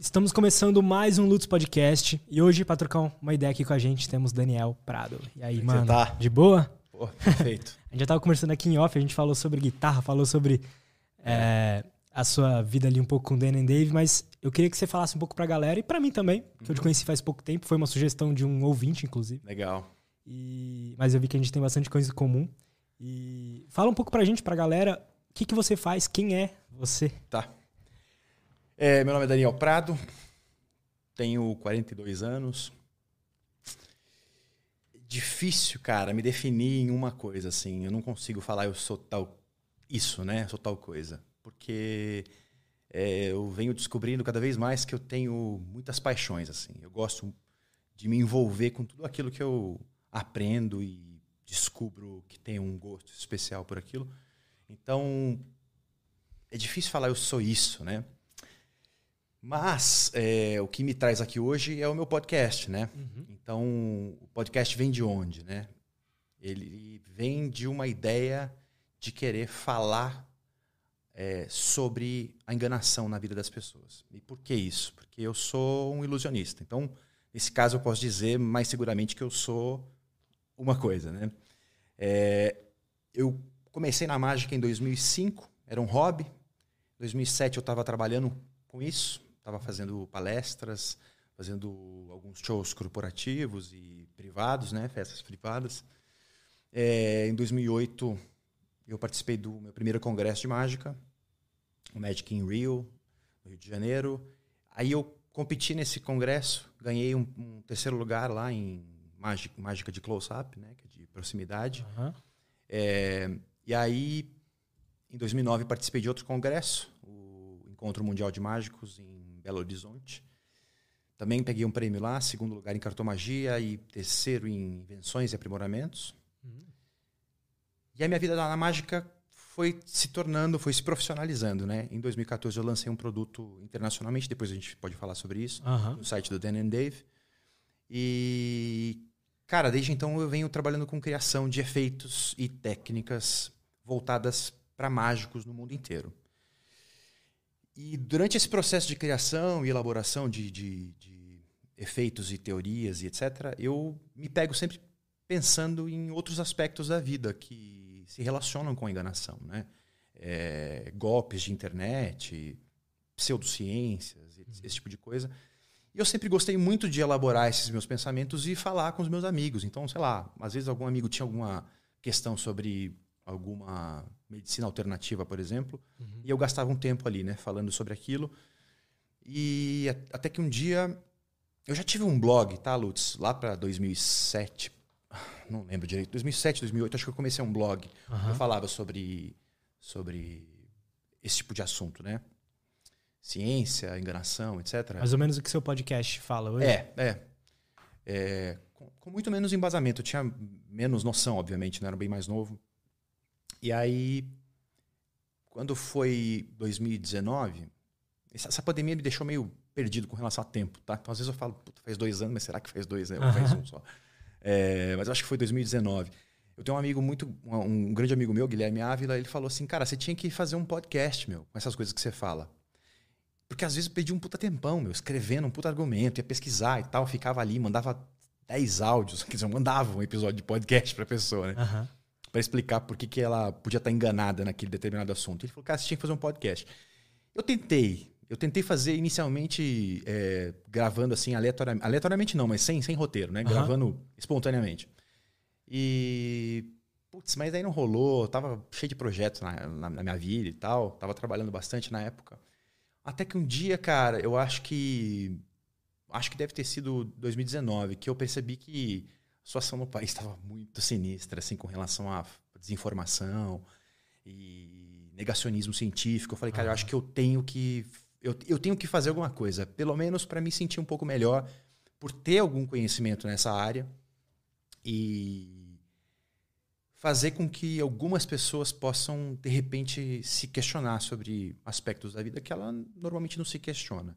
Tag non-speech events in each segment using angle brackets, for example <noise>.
Estamos começando mais um Lutz Podcast e hoje, para trocar uma ideia aqui com a gente, temos Daniel Prado. E aí, mano? tá? De boa? Pô, perfeito. <laughs> A gente já tava conversando aqui em off, a gente falou sobre guitarra, falou sobre é, a sua vida ali um pouco com o Dan and Dave, mas eu queria que você falasse um pouco pra galera e pra mim também, que eu te conheci faz pouco tempo, foi uma sugestão de um ouvinte, inclusive. Legal. E, mas eu vi que a gente tem bastante coisa em comum. E fala um pouco pra gente, pra galera, o que, que você faz, quem é você? Tá. É, meu nome é Daniel Prado, tenho 42 anos. Difícil, cara, me definir em uma coisa, assim. Eu não consigo falar eu sou tal. Isso, né? Sou tal coisa. Porque é, eu venho descobrindo cada vez mais que eu tenho muitas paixões, assim. Eu gosto de me envolver com tudo aquilo que eu aprendo e descubro que tem um gosto especial por aquilo. Então, é difícil falar eu sou isso, né? Mas é, o que me traz aqui hoje é o meu podcast, né? Então, o podcast vem de onde, né? Ele vem de uma ideia de querer falar é, sobre a enganação na vida das pessoas. E por que isso? Porque eu sou um ilusionista. Então, nesse caso, eu posso dizer mais seguramente que eu sou uma coisa, né? É, eu comecei na mágica em 2005, era um hobby. Em 2007 eu estava trabalhando com isso, estava fazendo palestras, fazendo alguns shows corporativos e privados, né, festas privadas. É, em 2008 eu participei do meu primeiro congresso de mágica, o Magic in Rio, no Rio de Janeiro. Aí eu competi nesse congresso, ganhei um, um terceiro lugar lá em mágica, mágica de close-up, né, que é de proximidade. Aham. É, e aí, em 2009, participei de outro congresso, o Encontro Mundial de Mágicos em Belo Horizonte. Também peguei um prêmio lá, segundo lugar em cartomagia e terceiro em invenções e aprimoramentos. E a minha vida na mágica foi se tornando, foi se profissionalizando, né? Em 2014 eu lancei um produto internacionalmente, depois a gente pode falar sobre isso Aham. no site do Dan and Dave. E, cara, desde então eu venho trabalhando com criação de efeitos e técnicas voltadas para mágicos no mundo inteiro. E durante esse processo de criação e elaboração de, de, de efeitos e teorias e etc., eu me pego sempre pensando em outros aspectos da vida que se relacionam com a enganação, né? É, golpes de internet, pseudociências, esse- esse tipo de coisa. E eu sempre gostei muito de elaborar esses meus pensamentos e falar com os meus amigos. Então, sei lá, às vezes algum amigo tinha alguma questão sobre alguma medicina alternativa, por exemplo, e eu gastava um tempo ali, né, falando sobre aquilo. E até que um dia eu já tive um blog, tá, Lutz, lá para 2007, <sighs> não lembro direito, 2007, 2008, acho que eu comecei um blog. Eu falava sobre sobre esse tipo de assunto, né? Ciência, enganação, etc. Mais ou menos o que seu podcast fala hoje. É, é. É, com, com muito menos embasamento. Eu tinha menos noção, obviamente, né? Era bem mais novo. E aí, quando foi 2019, essa, essa pandemia me deixou meio perdido com relação a tempo, tá? Então, às vezes eu falo, puta, faz dois anos, mas será que faz dois, né? Ou faz um só? É, mas eu acho que foi 2019. Eu tenho um amigo muito, um, grande amigo meu, Guilherme Ávila, ele falou assim, cara, você tinha que fazer um podcast, meu, com essas coisas que você fala. Porque às vezes eu perdi um puta tempão, meu, escrevendo um puta argumento, ia pesquisar e tal, ficava ali, mandava 10 áudios, <laughs> quer dizer, eu mandava um episódio de podcast pra pessoa, né? Aham. Pra explicar por que, que ela podia estar enganada naquele determinado assunto. Ele falou, cara, você tinha que fazer um podcast. Eu tentei. Eu tentei fazer inicialmente é, gravando assim, aleatoriamente. Aleatoriamente não, mas sem, sem roteiro, né? Aham. Gravando espontaneamente. E. Putz, mas aí não rolou. Eu tava cheio de projetos na, na, na minha vida e tal. Tava trabalhando bastante na época. Até que um dia, cara, eu acho que. Acho que deve ter sido 2019, que eu percebi que a situação no país estava muito sinistra, assim, com relação à desinformação e negacionismo científico. Eu falei, cara, eu acho que eu tenho que. Eu, eu tenho que fazer alguma coisa, pelo menos para me sentir um pouco melhor, por ter algum conhecimento nessa área e fazer com que algumas pessoas possam, de repente, se questionar sobre aspectos da vida que ela normalmente não se questiona.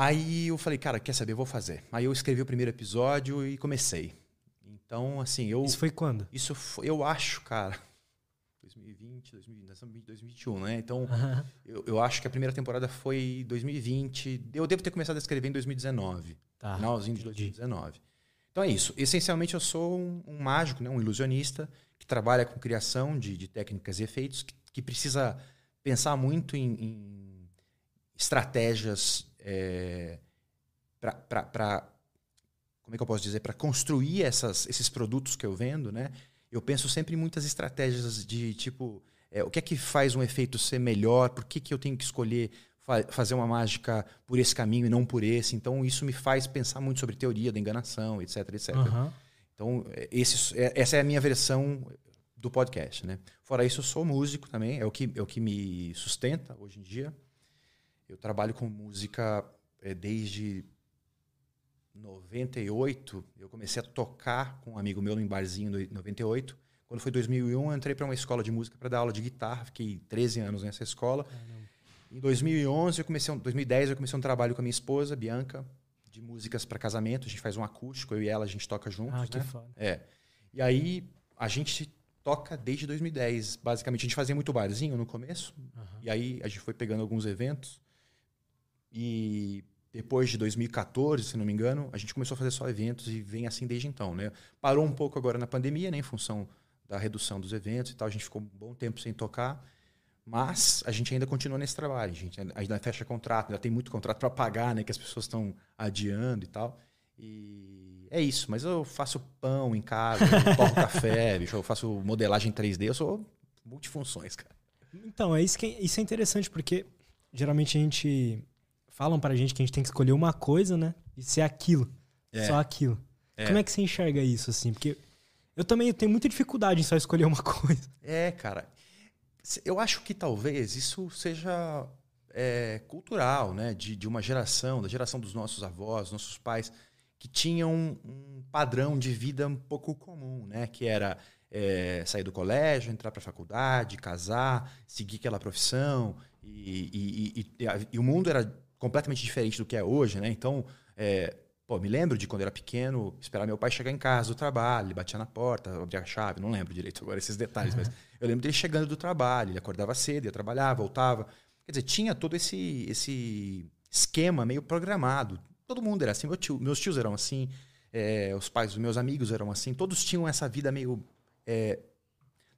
Aí eu falei, cara, quer saber? Vou fazer. Aí eu escrevi o primeiro episódio e comecei. Então, assim, eu. Isso foi quando? Isso foi, eu acho, cara. 2020, 2020 2021, né? Então, uhum. eu, eu, acho que a primeira temporada foi 2020. Eu devo ter começado a escrever em 2019. Tá. Finalzinho de 2019. Então é isso. Essencialmente, eu sou um, um, mágico, né? um ilusionista, que trabalha com criação de, de técnicas e efeitos, que, que precisa pensar muito em, em estratégias é, para como é que eu posso dizer para construir essas, esses produtos que eu vendo, né? Eu penso sempre em muitas estratégias de tipo é, o que é que faz um efeito ser melhor, por que, que eu tenho que escolher fa fazer uma mágica por esse caminho e não por esse. Então isso me faz pensar muito sobre teoria da enganação, etc, etc. Uhum. Então é, esse, é, essa é a minha versão do podcast, né? Fora isso, eu sou músico também, é o que, é o que me sustenta hoje em dia. Eu trabalho com música é, desde 98. Eu comecei a tocar com um amigo meu no barzinho em 98. Quando foi 2001, eu entrei para uma escola de música para dar aula de guitarra. Fiquei 13 anos nessa escola. Em 2011, eu comecei, 2010, eu comecei um trabalho com a minha esposa, Bianca, de músicas para casamento. A gente faz um acústico, eu e ela, a gente toca juntos. Ah, que né? foda. É. E aí, a gente toca desde 2010. Basicamente, a gente fazia muito barzinho no começo. Uhum. E aí, a gente foi pegando alguns eventos. E depois de 2014, se não me engano, a gente começou a fazer só eventos e vem assim desde então. Né? Parou um pouco agora na pandemia, né, em função da redução dos eventos e tal. A gente ficou um bom tempo sem tocar. Mas a gente ainda continua nesse trabalho. A gente ainda fecha contrato, ainda tem muito contrato para pagar, né? Que as pessoas estão adiando e tal. E é isso. Mas eu faço pão em casa, eu <laughs> tomo café, bicho, eu faço modelagem 3D, eu sou multifunções, cara. Então, é isso, que é, isso é interessante, porque geralmente a gente. Falam pra gente que a gente tem que escolher uma coisa, né? E ser aquilo. É. Só aquilo. É. Como é que você enxerga isso, assim? Porque eu também tenho muita dificuldade em só escolher uma <laughs> coisa. É, cara. Eu acho que talvez isso seja é, cultural, né? De, de uma geração, da geração dos nossos avós, nossos pais, que tinham um, um padrão de vida um pouco comum, né? Que era é, sair do colégio, entrar para a faculdade, casar, seguir aquela profissão. E, e, e, e, o mundo era completamente diferente do que é hoje, né? Então, é, Pô, me lembro de quando era pequeno, esperar meu pai chegar em casa do trabalho, ele batia na porta, abria a chave, não lembro direito agora esses detalhes, uhum. mas eu lembro dele chegando do trabalho, ele acordava cedo, ia trabalhar, voltava. Quer dizer, tinha todo esse, esse esquema meio programado. Todo mundo era assim, meu tio, meus tios eram assim, é, os pais dos meus amigos eram assim, todos tinham essa vida meio. É,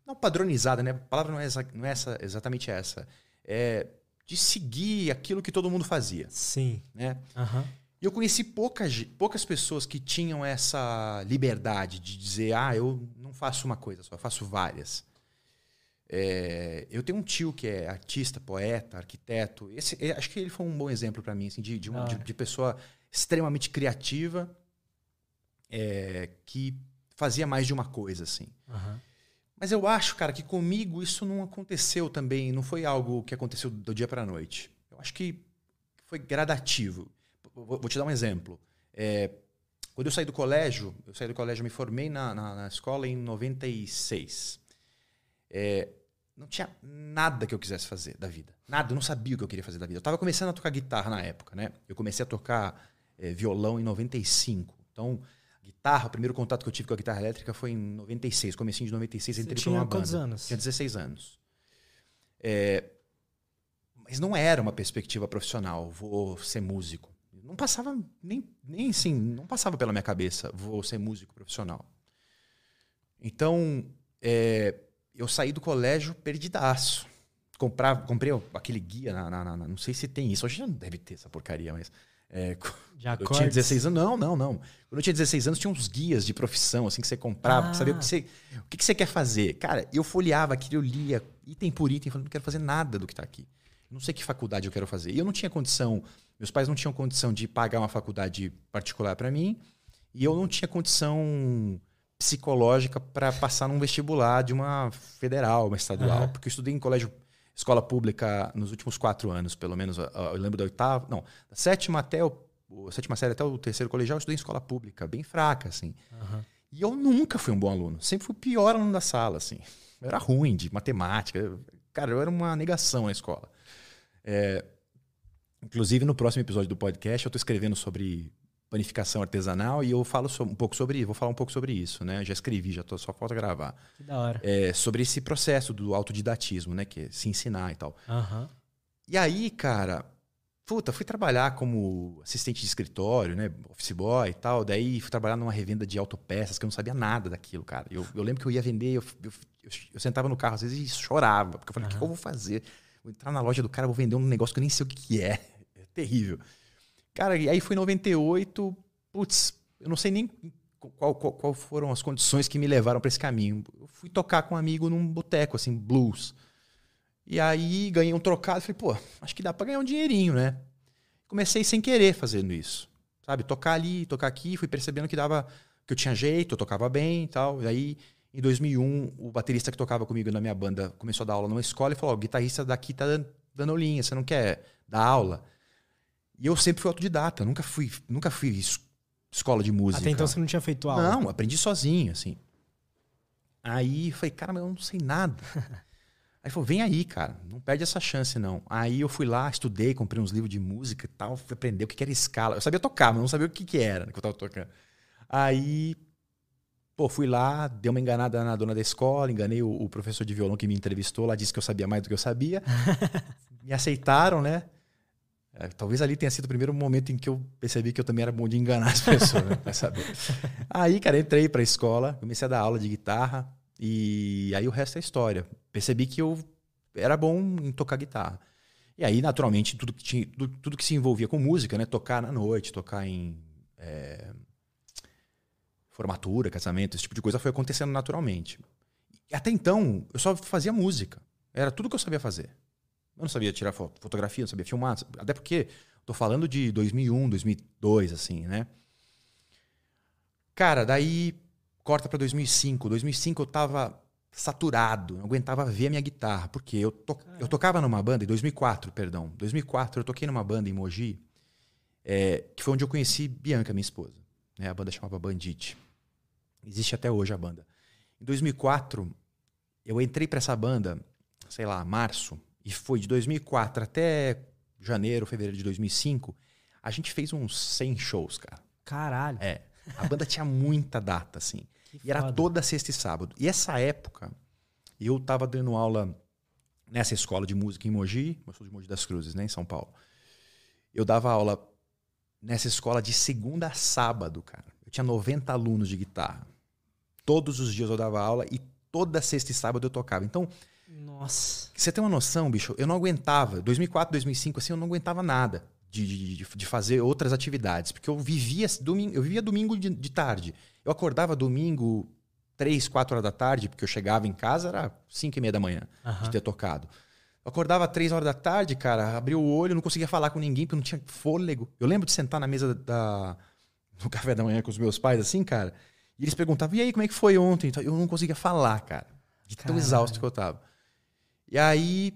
não padronizada, né? A palavra não é, não é essa, exatamente essa. É de seguir aquilo que todo mundo fazia. Sim. Né? Uhum. E eu conheci poucas, poucas pessoas que tinham essa liberdade de dizer, ah, eu não faço uma coisa só, eu faço várias. É, eu tenho um tio que é artista, poeta, arquiteto. Esse, é, acho que ele foi um bom exemplo para mim, assim, de, de, uma, ah. de, de, pessoa extremamente criativa é, que fazia mais de uma coisa, assim. Uhum. Mas eu acho, cara, que comigo isso não aconteceu também, não foi algo que aconteceu do dia para noite. Eu acho que foi gradativo. Vou, te dar um exemplo. É, quando eu saí do colégio, eu saí do colégio, me formei na, na, na escola em 96. É, não tinha nada que eu quisesse fazer da vida. Nada, eu não sabia o que eu queria fazer da vida. Eu estava começando a tocar guitarra na época, né? Eu comecei a tocar é, violão em 95. Então, guitarra, o primeiro contato que eu tive com a guitarra elétrica foi em 96, comecinho de 96, Você entrei tinha uma quantos banda. anos? Tinha 16 anos. É, mas não era uma perspectiva profissional, vou ser músico não passava nem, nem assim, não passava pela minha cabeça, vou ser músico profissional. Então, é, eu saí do colégio perdidaço. Comprava, comprei aquele guia, na, na, na, não sei se tem isso, hoje já não deve ter essa porcaria, mas. É, <laughs> eu tinha 16 anos. Não, não, não. Quando eu tinha 16 anos, tinha uns guias de profissão, assim, que você comprava, ah. saber o que você, o que você quer fazer. Cara, eu folheava aquilo, eu lia item por item, falando, não quero fazer nada do que está aqui. Não sei que faculdade eu quero fazer. E eu não tinha condição meus pais não tinham condição de pagar uma faculdade particular para mim e eu não tinha condição psicológica para passar num vestibular de uma federal, uma estadual, uhum. porque eu estudei em colégio, escola pública nos últimos quatro anos, pelo menos. Eu lembro da oitava, não, da sétima até o a sétima série até o terceiro colegial, eu estudei em escola pública, bem fraca, assim. Uhum. E eu nunca fui um bom aluno. Sempre fui o pior aluno da sala, assim. Eu era ruim de matemática. Cara, eu era uma negação na escola. É, Inclusive, no próximo episódio do podcast, eu estou escrevendo sobre panificação artesanal e eu falo um pouco sobre, vou falar um pouco sobre isso, né? Já escrevi, já tô só falta gravar. Que da hora. É, sobre esse processo do autodidatismo, né? Que é se ensinar e tal. Aham. E aí, cara, puta, fui trabalhar como assistente de escritório, né? Office boy e tal. Daí fui trabalhar numa revenda de autopeças que eu não sabia nada daquilo, cara. Eu, eu lembro que eu ia vender, eu, eu, eu, sentava no carro às vezes e chorava, porque eu falei, o que, que eu vou fazer? Vou entrar na loja do cara, vou vender um negócio que eu nem sei o que, que é. É terrível. Cara, e aí foi em 98, putz, eu não sei nem qual, qual, qual foram as condições que me levaram para esse caminho. Eu fui tocar com um amigo num boteco, assim, blues. E aí ganhei um trocado, falei, pô, acho que dá para ganhar um dinheirinho, né? Comecei sem querer fazendo isso. Sabe, tocar ali, tocar aqui, fui percebendo que dava que eu tinha jeito, eu tocava bem e tal. E aí em 2001, o baterista que tocava comigo na minha banda começou a dar aula numa escola e falou: "O guitarrista daqui tá dando, aulinha, você não quer dar aula?" E eu sempre fui autodidata, nunca fui, nunca fui es- escola de música. Até então você não tinha feito aula. Não, aprendi sozinho, assim. Aí falei, cara, mas eu não sei nada. <laughs> Aí falou, vem aí, cara, não perde essa chance, não. Aí eu fui lá, estudei, comprei uns livros de música e tal, fui aprender o que era escala. Eu sabia tocar, mas não sabia o que, que era que eu tava tocando. Aí, pô, fui lá, dei uma enganada na dona da escola, enganei o, o professor de violão que me entrevistou lá, disse que eu sabia mais do que eu sabia. <laughs> me aceitaram, né? É, talvez ali tenha sido o primeiro momento em que eu percebi que eu também era bom de enganar as <laughs> pessoas, né? Saber. Aí, cara, entrei pra escola, comecei a dar aula de guitarra e aí o resto é história. Percebi que eu era bom em tocar guitarra. E aí, naturalmente, tudo que, tinha, tudo, tudo que se envolvia com música, né? Tocar na noite, tocar em é, formatura, casamento, esse tipo de coisa foi acontecendo naturalmente. E até então, eu só fazia música. Era tudo que eu sabia fazer. Eu não sabia tirar fo- fotografia, não sabia filmar, até porque tô falando de 2001, 2002, assim, né? Cara, daí corta pra 2005. 2005 eu tava saturado, não aguentava ver a minha guitarra, porque eu, to eu tocava numa banda, em 2004, perdão. 2004 eu toquei numa banda em Mogi, é, que foi onde eu conheci Bianca, minha esposa. Né? A banda chamava Bandite. Existe até hoje a banda. Em 2004, eu entrei pra essa banda, sei lá, março, e foi de 2004 até janeiro, fevereiro de 2005, a gente fez uns 100 shows, cara. Caralho. É. A banda tinha muita data, assim. que E era foda. toda sexta e sábado. E essa época, eu tava dando aula nessa escola de música em Mogi, eu sou de Mogi das Cruzes, né, em São Paulo. Eu dava aula nessa escola de segunda a sábado, cara. Eu tinha 90 alunos de guitarra. Todos os dias eu dava aula e toda sexta e sábado eu tocava. Então, Nossa. você tem uma noção, bicho? Eu não aguentava. 2004, 2005, assim, eu não aguentava nada de, de, de fazer outras atividades. Porque eu vivia domingo, eu vivia domingo de, de tarde. Eu acordava domingo, 3, 4 horas da tarde, porque eu chegava em casa, era 5 e meia da manhã Aham. de ter tocado. Eu acordava às 3 horas da tarde, cara, abria o olho, não conseguia falar com ninguém, porque eu não tinha fôlego. Eu lembro de sentar na mesa da, no <laughs> café da manhã com os meus pais, assim, cara, e eles perguntavam, e aí, como é que foi ontem? Eu não conseguia falar, cara, de tão Caralho. exausto que eu tava. E aí,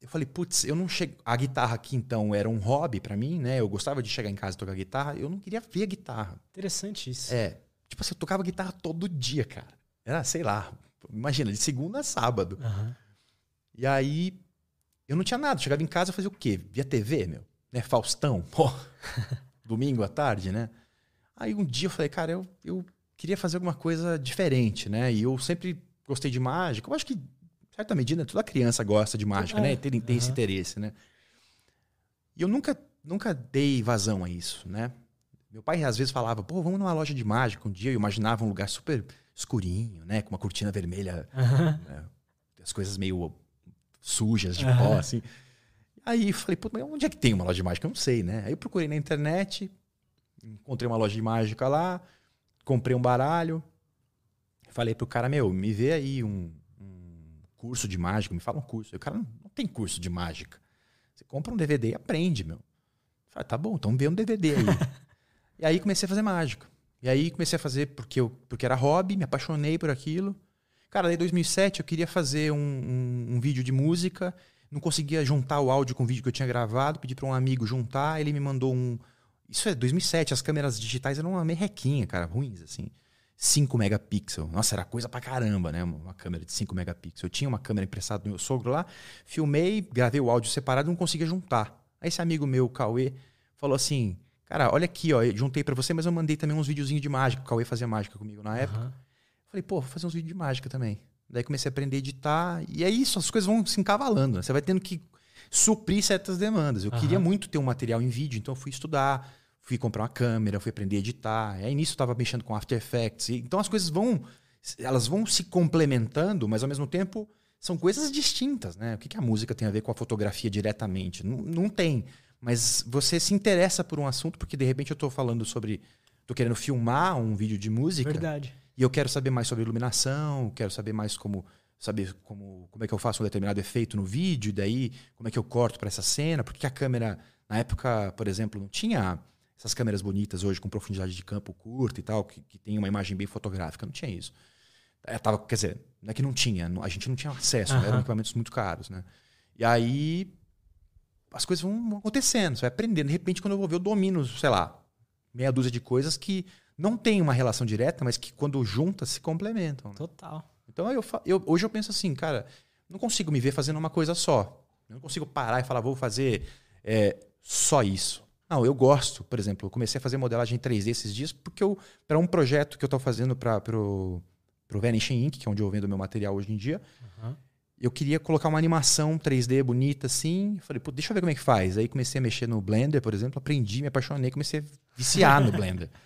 eu falei, putz, eu não chego. A guitarra aqui, então, era um hobby pra mim, né? Eu gostava de chegar em casa e tocar guitarra, eu não queria ver a guitarra. Interessante isso. É. Tipo assim, eu tocava guitarra todo dia, cara. Era, sei lá, imagina, de segunda a sábado. Aham. E aí, eu não tinha nada. Chegava em casa, fazia o quê? Via TV, meu. Né? Faustão, pô. <laughs> Domingo à tarde, né? Aí um dia eu falei, cara, eu, eu queria fazer alguma coisa diferente, né? E eu sempre gostei de mágica. Eu acho que, certa medida, toda criança gosta de mágica, É, né? Tem, tem esse interesse, né? E eu nunca, nunca dei vazão a isso, né? Meu pai às vezes falava, pô, vamos numa loja de mágica um dia. Eu imaginava um lugar super escurinho, né? Com uma cortina vermelha Aham. as coisas meio sujas de pó, assim. Aí eu falei, pô, mas onde é que tem uma loja de mágica? Eu não sei, né? Aí eu procurei na internet, encontrei uma loja de mágica lá, comprei um baralho, falei pro cara, meu, me vê aí um curso de mágica, me fala um curso. O cara, não, não tem curso de mágica. Você compra um DVD e aprende, meu. Eu falei, tá bom, então vê um DVD aí. <laughs> e aí comecei a fazer mágica. E aí comecei a fazer porque, eu, porque era hobby, me apaixonei por aquilo. Cara, daí em 2007 eu queria fazer um, um, um vídeo de música, não conseguia juntar o áudio com o vídeo que eu tinha gravado, pedi para um amigo juntar, ele me mandou um. Isso é 2007, as câmeras digitais eram uma merrequinha, cara, ruins, assim. 5 megapixels. Nossa, era coisa pra caramba, né? Uma câmera de 5 megapixels. Eu tinha uma câmera emprestada do meu sogro lá, filmei, gravei o áudio separado não conseguia juntar. Aí esse amigo meu, Cauê, falou assim: Cara, olha aqui, ó, eu juntei para você, mas eu mandei também uns videozinhos de mágica. O Cauê fazia mágica comigo na época. Aham. Falei, pô, vou fazer uns vídeos de mágica também. Daí comecei a aprender a editar. E é isso, as coisas vão se encavalando. Né? Você vai tendo que suprir certas demandas. Eu Aham. queria muito ter um material em vídeo, então eu fui estudar, fui comprar uma câmera, fui aprender a editar. Aí nisso eu tava mexendo com After Effects. E- então as coisas vão. Elas vão se complementando, mas ao mesmo tempo são coisas distintas, né? O que, que a música tem a ver com a fotografia diretamente? Não, não tem. Mas você se interessa por um assunto, porque de repente eu tô falando sobre. tô querendo filmar um vídeo de música. Verdade. E eu quero saber mais sobre iluminação, quero saber mais como saber como, como é que eu faço um determinado efeito no vídeo, e daí como é que eu corto para essa cena, porque a câmera na época, por exemplo, não tinha essas câmeras bonitas hoje com profundidade de campo curta e tal, que, que tem uma imagem bem fotográfica, não tinha isso. É, tava, quer dizer, não é que não tinha, a gente não tinha acesso, né? eram equipamentos muito caros, né? E aí as coisas vão acontecendo, você vai aprendendo. De repente, quando eu vou ver, eu domino, sei lá, meia dúzia de coisas que não tem uma relação direta, mas que quando juntas se complementam. né? Total. Então eu, eu- hoje eu penso assim, cara, não consigo me ver fazendo uma coisa só. Eu não consigo parar e falar, vou fazer é, só isso. Não, eu gosto, por exemplo, eu comecei a fazer modelagem 3D esses dias porque eu para um projeto que eu estou fazendo para pro pro Vanishing Inc, que é onde eu vendo meu material hoje em dia, Aham. eu queria colocar uma animação 3D bonita assim. Falei, pô, deixa eu ver como é que faz. Aí comecei a mexer no Blender, por exemplo, aprendi, me apaixonei, comecei a viciar no Blender. <laughs>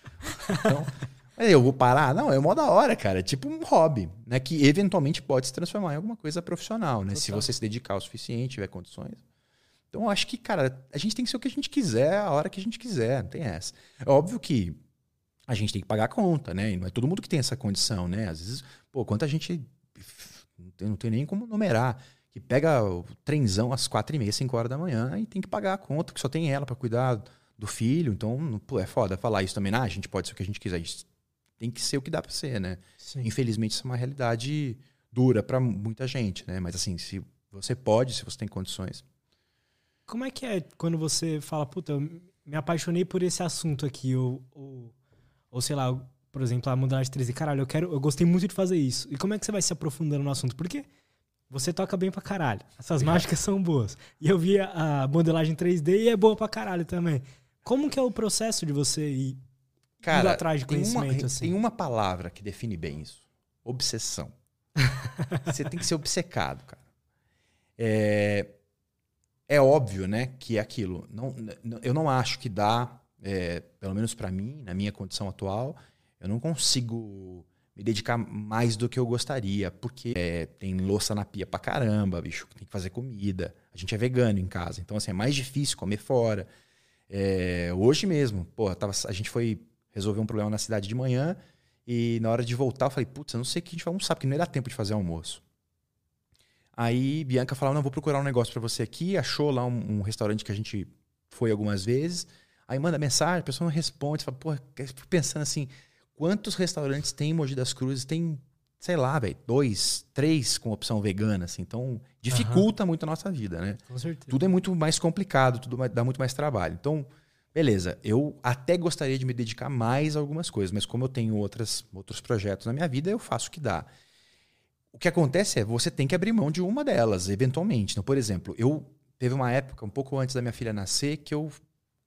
Então, eu vou parar? Não, é mó da hora, cara. É tipo um hobby, né? Que eventualmente pode se transformar em alguma coisa profissional, né? Se Total. você se dedicar o suficiente, tiver condições. Então, eu acho que, cara, a gente tem que ser o que a gente quiser, a hora que a gente quiser, não tem essa. É óbvio que a gente tem que pagar a conta, né? E não é todo mundo que tem essa condição, né? Às vezes, pô, quanta gente. Não tem, nem como numerar. Que pega o trenzão às quatro e meia, cinco horas da manhã e tem que pagar a conta, que só tem ela para cuidar do filho. Então, pô, é foda falar isso também. Ah, a gente pode ser o que a gente quiser. Tem que ser o que dá para ser, né? Sim. Infelizmente, isso é uma realidade dura para muita gente, né? Mas assim, se você pode, se você tem condições. Como é que é quando você fala, puta, eu me apaixonei por esse assunto aqui, ou, ou, ou sei lá, por exemplo, a modelagem 3D, caralho, eu quero, eu gostei muito de fazer isso. E como é que você vai se aprofundando no assunto? Porque você toca bem pra caralho. Essas mágicas são boas. E eu vi a, a modelagem 3D e é boa pra caralho também. Como que é o processo de você ir Cara, atrás de tem uma, conhecimento, assim? tem uma palavra que define bem isso: obsessão. <laughs> Você tem que ser obcecado, cara. É, é óbvio, né, que é aquilo. Não, eu não acho que dá, é, pelo menos para mim, na minha condição atual, eu não consigo me dedicar mais do que eu gostaria, porque é, tem louça na pia pra caramba, bicho, tem que fazer comida. A gente é vegano em casa, então assim, é mais difícil comer fora. É, hoje mesmo, pô, tava, a gente foi resolver um problema na cidade de manhã e na hora de voltar eu falei, putz, eu não sei o que a gente vai almoçar, porque não ia dar tempo de fazer almoço. Aí Bianca falou, não, vou procurar um negócio pra você aqui, achou lá um, um restaurante que a gente foi algumas vezes, aí manda mensagem, a pessoa não responde, fala, pô, pensando assim, quantos restaurantes tem em Mogi das Cruzes? Tem, sei lá, velho, dois, três com opção vegana, assim, então dificulta muito a nossa vida, né? Com certeza. tudo é muito mais complicado, tudo dá muito mais trabalho. Então, beleza, eu até gostaria de me dedicar mais a algumas coisas, mas como eu tenho outras, outros projetos na minha vida, eu faço o que dá. O que acontece é, você tem que abrir mão de uma delas, eventualmente. Então, por exemplo, eu teve uma época, um pouco antes da minha filha nascer, que eu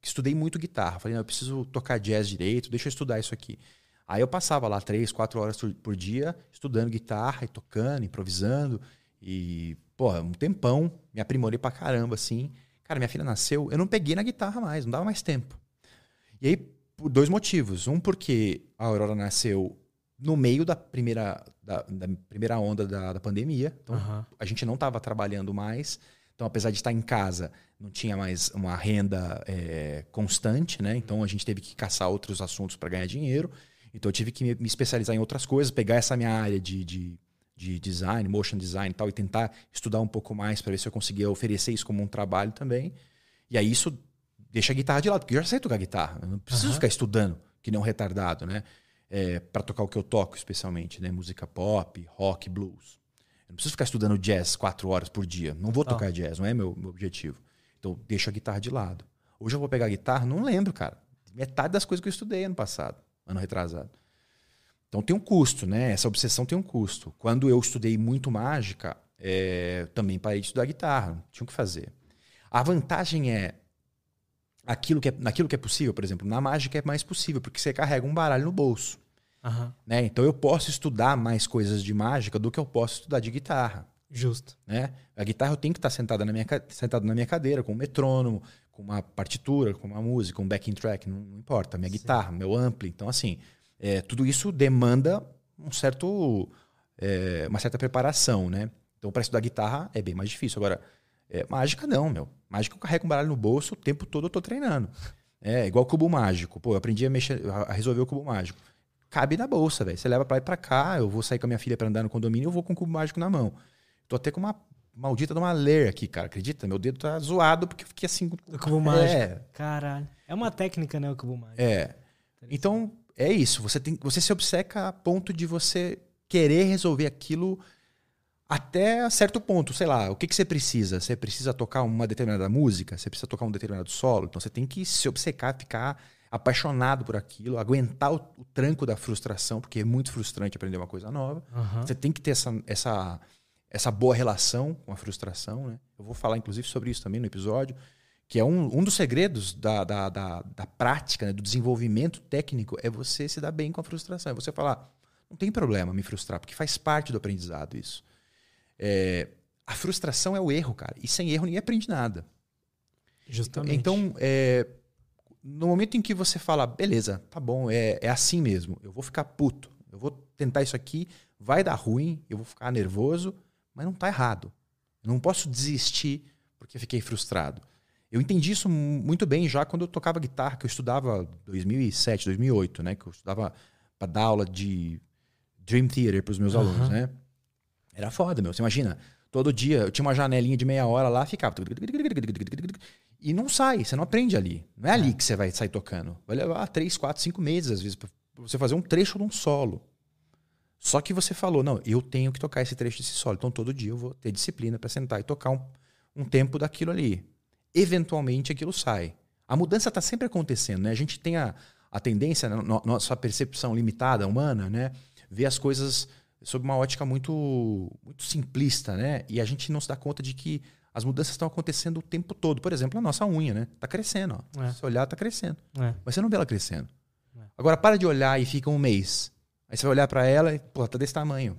estudei muito guitarra. Falei, não, eu preciso tocar jazz direito, deixa eu estudar isso aqui. Aí eu passava lá três, quatro horas por- dia estudando guitarra e tocando, improvisando. E, pô, um tempão, me aprimorei pra caramba, assim. Cara, minha filha nasceu, eu não peguei na guitarra mais, não dava mais tempo. E aí, por dois motivos. Um, porque a Aurora nasceu no meio da primeira, da, da primeira onda da, da pandemia. Então, Aham. a gente não estava trabalhando mais. Então, apesar de estar em casa, não tinha mais uma renda é, constante, né? Então, a gente teve que caçar outros assuntos para ganhar dinheiro. Então, eu tive que me, me especializar em outras coisas, pegar essa minha área de, de, de design, motion design e tal, e tentar estudar um pouco mais para ver se eu conseguia oferecer isso como um trabalho também. E aí, isso deixa a guitarra de lado, porque eu já sei tocar guitarra. Eu não preciso Aham. ficar estudando, que nem um retardado, né? É, para tocar o que eu toco, especialmente, né? Música pop, rock, blues. Eu não preciso ficar estudando jazz quatro horas por dia. Não vou tocar jazz, não é meu, meu objetivo. Então, deixo a guitarra de lado. Hoje eu vou pegar a guitarra, não lembro, cara. Metade das coisas que eu estudei ano passado, ano retrasado. Então tem um custo, né? Essa obsessão tem um custo. Quando eu estudei muito mágica, é, também parei de estudar guitarra. Tinha o que fazer. A vantagem é aquilo que é, naquilo que é possível, por exemplo, na mágica é mais possível, porque você carrega um baralho no bolso. Aham. Né? Então eu posso estudar mais coisas de mágica do que eu posso estudar de guitarra. Justo. Né? A guitarra eu tenho que estar sentada na minha, sentado na minha cadeira, com um metrônomo, com uma partitura, com uma música, um backing track, não, não importa. Minha guitarra, meu ampli. Então, assim, é, tudo isso demanda um certo, é, uma certa preparação, né? Então, para estudar guitarra é bem mais difícil. Agora, é, mágica não, meu. Mágica eu carrego um baralho no bolso o tempo todo eu tô treinando. É igual cubo mágico. Pô, eu aprendi a, mexer, a resolver o cubo mágico. Cabe na bolsa, velho. Você leva pra lá e pra cá. Eu vou sair com a minha filha pra andar no condomínio eu vou com o cubo mágico na mão. Tô até com uma maldita de uma ler aqui, cara. Acredita? Meu dedo tá zoado porque eu fiquei assim. O cubo mágico. É, Caralho. É uma técnica, né, o cubo mágico. é. Então, é isso. Você, tem, você se obceca a ponto de você querer resolver aquilo até certo ponto. Sei lá, o que, que você precisa? Você precisa tocar uma determinada música? Você precisa tocar um determinado solo? Então, você tem que se obcecar, ficar apaixonado por aquilo, aguentar o, o tranco da frustração, porque é muito frustrante aprender uma coisa nova. Aham. Você tem que ter essa, essa, essa boa relação com a frustração. Né? Eu vou falar, inclusive, sobre isso também no episódio, que é um, um dos segredos da, da, da, da prática, né? do desenvolvimento técnico, é você se dar bem com a frustração. É você falar, não tem problema me frustrar, porque faz parte do aprendizado isso. É, a frustração é o erro, cara. E sem erro ninguém aprende nada. Justamente. Então, é, no momento em que você fala, beleza, tá bom, é, é assim mesmo, eu vou ficar puto, eu vou tentar isso aqui, vai dar ruim, eu vou ficar nervoso, mas não tá errado. Eu não posso desistir porque fiquei frustrado. Eu entendi isso mu- muito bem já quando eu tocava guitarra, que eu estudava 2007, 2008, né? Que eu estudava para dar aula de Dream Theater para os meus Aham. alunos, né? Era foda, meu. Você imagina, todo dia eu tinha uma janelinha de meia hora lá, ficava. E não sai, você não aprende ali. Não é ali que você vai sair tocando. Vai levar três, quatro, cinco meses, às vezes, pra você fazer um trecho de um solo. Só que você falou, não, eu tenho que tocar esse trecho desse solo. Então todo dia eu vou ter disciplina para sentar e tocar um, um tempo daquilo ali. Eventualmente aquilo sai. A mudança está sempre acontecendo, né? A gente tem a, a tendência, na no- nossa percepção limitada humana, né? Ver as coisas sob uma ótica muito, muito simplista, né? E a gente não se dá conta de que as mudanças estão acontecendo o tempo todo. Por exemplo, a nossa unha, né? Tá crescendo, ó. É. Se olhar, tá crescendo. É. Mas você não vê ela crescendo. É. Agora, para de olhar e fica um mês. Aí você vai olhar para ela e, pô, tá desse tamanho.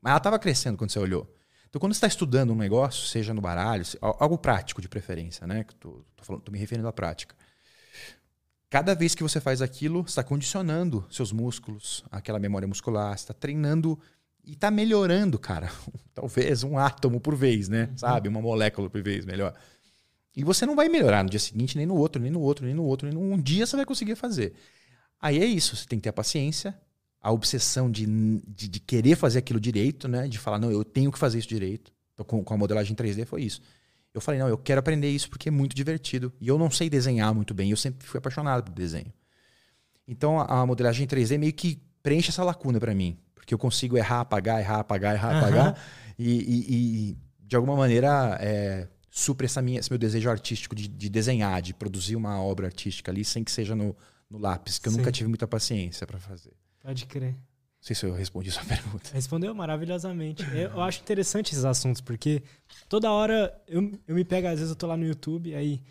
Mas ela estava crescendo quando você olhou. Então, quando você está estudando um negócio, seja no baralho, algo prático de preferência, né? Que tô, tô, falando, tô me referindo à prática. Cada vez que você faz aquilo, você está condicionando seus músculos, aquela memória muscular, você está treinando e está melhorando, cara. <laughs> Talvez um átomo por vez, né? Sabe? Uma molécula por vez, melhor. E você não vai melhorar no dia seguinte, nem no outro, nem no outro, nem no outro. Nem no... Um dia você vai conseguir fazer. Aí é isso, você tem que ter a paciência, a obsessão de, de, de querer fazer aquilo direito, né? De falar, não, eu tenho que fazer isso direito. Então, com, com a modelagem 3D foi isso. Eu falei, não, eu quero aprender isso porque é muito divertido. E eu não sei desenhar muito bem, eu sempre fui apaixonado por desenho. Então, a, a modelagem 3D meio que preenche essa lacuna para mim. Porque eu consigo errar, apagar, errar, apagar, errar, Aham. apagar. E, e- e, de alguma maneira, é, supre essa minha, esse meu desejo artístico de, de desenhar, de produzir uma obra artística ali, sem que seja no, no lápis, que eu Sim. nunca tive muita paciência para fazer. Pode crer. Não sei se eu respondi sua <laughs> pergunta. Respondeu maravilhosamente. Eu, eu acho interessante esses assuntos, porque toda hora eu, eu me pego, às vezes eu tô lá no YouTube, aí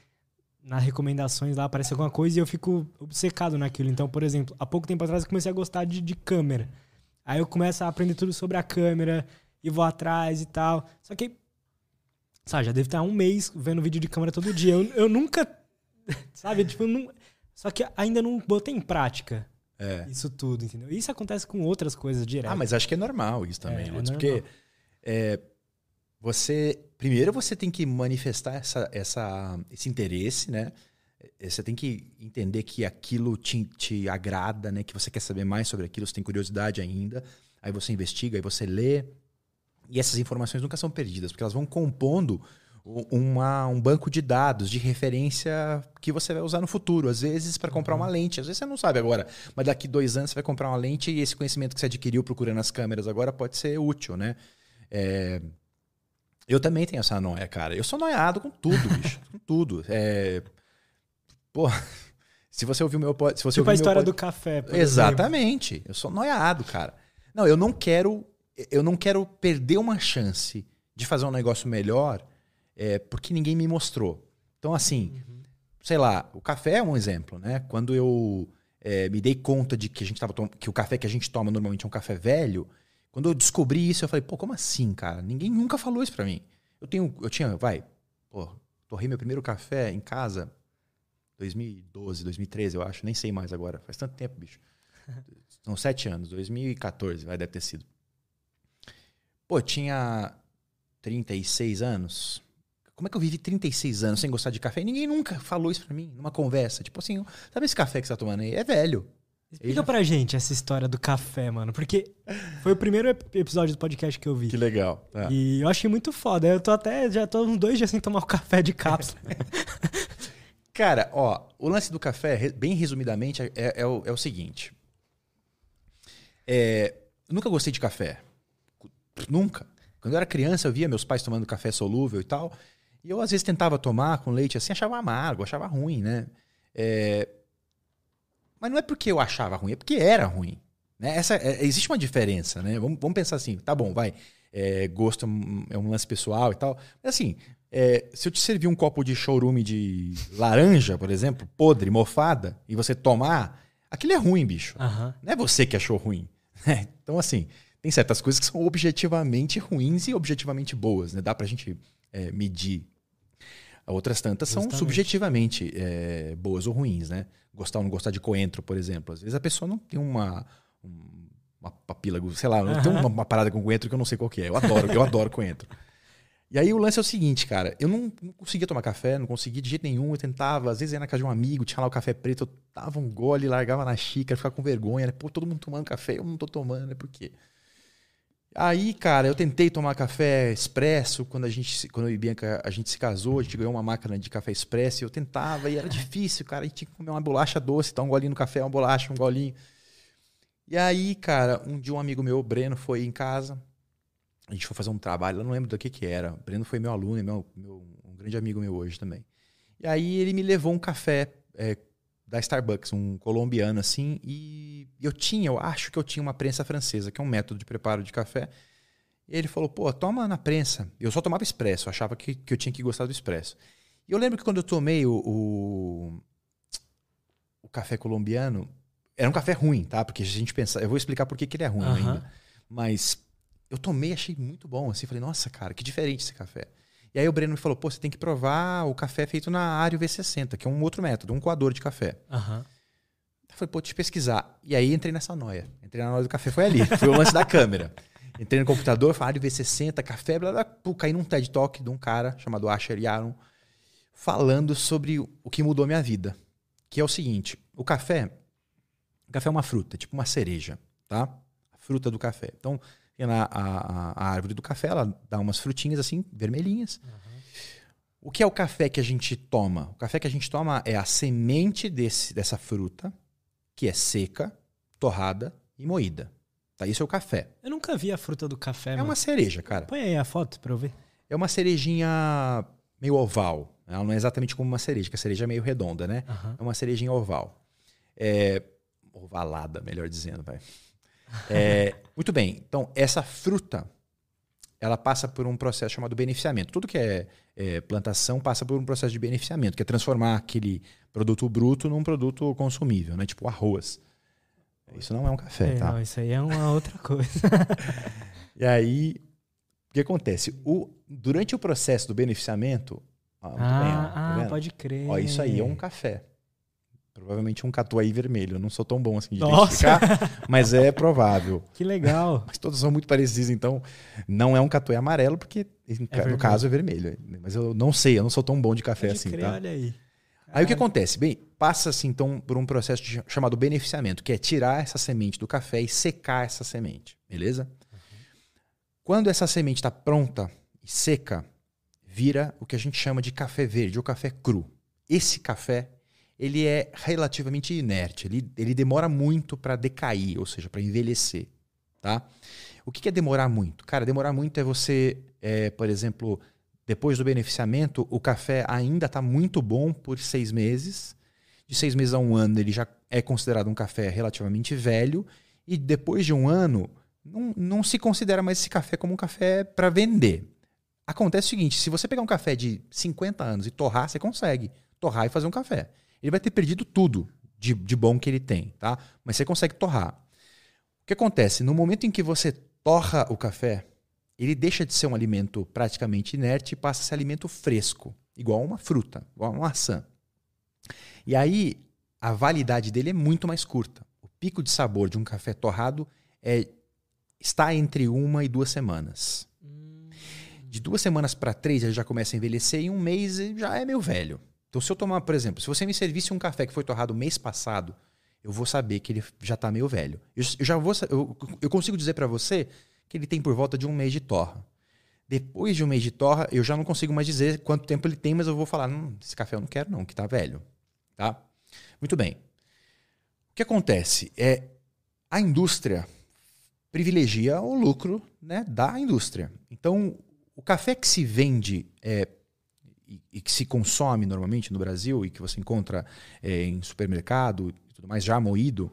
nas recomendações lá aparece alguma coisa e eu fico obcecado naquilo. Então, por exemplo, há pouco tempo atrás eu comecei a gostar de, de câmera. Aí eu começo a aprender tudo sobre a câmera e vou atrás e tal. Só que, sabe, já deve estar um mês vendo vídeo de câmera todo dia. Eu, eu nunca, <laughs> sabe, tipo, não, só que ainda não botei em prática É. isso tudo, entendeu? Isso acontece com outras coisas direto. Ah, mas acho que é normal isso também, É, é Lutz, normal. porque é, você primeiro você tem que manifestar essa, essa, esse interesse, né? É, Você tem que entender que aquilo te, te agrada, né? Que você quer saber mais sobre aquilo, você tem curiosidade ainda. Aí você investiga, aí você lê. E essas informações nunca são perdidas, porque elas vão compondo uma, um banco de dados de referência que você vai usar no futuro. Às vezes para comprar uma lente, às vezes você não sabe agora, mas daqui dois anos você vai comprar uma lente e esse conhecimento que você adquiriu procurando as câmeras agora pode ser útil, né? É, Eu também tenho essa noia, cara. Eu sou noiado com tudo, bicho. com tudo. É... Pô, <laughs> se você ouviu meu pod- se você tipo ouviu a meu história pod- do café. por exemplo. Exatamente. Eu sou noiado, cara. Não, eu não quero. Eu não quero perder uma chance de fazer um negócio melhor é, porque ninguém me mostrou. Então, assim, sei lá, o café é um exemplo, né? Quando eu é, me dei conta de que a gente tava que o café que a gente toma normalmente é um café velho, quando eu descobri isso, eu falei, pô, como assim, cara? Ninguém nunca falou isso para mim. Eu tenho, eu tinha, vai, pô, torrei meu primeiro café em casa 2012, 2013, eu acho, nem sei mais agora. Faz tanto tempo, bicho. <laughs> São sete anos, 2014, vai, deve ter sido. Pô, tinha 36 anos. Como é que eu vivi 36 anos sem gostar de café? E ninguém nunca falou isso pra mim, numa conversa. Tipo assim, sabe esse café que você tá tomando aí? É velho. Explica já... pra gente essa história do café, mano. Porque foi o primeiro episódio do podcast que eu vi. Que legal. Tá. E eu achei muito foda. Eu tô até, já tô uns dois dias sem tomar o café de cápsula. <laughs> Cara, ó, o lance do café, bem resumidamente, é, é, o, é o, seguinte. É, nunca gostei de café. Nunca. Quando eu era criança, eu via meus pais tomando café solúvel e tal. E eu, às vezes, tentava tomar com leite assim, achava amargo, achava ruim, né? É... Mas não é porque eu achava ruim, é porque era ruim. Né? Essa, é, existe uma diferença, né? Vamos, vamos pensar assim, tá bom, vai. Gosto é um lance pessoal e tal. Mas assim, é, se eu te servir um copo de showroom de laranja, por exemplo, podre, mofada, e você tomar, aquilo é ruim, bicho. Uhum. Não é você que achou ruim. <laughs> Né? Então, assim, tem certas coisas que são objetivamente ruins e objetivamente boas, né? Dá pra gente é, medir. Outras tantas Justamente. são subjetivamente é, boas ou ruins, né? Gostar ou não gostar de coentro, por exemplo. Às vezes a pessoa não tem uma, uma papila, sei lá, não tem uma, uma, parada com coentro que eu não sei qual que é. Eu adoro, eu adoro coentro. E aí o lance é o seguinte, cara, eu não, não, conseguia tomar café, não conseguia de jeito nenhum, eu tentava, às vezes ia na casa de um amigo, tinha lá o café preto, eu dava um gole, largava na xícara, ficava com vergonha, né? Pô, todo mundo tomando café, eu não tô tomando, né? Por quê? Aí, cara, eu tentei tomar café expresso quando a gente, quando eu e Bianca a gente se casou, a gente ganhou uma máquina de café expresso, eu tentava e era difícil, cara, a gente tinha que comer uma bolacha doce, dar um golinho no café, uma bolacha, um golinho. E aí, cara, um dia um amigo meu, Breno, foi em casa, a gente foi fazer um trabalho, eu não lembro do que que era. O Breno foi meu aluno, meu, meu, um grande amigo meu hoje também. E aí ele me levou um café é, da Starbucks, um colombiano assim, e eu tinha, eu acho que eu tinha uma prensa francesa, que é um método de preparo de café. E ele falou, pô, toma na prensa. Eu só tomava expresso, achava que, que eu tinha que gostar do expresso. E eu lembro que quando eu tomei o, o, o café colombiano, era um café ruim, tá? Porque a gente pensa, eu vou explicar por que, que ele é ruim uh -huh. ainda. Mas eu tomei, achei muito bom, assim, falei, nossa, cara, que diferente esse café. E aí o Breno me falou, pô, você tem que provar o café feito na Ario V60, que é um outro método, um coador de café. Uhum. Eu falei, pô, deixa eu pesquisar. E aí entrei nessa noia. Entrei na noia do café, foi ali. Foi o lance da câmera. Entrei no computador, falei, Ario V60, café, blá, blá, blá. caí num TED Talk de um cara chamado Asher Yaron, falando sobre o que mudou a minha vida. Que é o seguinte, o café, o café é uma fruta, tipo uma cereja, tá? A fruta do café. Então, tem lá a, a, a, árvore do café, ela dá umas frutinhas assim, vermelhinhas. Uhum. O que é o café que a gente toma? O café que a gente toma é a semente desse, dessa fruta, que é seca, torrada e moída. Tá? Isso é o café. Eu nunca vi a fruta do café. É mano. uma cereja, cara. Põe aí a foto pra eu ver. É uma cerejinha meio oval. Ela não é exatamente como uma cereja, que a cereja é meio redonda, né? Uhum. É uma cerejinha oval. É, ovalada, melhor dizendo, vai. É, muito bem. Então, essa fruta, ela passa por um processo chamado beneficiamento. Tudo que é, é, plantação passa por um processo de beneficiamento, que é transformar aquele produto bruto num produto consumível, né? Tipo arroz. Isso não é um café, é, tá? Não, isso aí é uma outra <laughs> coisa. e aí, o que acontece? O, durante o processo do beneficiamento... ah, bem, ó, tá ah pode crer. Ó, isso aí é um café. Provavelmente um catuai vermelho. Eu não sou tão bom assim de Nossa. identificar, mas é provável. <laughs> Que legal. <laughs> mas todos são muito parecidos, então não é um catuai amarelo, porque é no caso é vermelho. Mas eu não sei, eu não sou tão bom de café Pode assim, crer, tá? Olha aí. Aí o que acontece? Bem, passa-se então por um processo de, chamado beneficiamento, que é tirar essa semente do café e secar essa semente, beleza? Uhum. Quando essa semente está pronta e seca, vira o que a gente chama de café verde ou café cru. Esse café ele é relativamente inerte, ele, ele demora muito para decair, ou seja, para envelhecer. Tá? O que é demorar muito? Cara, demorar muito é você, é, por exemplo, depois do beneficiamento, o café ainda está muito bom por seis meses. De seis meses a um ano, ele já é considerado um café relativamente velho. E depois de um ano, não, não se considera mais esse café como um café para vender. Acontece o seguinte: se você pegar um café de 50 anos e torrar, você consegue torrar e fazer um café. Ele vai ter perdido tudo de, de bom que ele tem, tá? Mas você consegue torrar. O que acontece? No momento em que você torra o café, ele deixa de ser um alimento praticamente inerte e passa a ser alimento fresco, igual uma fruta, igual uma maçã. E aí a validade dele é muito mais curta. O pico de sabor de um café torrado é, está entre uma e duas semanas. De duas semanas para três ele já começa a envelhecer e um mês já é meio velho. Então, se eu tomar, por exemplo, se você me servisse um café que foi torrado mês passado, eu vou saber que ele já está meio velho. Eu, eu, já vou, eu, eu consigo dizer para você que ele tem por volta de um mês de torra. Depois de um mês de torra, eu já não consigo mais dizer quanto tempo ele tem, mas eu vou falar, hum, esse café eu não quero não, que está velho. Tá? Muito bem. O que acontece é a indústria privilegia o lucro né, da indústria. Então, o café que se vende é, e, e, que se consome normalmente no Brasil e que você encontra é, em supermercado e tudo mais já moído,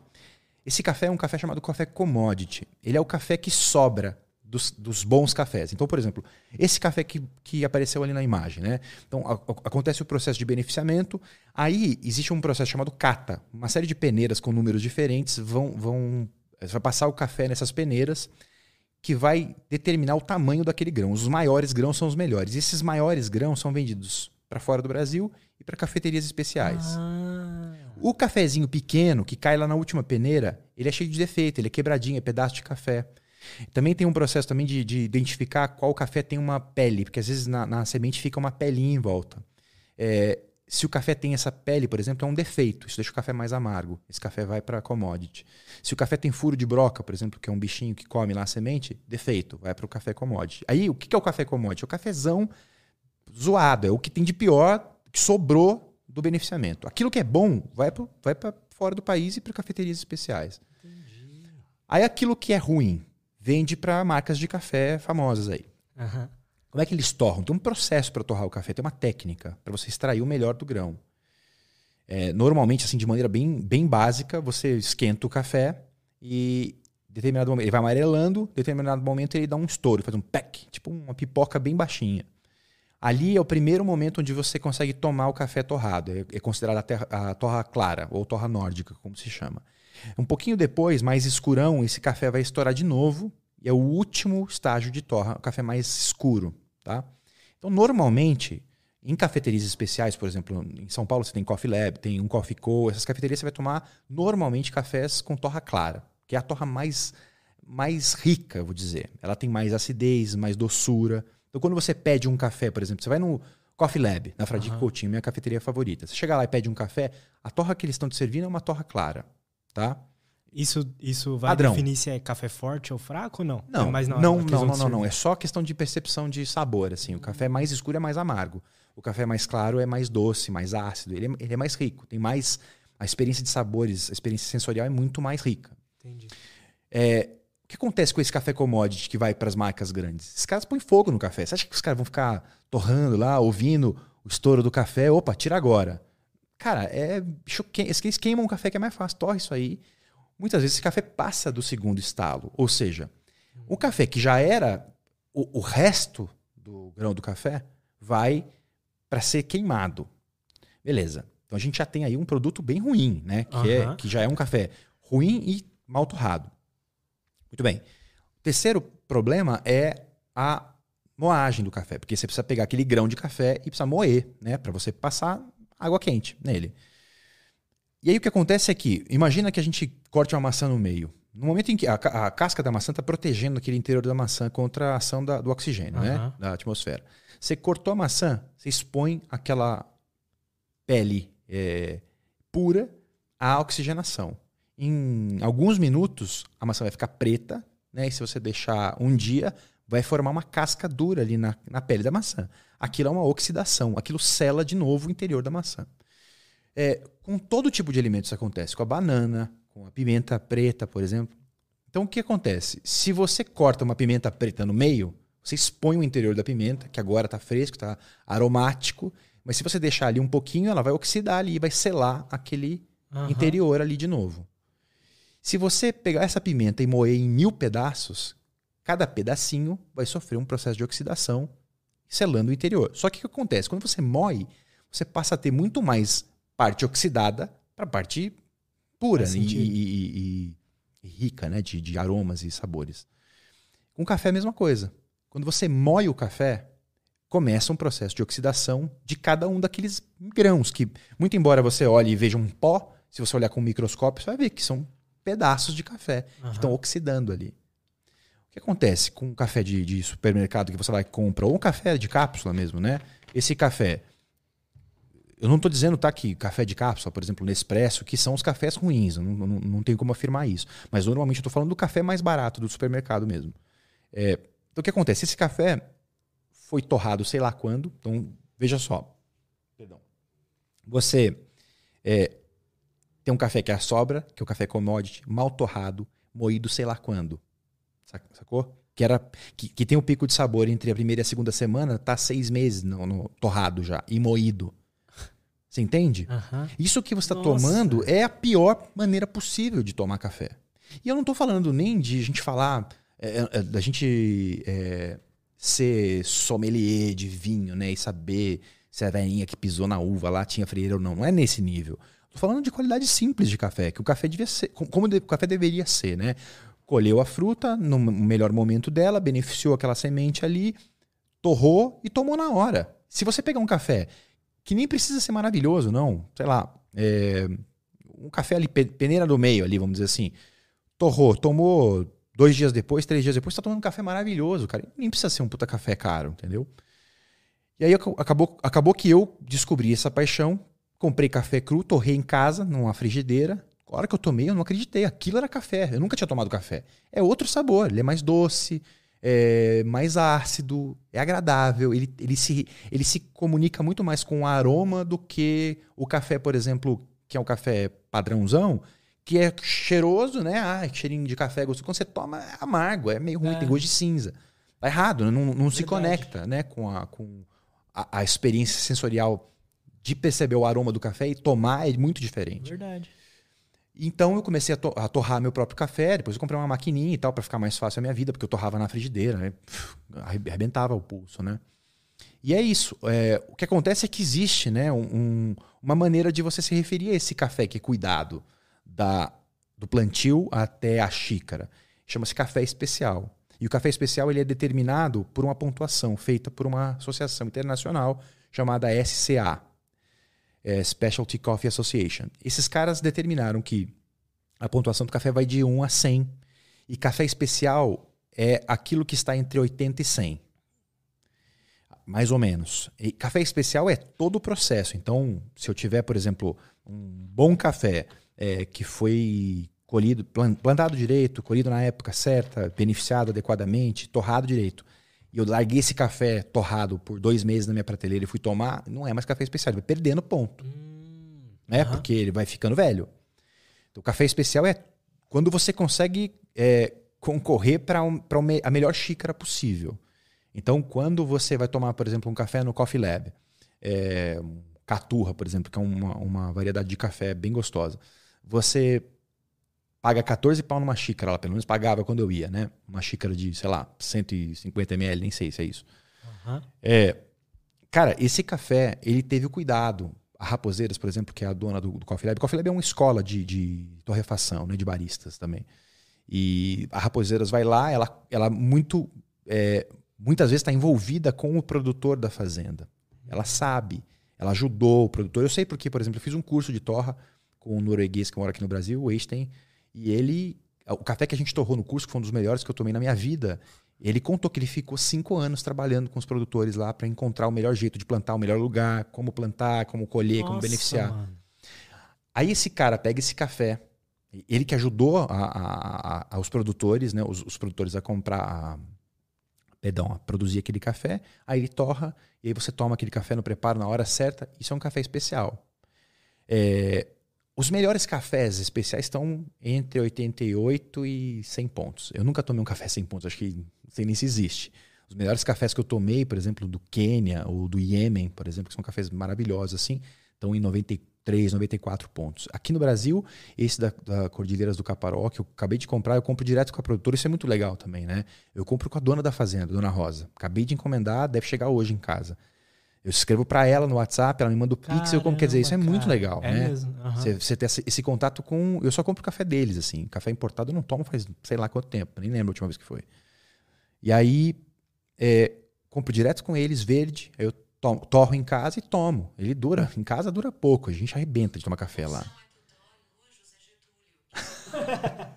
esse café é um café chamado café commodity. Ele é o café que sobra dos, dos, bons cafés. Então, por exemplo, esse café que, que apareceu ali na imagem, né? Então, a, a, acontece o processo de beneficiamento. Aí existe um processo chamado cata. Uma série de peneiras com números diferentes vão, vão vai passar o café nessas peneiras que vai determinar o tamanho daquele grão. Os maiores grãos são os melhores. E esses maiores grãos são vendidos para fora do Brasil e para cafeterias especiais. Ah. O cafezinho pequeno, que cai lá na última peneira, ele é cheio de defeito, ele é quebradinho, é pedaço de café. Também tem um processo também de, de identificar qual café tem uma pele, porque às vezes na, na semente fica uma pelinha em volta. É, se o café tem essa pele, por exemplo, é um defeito. Isso deixa o café mais amargo. Esse café vai para commodity. Se o café tem furo de broca, por exemplo, que é um bichinho que come lá a semente, defeito, vai para o café commodity. Aí, o que é o café commodity? É o cafezão zoado, é o que tem de pior, que sobrou do beneficiamento. Aquilo que é bom vai para vai fora do país e para cafeterias especiais. Entendi. Aí, aquilo que é ruim vende para marcas de café famosas aí. Uhum. Como é que eles torram? Tem um processo para torrar o café, tem uma técnica para você extrair o melhor do grão. É, normalmente, assim, de maneira bem, bem básica, você esquenta o café e determinado momento ele vai amarelando, determinado momento ele dá um estouro, faz um peck, tipo uma pipoca bem baixinha. Ali é o primeiro momento onde você consegue tomar o café torrado. É, é considerada a torra clara, ou torra nórdica, como se chama. Um pouquinho depois, mais escurão, esse café vai estourar de novo. E é o último estágio de torra, o café mais escuro. Tá? Então, normalmente, em cafeterias especiais, por exemplo, em São Paulo você tem Coffee Lab, tem um Coffee Co. Essas cafeterias você vai tomar normalmente cafés com torra clara, que é a torra mais, mais rica, vou dizer. Ela tem mais acidez, mais doçura. Então, quando você pede um café, por exemplo, você vai no Coffee Lab, na Fradique uhum. Coutinho, minha cafeteria favorita. Você chega lá e pede um café, a torra que eles estão te servindo é uma torra clara, tá? Isso, isso vai Padrão. definir se é café forte ou fraco ou não? Não, é mais não, não, não, não, não, não, É só questão de percepção de sabor. Assim. O café mais escuro é mais amargo. O café mais claro é mais doce, mais ácido. Ele é, ele é mais rico. Tem mais. A experiência de sabores, a experiência sensorial é muito mais rica. Entendi. É, o que acontece com esse café commodity que vai para as marcas grandes? Esses caras põem fogo no café. Você acha que os caras vão ficar torrando lá, ouvindo o estouro do café? Opa, tira agora. Cara, é. Eles queimam um café que é mais fácil. Torre isso aí muitas vezes esse café passa do segundo estalo. Ou seja, o café que já era o, o resto do grão do café vai para ser queimado. Beleza. Então a gente já tem aí um produto bem ruim, né? Que, uhum. é, que já é um café ruim e mal torrado. Muito bem. O terceiro problema é a moagem do café, porque você precisa pegar aquele grão de café e precisa moer, né, para você passar água quente nele. E aí o que acontece é que, imagina que a gente corte uma maçã no meio. No momento em que a, a casca da maçã está protegendo aquele interior da maçã contra a ação da, do oxigênio, uhum. né? Da atmosfera. Você cortou a maçã, você expõe aquela pele é, pura à oxigenação. Em alguns minutos, a maçã vai ficar preta, né? E se você deixar um dia, vai formar uma casca dura ali na, na pele da maçã. Aquilo é uma oxidação, aquilo sela de novo o interior da maçã. É, com todo tipo de alimentos isso acontece. Com a banana, com a pimenta preta, por exemplo. Então o que acontece? Se você corta uma pimenta preta no meio, você expõe o interior da pimenta, que agora está fresco, está aromático. Mas se você deixar ali um pouquinho, ela vai oxidar ali e vai selar aquele uhum. interior ali de novo. Se você pegar essa pimenta e moer em mil pedaços, cada pedacinho vai sofrer um processo de oxidação, selando o interior. Só que o que acontece? Quando você moe, você passa a ter muito mais parte oxidada para parte pura e, e, e, e, rica né? de, de aromas e sabores. Com café é a mesma coisa. Quando você moe o café, começa um processo de oxidação de cada um daqueles grãos, que, muito embora você olhe e veja um pó, se você olhar com um microscópio, você vai ver que são pedaços de café uhum. que estão oxidando ali. O que acontece com um café de, de supermercado que você vai e compra, ou um café de cápsula mesmo, né? Esse café, eu não estou dizendo tá, que café de cápsula, por exemplo, Nespresso, que são os cafés ruins, não, não, não tenho como afirmar isso. Mas normalmente eu estou falando do café mais barato do supermercado mesmo. É, então o que acontece? Esse café foi torrado sei lá quando. Então, veja só. Perdão. Você é, tem um café que é a sobra, que é o café commodity, mal torrado, moído sei lá quando. Sacou? Que, era, que, que tem um pico de sabor entre a primeira e a segunda semana, tá seis meses no, no torrado já, e moído. Você entende? Uhum. Isso que você está tomando é a pior maneira possível de tomar café. E eu não estou falando nem de a gente falar, é, é, da gente é, ser sommelier de vinho, né? E saber se a velhinha que pisou na uva lá tinha frieira ou não. Não é nesse nível. Tô falando de qualidade simples de café, que o café devia ser, como o café deveria ser, né? Colheu a fruta no melhor momento dela, beneficiou aquela semente ali, torrou e tomou na hora. Se você pegar um café que nem precisa ser maravilhoso, não, sei lá, é, um café ali, peneira do meio ali, vamos dizer assim, torrou, tomou Dois dias depois, três dias depois, você tá tomando um café maravilhoso, cara. Nem precisa ser um puta café caro, entendeu? E aí acabou, acabou que eu descobri essa paixão, comprei café cru, torrei em casa, numa frigideira. A hora que eu tomei, eu não acreditei. Aquilo era café. Eu nunca tinha tomado café. É outro sabor, ele é mais doce, é mais ácido, é agradável. Ele, ele, se, ele se comunica muito mais com o aroma do que o café, por exemplo, que é um café padrãozão, que é cheiroso, né? Ah, cheirinho de café gostoso. Quando você toma, é amargo, é meio ruim, é. tem gosto de cinza. Tá errado, né? não, não se conecta né? com, a, com a, a, experiência sensorial de perceber o aroma do café e tomar é muito diferente. Verdade. Então eu comecei a, to a torrar meu próprio café, depois eu comprei uma maquininha e tal para ficar mais fácil a minha vida, porque eu torrava na frigideira, né? arrebentava o pulso, né? E é isso. É, o que acontece é que existe né, um, uma maneira de você se referir a esse café que é cuidado da, do plantio até a xícara. Chama-se café especial. E o café especial ele é determinado por uma pontuação feita por uma associação internacional chamada SCA, é Specialty Coffee Association. Esses caras determinaram que a pontuação do café vai de 1 a 100 e café especial é aquilo que está entre 80 e 100. Mais ou menos. E café especial é todo o processo. Então, se eu tiver, por exemplo, um bom café é, que foi colhido, plantado direito, colhido na época certa, beneficiado adequadamente, torrado direito. E eu larguei esse café torrado por dois meses na minha prateleira e fui tomar, não é mais café especial, ele vai perdendo ponto. Hum, né? Uhum. Porque ele vai ficando velho. Então, o café especial é quando você consegue é, concorrer para um, a melhor xícara possível. Então, quando você vai tomar, por exemplo, um café no Coffee Lab, é, Caturra, por exemplo, que é uma, uma variedade de café bem gostosa você paga 14 pau numa xícara, lá pelo menos pagava quando eu ia, né? Uma xícara de, sei lá, 150 ml, nem sei se é isso. Uhum. É, cara, esse café, ele teve o cuidado. A Raposeiras, por exemplo, que é a dona do, do Coffee Lab. O Coffee Lab é uma escola de, de torrefação, né? De baristas também. E a Raposeiras vai lá, ela, ela muito, é, muitas vezes está envolvida com o produtor da fazenda. Ela sabe, ela ajudou o produtor. Eu sei porque, por exemplo, eu fiz um curso de torra com um norueguês que mora aqui no Brasil, o Einstein, e ele. O café que a gente torrou no curso, que foi um dos melhores que eu tomei na minha vida, ele contou que ele ficou cinco anos trabalhando com os produtores lá para encontrar o melhor jeito de plantar, o melhor lugar, como plantar, como colher, Nossa, como beneficiar. Mano. Aí esse cara pega esse café, ele que ajudou a, a, a, os produtores, né, os, os produtores a comprar, a, perdão, a produzir aquele café, aí ele torra, e aí você toma aquele café no preparo na hora certa. Isso é um café especial. É, os melhores cafés especiais estão entre 88 e 100 pontos. Eu nunca tomei um café 100 pontos, acho que sei nem se existe. Os melhores cafés que eu tomei, por exemplo, do Quênia ou do Iêmen, por exemplo, que são cafés maravilhosos assim, estão em 93, 94 pontos. Aqui no Brasil, esse da, da Cordilheiras do Caparó, que eu acabei de comprar, eu compro direto com a produtora, isso é muito legal também, né? Eu compro com a dona da fazenda, Dona Rosa. Acabei de encomendar, deve chegar hoje em casa. Eu escrevo para ela no WhatsApp, ela me manda o Pix, eu como quer dizer, isso é muito legal, é né? Mesmo. Uhum. Você, você ter esse contato com. Eu só compro café deles, assim. Café importado eu não tomo faz sei lá quanto tempo, nem lembro a última vez que foi. E aí, é, compro direto com eles, verde, aí eu tomo, torro em casa e tomo. Ele dura, em casa dura pouco, a gente arrebenta de tomar café lá. <laughs>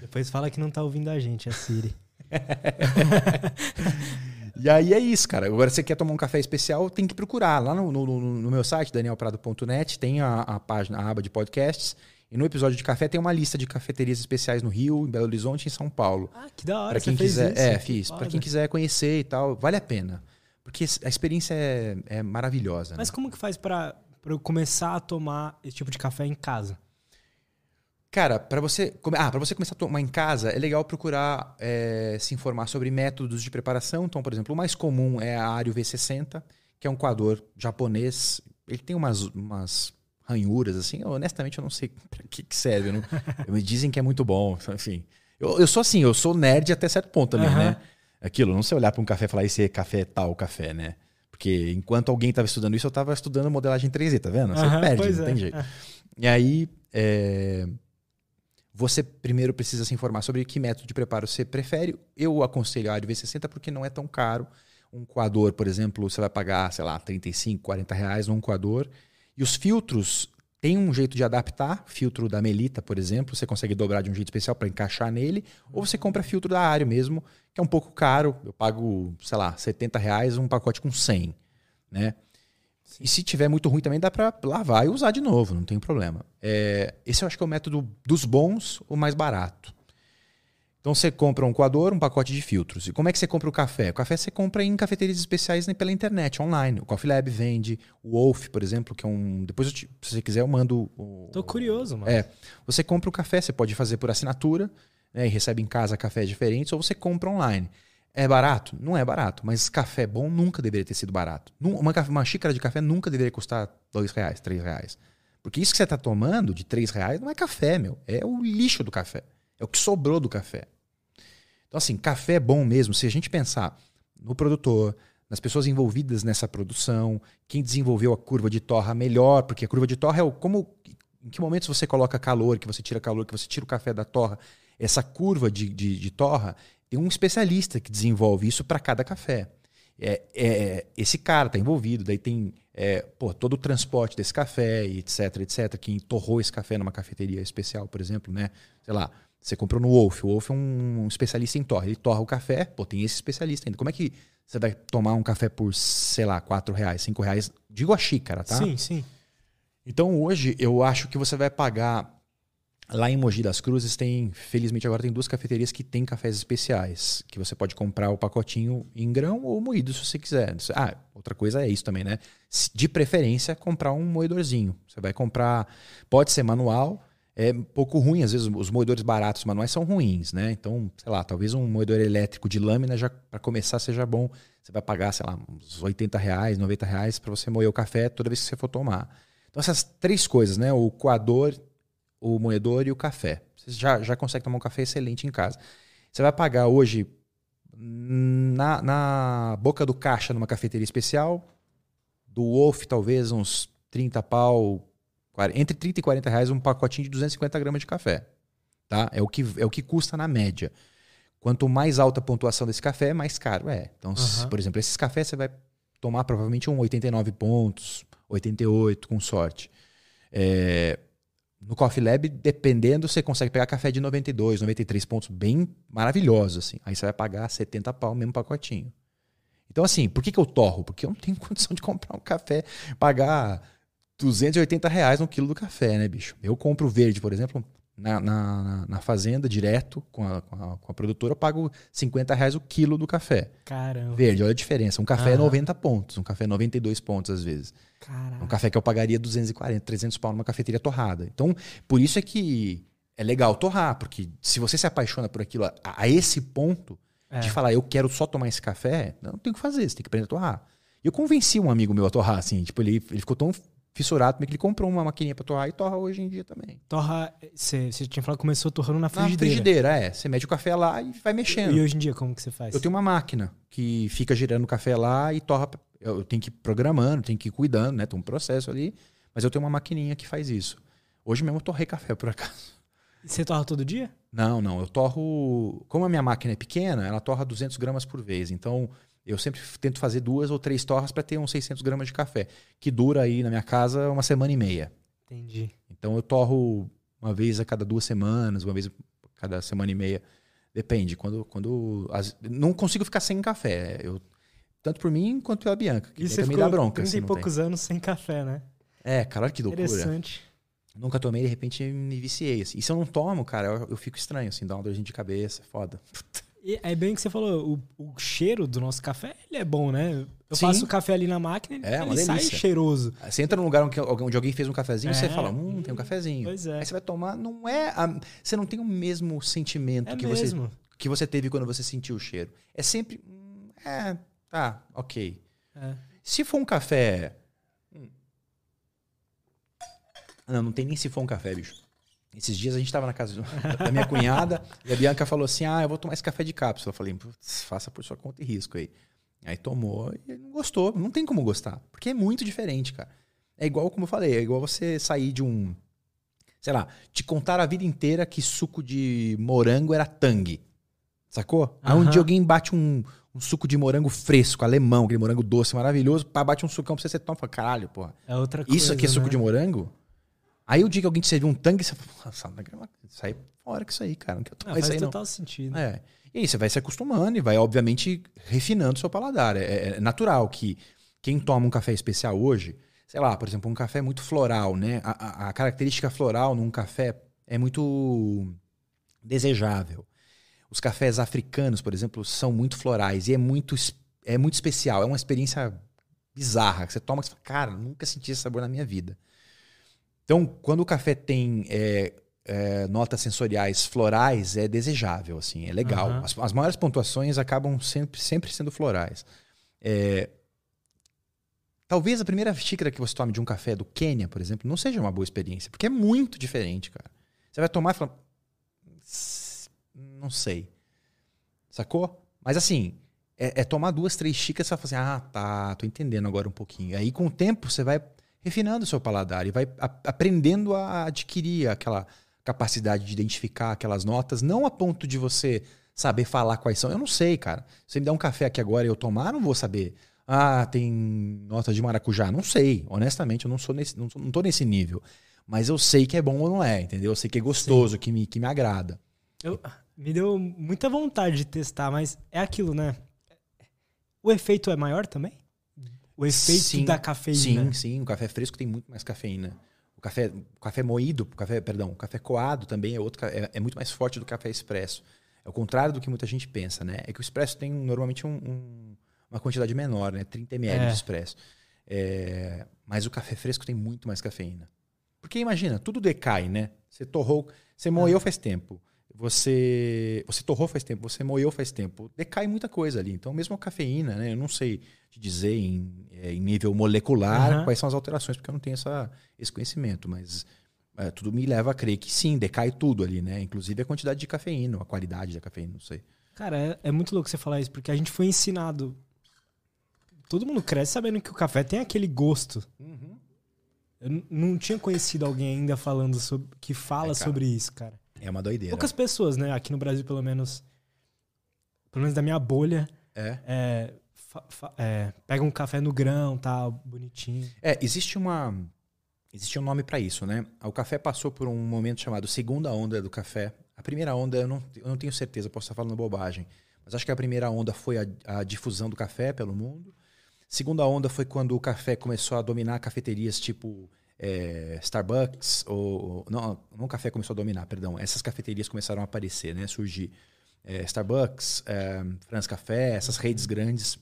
Depois fala que não tá ouvindo a gente, a Siri. <laughs> e aí é isso, cara. Agora você quer tomar um café especial, tem que procurar. Lá no, no, no meu site, danielprado.net, tem a, a, página, a aba de podcasts. E no episódio de café tem uma lista de cafeterias especiais no Rio, em Belo Horizonte e em São Paulo. Ah, que da hora. Pra quem você quiser, isso. é, fiz. Para quem quiser conhecer e tal, vale a pena. Porque a experiência é, é maravilhosa. Mas né? como que faz para eu começar a tomar esse tipo de café em casa? Cara, para você, ah, para você começar a tomar em casa, é legal procurar é, se informar sobre métodos de preparação. Então, por exemplo, o mais comum é a Ario V60, que é um coador japonês. Ele tem umas, umas ranhuras, assim. Eu, honestamente, eu não sei para que, que serve. Não, <laughs> me dizem que é muito bom, enfim. Eu, eu, sou assim, eu sou nerd até certo ponto também, uhum. né? Aquilo, não sei olhar para um café e falar esse é café tal café, né? Porque enquanto alguém estava estudando isso, eu estava estudando modelagem 3D, tá vendo? Você uhum, perde, não é. tem jeito. É. E aí, é, você primeiro precisa se informar sobre que método de preparo você prefere. Eu aconselho a V60 porque não é tão caro. Um coador, por exemplo, você vai pagar, sei lá, 35, 40 reais num coador. E os filtros tem um jeito de adaptar, filtro da Melita, por exemplo, você consegue dobrar de um jeito especial para encaixar nele, ou você compra filtro da área mesmo, que é um pouco caro, eu pago, sei lá, 70 reais um pacote com 100, né? E se tiver muito ruim também dá para lavar e usar de novo, não tem problema. É, esse eu acho que é o método dos bons, o mais barato. Então você compra um coador, um pacote de filtros. E como é que você compra o café? O café você compra em cafeterias especiais pela internet, online. O Coffee Lab vende, o Wolf, por exemplo, que é um. Depois, te, se você quiser, eu mando. O... Tô curioso, mano. É. Você compra o café, você pode fazer por assinatura, né, e recebe em casa cafés diferentes, ou você compra online. É barato? Não é barato, mas café bom nunca deveria ter sido barato. Uma, uma xícara de café nunca deveria custar dois reais, três reais. Porque isso que você está tomando de três reais não é café, meu. É o lixo do café. É o que sobrou do café. Então, assim, café é bom mesmo. Se a gente pensar no produtor, nas pessoas envolvidas nessa produção, quem desenvolveu a curva de torra melhor, porque a curva de torra é o como em que momentos você coloca calor, que você tira calor, que você tira o café da torra. Essa curva de, de, de torra tem um especialista que desenvolve isso para cada café. É, é, esse cara está envolvido, daí tem é, pô, todo o transporte desse café, etc, etc. Quem torrou esse café numa cafeteria especial, por exemplo, né? Sei lá, você comprou no Wolf. O Wolf é um especialista em torra. Ele torra o café, pô, tem esse especialista ainda. Como é que você vai tomar um café por, sei lá, 4 reais, 5 reais? Digo a xícara, tá? Sim, sim. Então hoje eu acho que você vai pagar. Lá em Mogi das Cruzes tem, felizmente agora tem duas cafeterias que tem cafés especiais, que você pode comprar o pacotinho em grão ou moído se você quiser. Ah, outra coisa é isso também, né? De preferência, comprar um moedorzinho. Você vai comprar, pode ser manual, é um pouco ruim. Às vezes os moedores baratos manuais são ruins, né? Então, sei lá, talvez um moedor elétrico de lâmina já para começar seja bom. Você vai pagar, sei lá, uns 80 reais, 90 reais para você moer o café toda vez que você for tomar. Então, essas três coisas, né? O coador, o moedor e o café. Você já, já consegue tomar um café excelente em casa. Você vai pagar hoje na, na boca do caixa numa cafeteria especial, do Wolf talvez uns 30 pau, entre 30 e 40 reais um pacotinho de 250 gramas de café. Tá? É, o que, é o que custa na média. Quanto mais alta a pontuação desse café, mais caro é. Então, uhum. se, por exemplo, esses cafés você vai tomar provavelmente um 89 pontos, 88 com sorte. É, no Coffee Lab, dependendo, você consegue pegar café de 92, 93 pontos, bem maravilhoso. Assim. Aí você vai pagar 70 pau mesmo pacotinho. Então, assim, por que, que eu torro? Porque eu não tenho <laughs> condição de comprar um café, pagar 280 reais um quilo do café, né, bicho? Eu compro verde, por exemplo, na, na, na fazenda, direto com a, com a, com, a, produtora, eu pago 50 reais o quilo do café. Caramba. Verde, olha a diferença. Um café ah. é 90 pontos, um café é 92 pontos às vezes. Caraca. Um café que eu pagaria 240, 300 pau numa cafeteria torrada. Então, por isso é que é legal torrar, porque se você se apaixona por aquilo a, a esse ponto, é. de falar, eu quero só tomar esse café, não tem o que fazer, você tem que aprender a torrar. Eu convenci um amigo meu a torrar, assim, tipo, ele, ele ficou tão fissurado, meio que ele comprou uma maquininha pra torrar e torra hoje em dia também. Torra. Você tinha falado que começou torrando na Na frigideira. frigideira, é. Você mete o café lá e vai mexendo. E hoje em dia, como que você faz? Eu tenho uma máquina que fica girando o café lá e torra. Eu tenho que ir programando, tenho que ir cuidando, né? Tem um processo ali. Mas eu tenho uma maquininha que faz isso. Hoje mesmo eu torrei café, por acaso. Você torra todo dia? Não, não. Eu torro. Como a minha máquina é pequena, ela torra 200 gramas por vez. Então, eu sempre tento fazer duas ou três torras para ter uns 600 gramas de café, que dura aí na minha casa uma semana e meia. Entendi. Então, eu torro uma vez a cada duas semanas, uma vez a cada semana e meia. Depende. Quando, quando as- não consigo ficar sem café. Eu, tanto por mim quanto pela Bianca. Que E você também dá bronca. 30 se e poucos anos sem café, né? tem. É, cara, olha que loucura. Interessante. Nunca tomei, de repente me viciei. Assim. E se eu não tomo, cara, eu, eu fico estranho, assim, dá uma dorzinha de cabeça, foda. <laughs> E é bem o que você falou, o, o cheiro do nosso café, ele é bom, né? Eu Sim. faço o café ali na máquina, ele, É, ele sai cheiroso. Você entra num lugar onde alguém fez um cafezinho, É. você fala, hum, tem um cafezinho. Pois é. Aí você vai tomar, não é. a- você não tem o mesmo sentimento É que, você, mesmo. que você teve quando você sentiu o cheiro. É sempre. hum, é, tá, ok. É. Se for um café. hum. Não, não tem nem se for um café, bicho. Esses dias a gente tava na casa da minha cunhada e a Bianca falou assim: Ah, eu vou tomar esse café de cápsula. Eu falei, "Putz, faça por sua conta e risco aí. Aí tomou e não gostou. Não tem como gostar. Porque é muito diferente, cara. É igual, como eu falei, é igual você sair de um. Sei lá, te contar a vida inteira que suco de morango era tangue. Sacou? Aí um dia alguém bate um, um suco de morango fresco, alemão, aquele morango doce maravilhoso, pá, bate um sucão pra você, você toma e fala, caralho, porra. É outra coisa. Isso aqui é suco né? de morango? Aí o dia que alguém te serviu um tangue, você fala, sai fora com isso aí, cara. Não quero Ah, tomar faz isso aí, não. total sentido. É. E aí você vai se acostumando e vai, obviamente, refinando seu paladar. É, é natural que quem toma um café especial hoje, sei lá, por exemplo, um café muito floral, né? A, a- a característica floral num café é muito desejável. Os cafés africanos, por exemplo, são muito florais e é muito, é muito especial. É uma experiência bizarra. que Você toma e você fala, cara, nunca senti esse sabor na minha vida. Então, quando o café tem é, é, notas sensoriais florais, é desejável, assim, é legal. Aham. As, as maiores pontuações acabam sempre, sempre sendo florais. É, talvez a primeira xícara que você tome de um café do Quênia, por exemplo, não seja uma boa experiência, porque é muito diferente, cara. Você vai tomar e fala, "S- não sei. Sacou? Mas assim, é, é tomar duas, três xícaras e você fala assim, ah, tá, tô entendendo agora um pouquinho. Aí com o tempo você vai refinando o seu paladar e vai a- aprendendo a adquirir aquela capacidade de identificar aquelas notas, não a ponto de você saber falar quais são. Eu não sei, cara. Se você me der um café aqui agora e eu tomar, não vou saber. Ah, tem nota de maracujá. Não sei. Honestamente, eu não sou nesse, não, sou- não tô nesse nível. Mas eu sei que é bom ou não é, entendeu? Eu sei que é gostoso, que me, que me agrada. Eu- me deu muita vontade de testar, mas é aquilo, né? O efeito é maior também? O efeito Sim, da cafeína. Sim, sim. O café fresco tem muito mais cafeína. O café, o café moído, o café, perdão, o café coado também é outro, é, é muito mais forte do que o café expresso. É o contrário do que muita gente pensa, né? É que o expresso tem normalmente um- um- uma quantidade menor, né? 30 ml É. de expresso. É, mas o café fresco tem muito mais cafeína. Porque imagina, tudo decai, né? Você torrou, você moeu faz tempo. Você, você torrou faz tempo, você moeu faz tempo. Decai muita coisa ali. Então, mesmo a cafeína, né? Eu não sei te dizer em, é, em nível molecular Aham. quais são as alterações, porque eu não tenho essa, esse conhecimento. Mas é, tudo me leva a crer que sim, decai tudo ali, né? Inclusive a quantidade de cafeína, a qualidade da cafeína, não sei. Cara, é, é muito louco você falar isso, porque a gente foi ensinado. Todo mundo cresce sabendo que o café tem aquele gosto. Eu n- não tinha conhecido alguém ainda falando sobre. que fala É, sobre isso, cara. É uma doideira. Poucas pessoas, né? Aqui no Brasil, pelo menos. Pelo menos da minha bolha. É. É, é, pega um café no grão, tal, bonitinho. É, existe uma. Existe um nome para isso, né? O café passou por um momento chamado segunda onda do café. A primeira onda, eu não, eu não tenho certeza, posso estar falando bobagem. Mas acho que a primeira onda foi a, a difusão do café pelo mundo. Segunda onda foi quando o café começou a dominar cafeterias tipo é, Starbucks, ou. Não, não café começou a dominar, perdão. Essas cafeterias começaram a aparecer, né? Surgir. É, Starbucks, é, France Café, essas redes grandes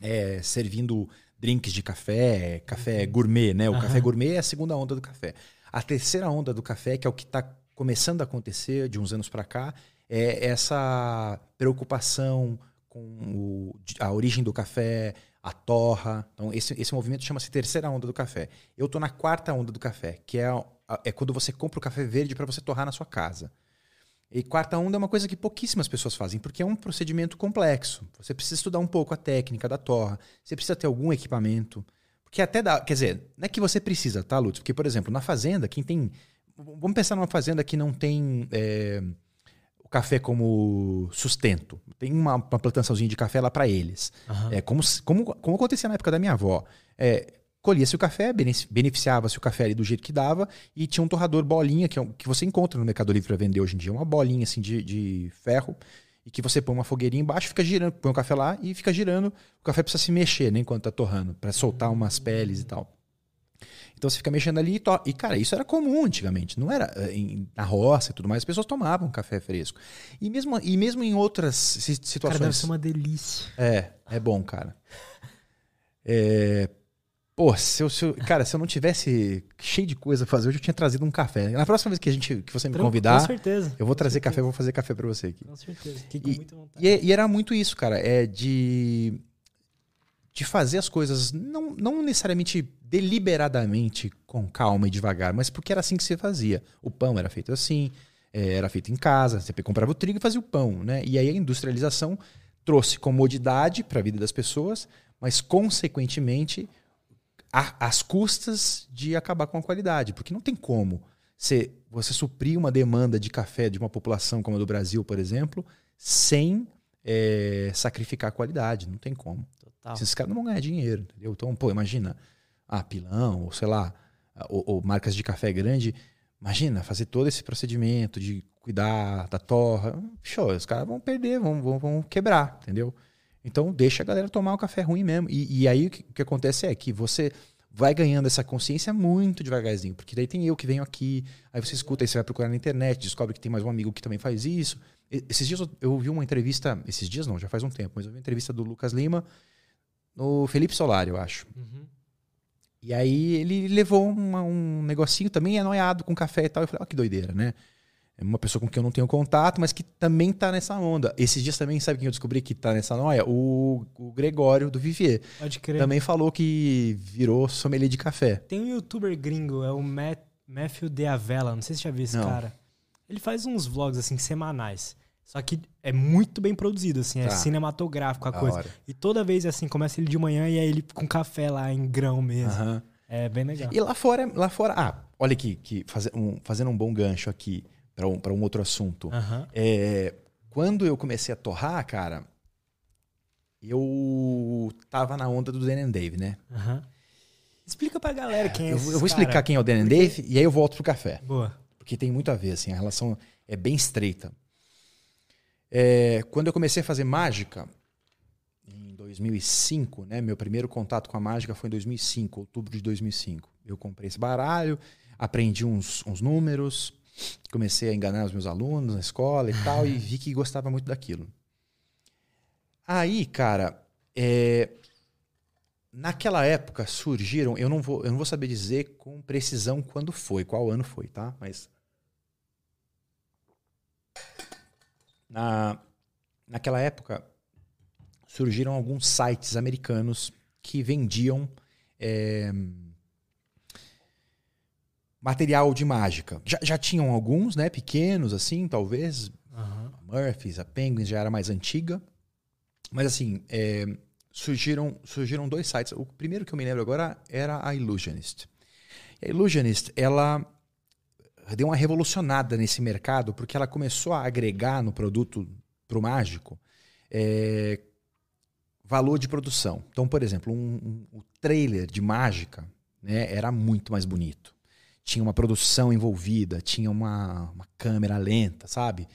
é, servindo drinks de café, café gourmet, né? O Aham. café gourmet é a segunda onda do café. A terceira onda do café, que é o que está começando a acontecer de uns anos para cá, é essa preocupação com o- a origem do café, a torra. Então, esse, esse movimento chama-se terceira onda do café. Eu tô na quarta onda do café, que é, é quando você compra o café verde para você torrar na sua casa. E quarta onda é uma coisa que pouquíssimas pessoas fazem, porque é um procedimento complexo. Você precisa estudar um pouco a técnica da torra, você precisa ter algum equipamento. Porque até dá. Quer dizer, não é que você precisa, tá, Lutz? Porque, por exemplo, na fazenda, quem tem. Vamos pensar numa fazenda que não tem é, café como sustento. Tem uma, uma plantaçãozinha de café lá para eles. Uhum. É como, como, como acontecia na época da minha avó. É, colhia-se o café, beneficiava-se o café ali do jeito que dava, e tinha um torrador bolinha, que, é um, que você encontra no Mercado Livre para vender hoje em dia, uma bolinha assim de, de ferro, e que você põe uma fogueirinha embaixo, fica girando, põe o café lá e fica girando. O café precisa se mexer, né, enquanto tá torrando, para soltar umas peles e tal. Então você fica mexendo ali e, to... e cara, isso era comum antigamente, não era eh, em, na roça e tudo mais, as pessoas tomavam café fresco. E mesmo, e mesmo em outras situações. Cara, deve ser uma delícia. É, é bom, cara. É, Pô, se eu, se eu, cara, se eu não tivesse cheio de coisa pra fazer hoje, eu tinha trazido um café. Na próxima vez que a gente que você me convidar, com certeza, eu vou trazer certeza. café, vou fazer café para você aqui. Com certeza. Fiquei com e, muita vontade. E, é, e, era muito isso, cara, é de de fazer as coisas não, não necessariamente deliberadamente com calma e devagar, mas porque era assim que se fazia. O pão era feito assim, é, era feito em casa, você comprava o trigo e fazia o pão, né? E aí a industrialização trouxe comodidade para a vida das pessoas, mas consequentemente às custas de acabar com a qualidade, porque não tem como você, você suprir uma demanda de café de uma população como a do Brasil, por exemplo, sem é, sacrificar a qualidade. Não tem como. Total. Esses caras não vão ganhar dinheiro, entendeu? Então, pô, imagina, ah, pilão, ou sei lá, ou, ou marcas de café grande. Imagina fazer todo esse procedimento de cuidar da torra. Show, os caras vão perder, vão, vão, vão quebrar, entendeu? Então deixa a galera tomar o café ruim mesmo. E, e aí o que, o que, acontece é que você vai ganhando essa consciência muito devagarzinho. Porque daí tem eu que venho aqui, aí você escuta, aí você vai procurar na internet, descobre que tem mais um amigo que também faz isso. Esses dias eu ouvi uma entrevista, esses dias não, já faz um tempo, mas eu ouvi uma entrevista do Lucas Lima no Felipe Solar, eu acho. Uhum. E aí ele levou uma, um negocinho também anoiado com café e tal. Eu falei, ó, oh, que doideira, né? É uma pessoa com quem eu não tenho contato, mas que também tá nessa onda. Esses dias também, sabe quem eu descobri que tá nessa noia? O, o Gregório do Vivier. Pode crer. Também falou que virou sommelier de café. Tem um youtuber gringo, é o Matt, Matthew De Avella, não sei se você já viu esse não. cara. Ele faz uns vlogs assim semanais. Só que é muito bem produzido, assim, é tá. cinematográfico a da coisa. Hora. E toda vez assim, começa ele de manhã e aí ele com café lá em grão mesmo. Uhum. É bem legal. E lá fora, lá fora, ah, olha aqui, que faz, um, fazendo um bom gancho aqui para um, um outro assunto. Uhum. É, quando eu comecei a torrar, cara, eu tava na onda do Dan Dave, né? Uhum. Explica pra galera quem é eu, esse Eu vou explicar cara. quem é o Dan Porque... Dave e aí eu volto pro café. Boa. Porque tem muito a ver, assim, a relação é bem estreita. É, quando eu comecei a fazer mágica, em 2005, né? Meu primeiro contato com a mágica foi em 2005, outubro de 2005. Eu comprei esse baralho, aprendi uns, uns números, Comecei a enganar os meus alunos na escola e tal, e vi que gostava muito daquilo. Aí, cara, é, naquela época surgiram, eu não, vou, eu não vou saber dizer com precisão quando foi, qual ano foi, tá? Mas. Na, naquela época surgiram alguns sites americanos que vendiam. É, material de mágica. Já, já tinham alguns, né? Pequenos, assim, talvez. Uhum. A Murphys, a Penguins já era mais antiga. Mas assim, é, surgiram, surgiram dois sites. O primeiro que eu me lembro agora era a Illusionist. A Illusionist, ela deu uma revolucionada nesse mercado porque ela começou a agregar no produto para o mágico é, valor de produção. Então, por exemplo, um, um, o trailer de mágica né, era muito mais bonito tinha uma produção envolvida, tinha uma, uma câmera lenta, sabe?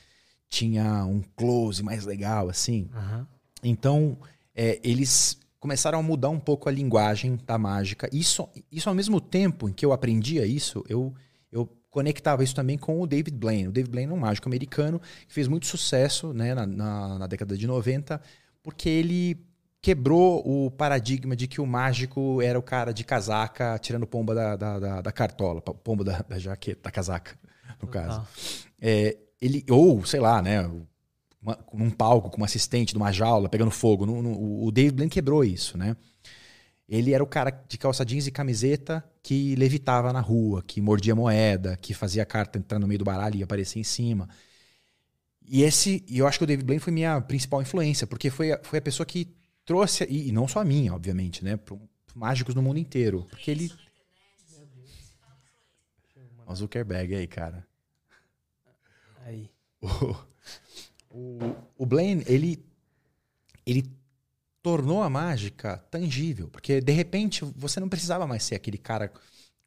Tinha um close mais legal, assim. Uhum. Então, é, eles começaram a mudar um pouco a linguagem da mágica. Isso, isso ao mesmo tempo em que eu aprendia isso, eu, eu conectava isso também com o David Blaine. O David Blaine é um mágico americano que fez muito sucesso né, na, na, na década de 90, porque ele quebrou o paradigma de que o mágico era o cara de casaca tirando pomba da, da, da, da cartola, pomba da, da, jaqueta, da casaca, no caso. É, ele, ou, sei lá, né? uma, num palco com um assistente, numa jaula, pegando fogo. No, no, o David Blaine quebrou isso, né? Ele era o cara de calça jeans e camiseta que levitava na rua, que mordia moeda, que fazia a carta entrar no meio do baralho e aparecer em cima. E esse, eu acho que o David Blaine foi minha principal influência, porque foi, a, foi a pessoa que trouxe, e, e não só a minha, obviamente, né? Para mágicos no mundo inteiro. Porque ele. O Zuckerberg aí, cara. Aí. <laughs> O, o, o Blaine, ele, ele tornou a mágica tangível, porque de repente você não precisava mais ser aquele cara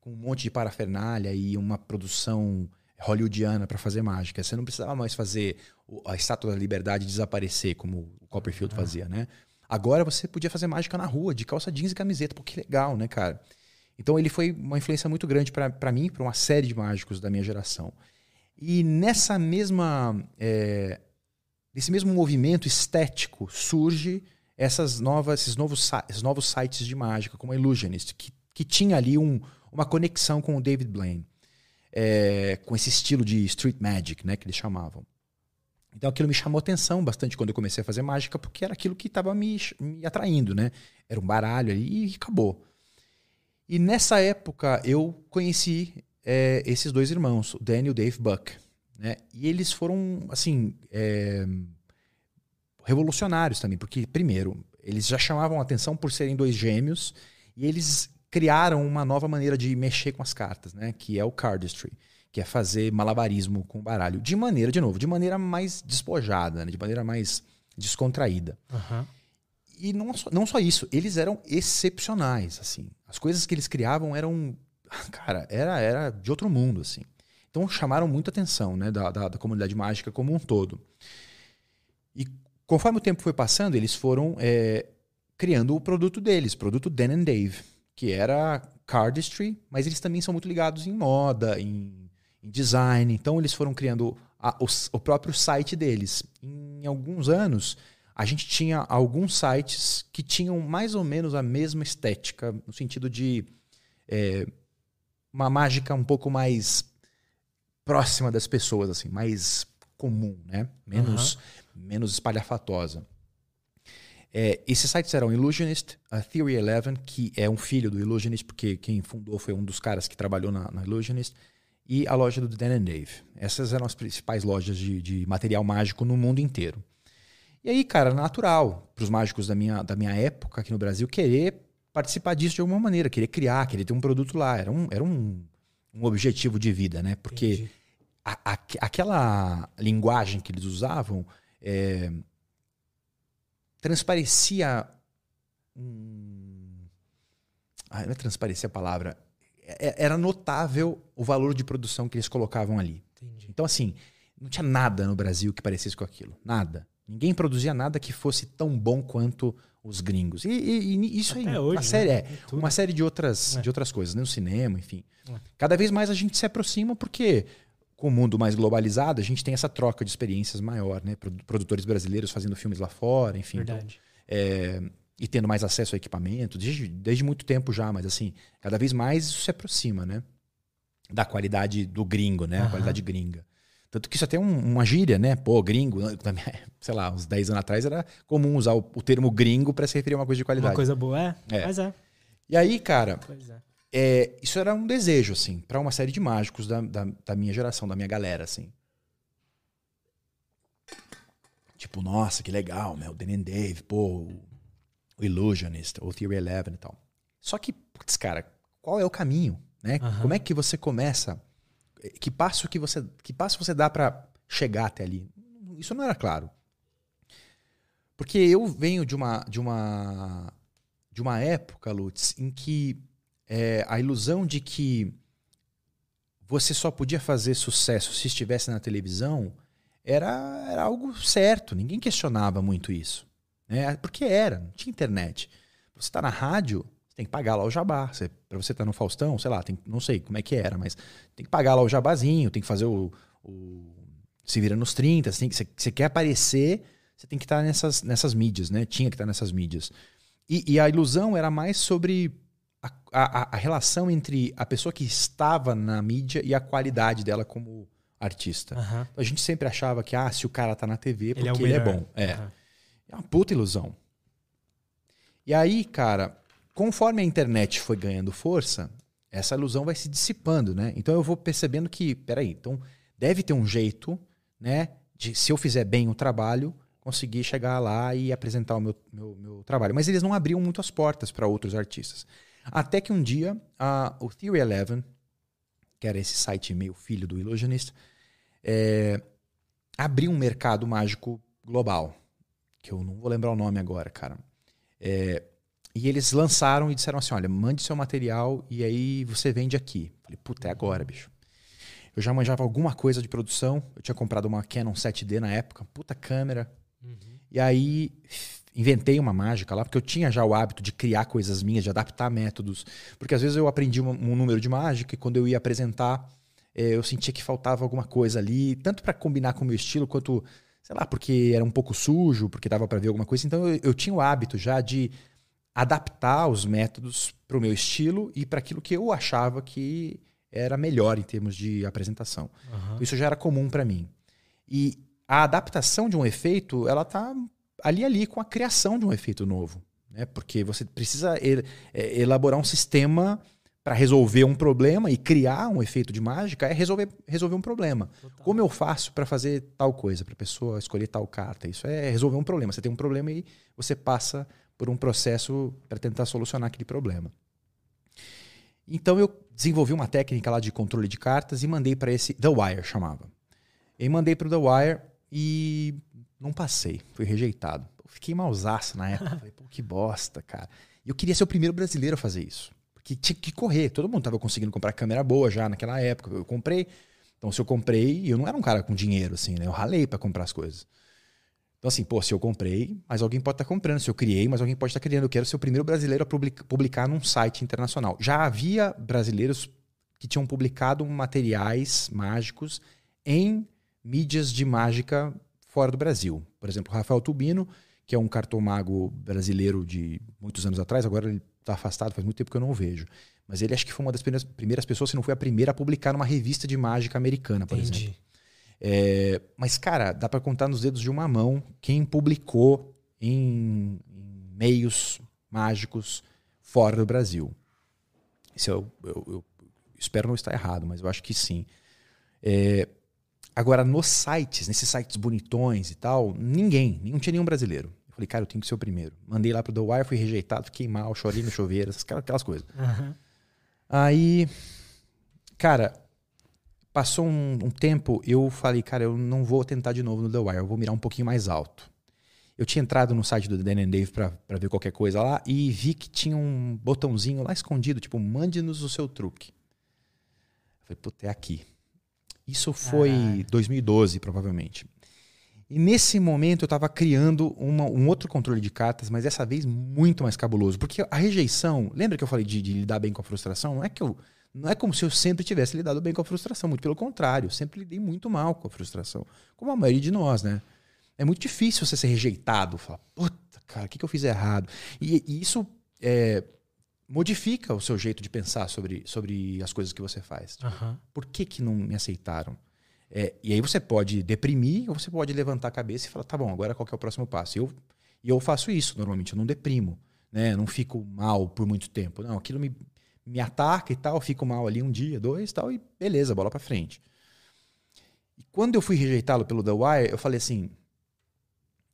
com um monte de parafernália e uma produção hollywoodiana para fazer mágica. Você não precisava mais fazer a estátua da liberdade desaparecer como o Copperfield ah. fazia, né? Agora você podia fazer mágica na rua, de calça jeans e camiseta. Pô, que legal, né, cara? Então ele foi uma influência muito grande para mim, para uma série de mágicos da minha geração. E nessa mesma, é, nesse mesmo movimento estético surge essas novas, esses novos, esses novos sites de mágica, como a Illusionist, que, que tinha ali um, uma conexão com o David Blaine, é, com esse estilo de street magic, né, que eles chamavam. Então aquilo me chamou atenção bastante quando eu comecei a fazer mágica, porque era aquilo que estava me, me atraindo, né? Era um baralho ali e acabou. E nessa época eu conheci é, esses dois irmãos, o Dan e o Dave Buck. Né? E eles foram, assim, é, revolucionários também, porque, primeiro, eles já chamavam atenção por serem dois gêmeos e eles criaram uma nova maneira de mexer com as cartas, né? Que é o cardistry, que é fazer malabarismo com o baralho. De maneira, de novo, de maneira mais despojada, né? de maneira mais descontraída. Uhum. E não só, não só isso, eles eram excepcionais, assim. As coisas que eles criavam eram, <laughs> cara, era, era de outro mundo, assim. Então chamaram muita atenção, né, da, da, da comunidade mágica como um todo. Conforme o tempo foi passando, eles foram é, criando o produto deles, produto Dan and Dave, que era cardistry, mas eles também são muito ligados em moda, em, em design. Então eles foram criando a, o, o, próprio site deles. Em alguns anos, a gente tinha alguns sites que tinham mais ou menos a mesma estética, no sentido de é, uma mágica um pouco mais próxima das pessoas, assim, mais comum, né? Menos, uhum menos espalhafatosa. É, esses sites eram Illusionist, a Theory Eleven, que é um filho do Illusionist, porque quem fundou foi um dos caras que trabalhou na, na Illusionist, e a loja do Dan and Dave. Essas eram as principais lojas de, de material mágico no mundo inteiro. E aí, cara, natural para os mágicos da minha, da minha época aqui no Brasil querer participar disso de alguma maneira, querer criar, querer ter um produto lá. Era um, era um, um objetivo de vida, né? Porque a, a, aquela linguagem que eles usavam é, transparecia. Hum, ah, não é transparecia a palavra. É, é, era notável o valor de produção que eles colocavam ali. Entendi. Então, assim, não tinha nada no Brasil que parecesse com aquilo. Nada. Ninguém produzia nada que fosse tão bom quanto os gringos. E, e, e isso Até aí, hoje, uma série, né? é, uma série de outras, é. de outras coisas, né? no cinema, enfim. É. Cada vez mais a gente se aproxima porque com o mundo mais globalizado, a gente tem essa troca de experiências maior, né? Produtores brasileiros fazendo filmes lá fora, enfim. Então, Verdade. Então, é, e tendo mais acesso a equipamento, desde, desde muito tempo já, mas assim, cada vez mais isso se aproxima, né? Da qualidade do gringo, né? Uhum. A qualidade gringa. Tanto que isso até um, uma gíria, né? Pô, gringo, <laughs> sei lá, uns 10 anos atrás era comum usar o, o termo gringo para se referir a uma coisa de qualidade. Uma coisa boa, é? é. Mas é. E aí, cara, pois é. É, isso era um desejo, assim, para uma série de mágicos da, da, da, minha geração, da minha galera, assim. Tipo, nossa, que legal, meu, Dan Dave, pô, o Illusionist, o Theory Eleven e tal. Só que, putz, cara, qual é o caminho, né? Uhum. Como é que você começa? Que passo que você, que passo você dá para chegar até ali? Isso não era claro. Porque eu venho de uma de uma de uma época, Lutz, em que é, a ilusão de que você só podia fazer sucesso se estivesse na televisão era, era algo certo. Ninguém questionava muito isso. Né? Porque era, não tinha internet. Você está na rádio, você tem que pagar lá o jabá. Para você estar tá no Faustão, sei lá, tem, não sei como é que era, mas tem que pagar lá o jabazinho, tem que fazer o. o se vira nos 30, você, tem, você, você quer aparecer, você tem que estar tá nessas, nessas mídias, né? Tinha que estar tá nessas mídias. E, e a ilusão era mais sobre a, a, relação entre a pessoa que estava na mídia e a qualidade dela como artista. Aham. A gente sempre achava que, ah, se o cara tá na TV, porque Ele é ele é bom. É. Aham. É uma puta ilusão. E aí, cara, conforme a internet foi ganhando força, essa ilusão vai se dissipando, né? Então eu vou percebendo que, peraí, então deve ter um jeito, né, de se eu fizer bem o trabalho, conseguir chegar lá e apresentar o meu, meu, meu trabalho. Mas eles não abriam muito as portas para outros artistas. Até que um dia, a, o Theory Eleven, que era esse site meio filho do Illusionist, é, abriu um mercado mágico global, que eu não vou lembrar o nome agora, cara. É, e eles lançaram e disseram assim: olha, mande seu material e aí você vende aqui. Falei, puta, é agora, bicho. Eu já manjava alguma coisa de produção, eu tinha comprado uma Canon 7D na época, puta câmera. E aí inventei uma mágica lá, porque eu tinha já o hábito de criar coisas minhas, de adaptar métodos. Porque às vezes eu aprendi um, um número de mágica e quando eu ia apresentar, eh, eu sentia que faltava alguma coisa ali, tanto para combinar com o meu estilo, quanto, sei lá, porque era um pouco sujo, porque dava para ver alguma coisa. Então eu, eu tinha o hábito já de adaptar os métodos para o meu estilo e para aquilo que eu achava que era melhor em termos de apresentação. Aham. Isso já era comum para mim. E a adaptação de um efeito, ela tá ali ali com a criação de um efeito novo, né? Porque você precisa el- é, elaborar um sistema para resolver um problema e criar um efeito de mágica é resolver, resolver um problema. Total. Como eu faço para fazer tal coisa, para a pessoa escolher tal carta? Isso é resolver um problema. Você tem um problema e você passa por um processo para tentar solucionar aquele problema. Então eu desenvolvi uma técnica lá de controle de cartas e mandei para esse The Wire chamava. E mandei para o The Wire e não passei, fui rejeitado. Fiquei mausaço na época, falei, pô, que bosta, cara. E eu queria ser o primeiro brasileiro a fazer isso. Porque tinha que correr, todo mundo estava conseguindo comprar câmera boa já naquela época. Eu comprei. Então se eu comprei, eu não era um cara com dinheiro assim, né? Eu ralei para comprar as coisas. Então, assim, pô, se eu comprei, mas alguém pode estar comprando. Se eu criei, mas alguém pode estar criando. Eu quero ser o primeiro brasileiro a public- publicar num site internacional. Já havia brasileiros que tinham publicado materiais mágicos em mídias de mágica fora do Brasil. Por exemplo, Rafael Tubino, que é um cartomago brasileiro de muitos anos atrás, agora ele está afastado, faz muito tempo que eu não o vejo. Mas ele acho que foi uma das primeiras, pessoas, se não foi a primeira, a publicar numa revista de mágica americana, por exemplo. Entendi. É, mas, cara, dá para contar nos dedos de uma mão quem publicou em, em meios mágicos fora do Brasil. Isso eu, eu- eu espero não estar errado, mas eu acho que sim. É, agora, nos sites, nesses sites bonitões e tal, ninguém, não tinha nenhum brasileiro. Eu falei, cara, eu tenho que ser o primeiro. Mandei lá pro The Wire, fui rejeitado, fiquei mal, chorei no chuveiro, essas- aquelas coisas. Aham. Aí, cara, passou um, um tempo, eu falei, cara, eu não vou tentar de novo no The Wire, eu vou mirar um pouquinho mais alto. Eu tinha entrado no site do Dan and Dave pra, pra ver qualquer coisa lá e vi que tinha um botãozinho lá escondido, tipo, mande-nos o seu truque. Eu falei, puta, é aqui. Isso foi Caralho. 2012, provavelmente. E nesse momento eu estava criando uma- um outro controle de cartas, mas dessa vez muito mais cabuloso. Porque a rejeição, lembra que eu falei de, de lidar bem com a frustração? Não é que eu. Não é como se eu sempre tivesse lidado bem com a frustração, muito pelo contrário, eu sempre lidei muito mal com a frustração. Como a maioria de nós, né? É muito difícil você ser rejeitado, falar, puta, cara, o que, que eu fiz errado? E, e isso é, modifica o seu jeito de pensar sobre, sobre as coisas que você faz. Aham. Por que, que não me aceitaram? É, e aí você pode deprimir ou você pode levantar a cabeça e falar, tá bom, agora qual que é o próximo passo? E eu, eu faço isso normalmente, eu não deprimo, né? Eu não fico mal por muito tempo. Não, aquilo me, me ataca e tal, fico mal ali um dia, dois tal, e beleza, bola pra frente. E quando eu fui rejeitá-lo pelo The Wire, eu falei assim,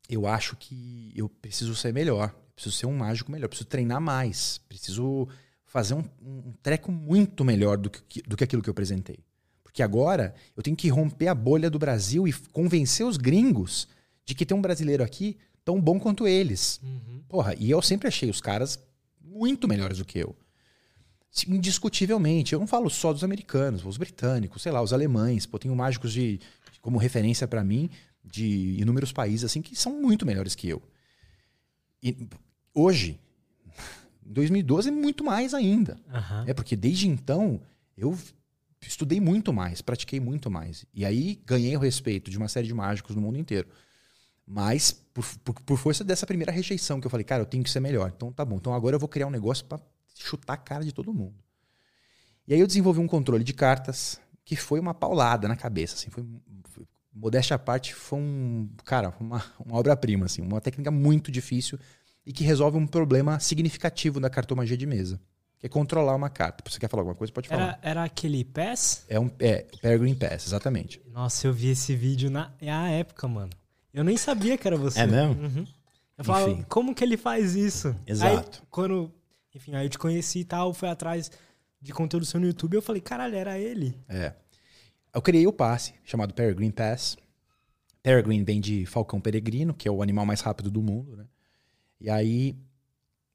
eu acho que eu preciso ser melhor, preciso ser um mágico melhor, preciso treinar mais, preciso fazer um, um treco muito melhor do que, do que aquilo que eu apresentei. Porque agora eu tenho que romper a bolha do Brasil e convencer os gringos de que tem um brasileiro aqui tão bom quanto eles. Uhum. Porra, e eu sempre achei os caras muito melhores do que eu. Indiscutivelmente. Eu não falo só dos americanos, os britânicos, sei lá, os alemães. Pô, tenho mágicos de, como referência para mim de inúmeros países assim que são muito melhores que eu. E hoje, <laughs> em 2012, é muito mais ainda. Aham. É porque desde então eu estudei muito mais, pratiquei muito mais. E aí ganhei o respeito de uma série de mágicos no mundo inteiro. Mas por, por, por força dessa primeira rejeição que eu falei, cara, eu tenho que ser melhor. Então tá bom. Então agora eu vou criar um negócio para chutar a cara de todo mundo. E aí eu desenvolvi um controle de cartas que foi uma paulada na cabeça, assim, foi, foi modéstia à parte, foi um, cara, uma, uma obra-prima, assim, uma técnica muito difícil e que resolve um problema significativo da cartomagia de mesa, que é controlar uma carta. Você quer falar alguma coisa? Pode falar. Era, era aquele PES? É um é, Peregrine Pass, exatamente. Nossa, eu vi esse vídeo na, na época, mano. Eu nem sabia que era você. É mesmo? Uhum. Eu falava, Enfim. como que ele faz isso? Exato. Aí, quando, enfim, aí eu te conheci e tal, fui atrás de conteúdo seu no YouTube, eu falei, caralho, era ele. É. Eu criei o passe, chamado Peregrine Pass. Peregrine vem de falcão peregrino, que é o animal mais rápido do mundo, né? E aí,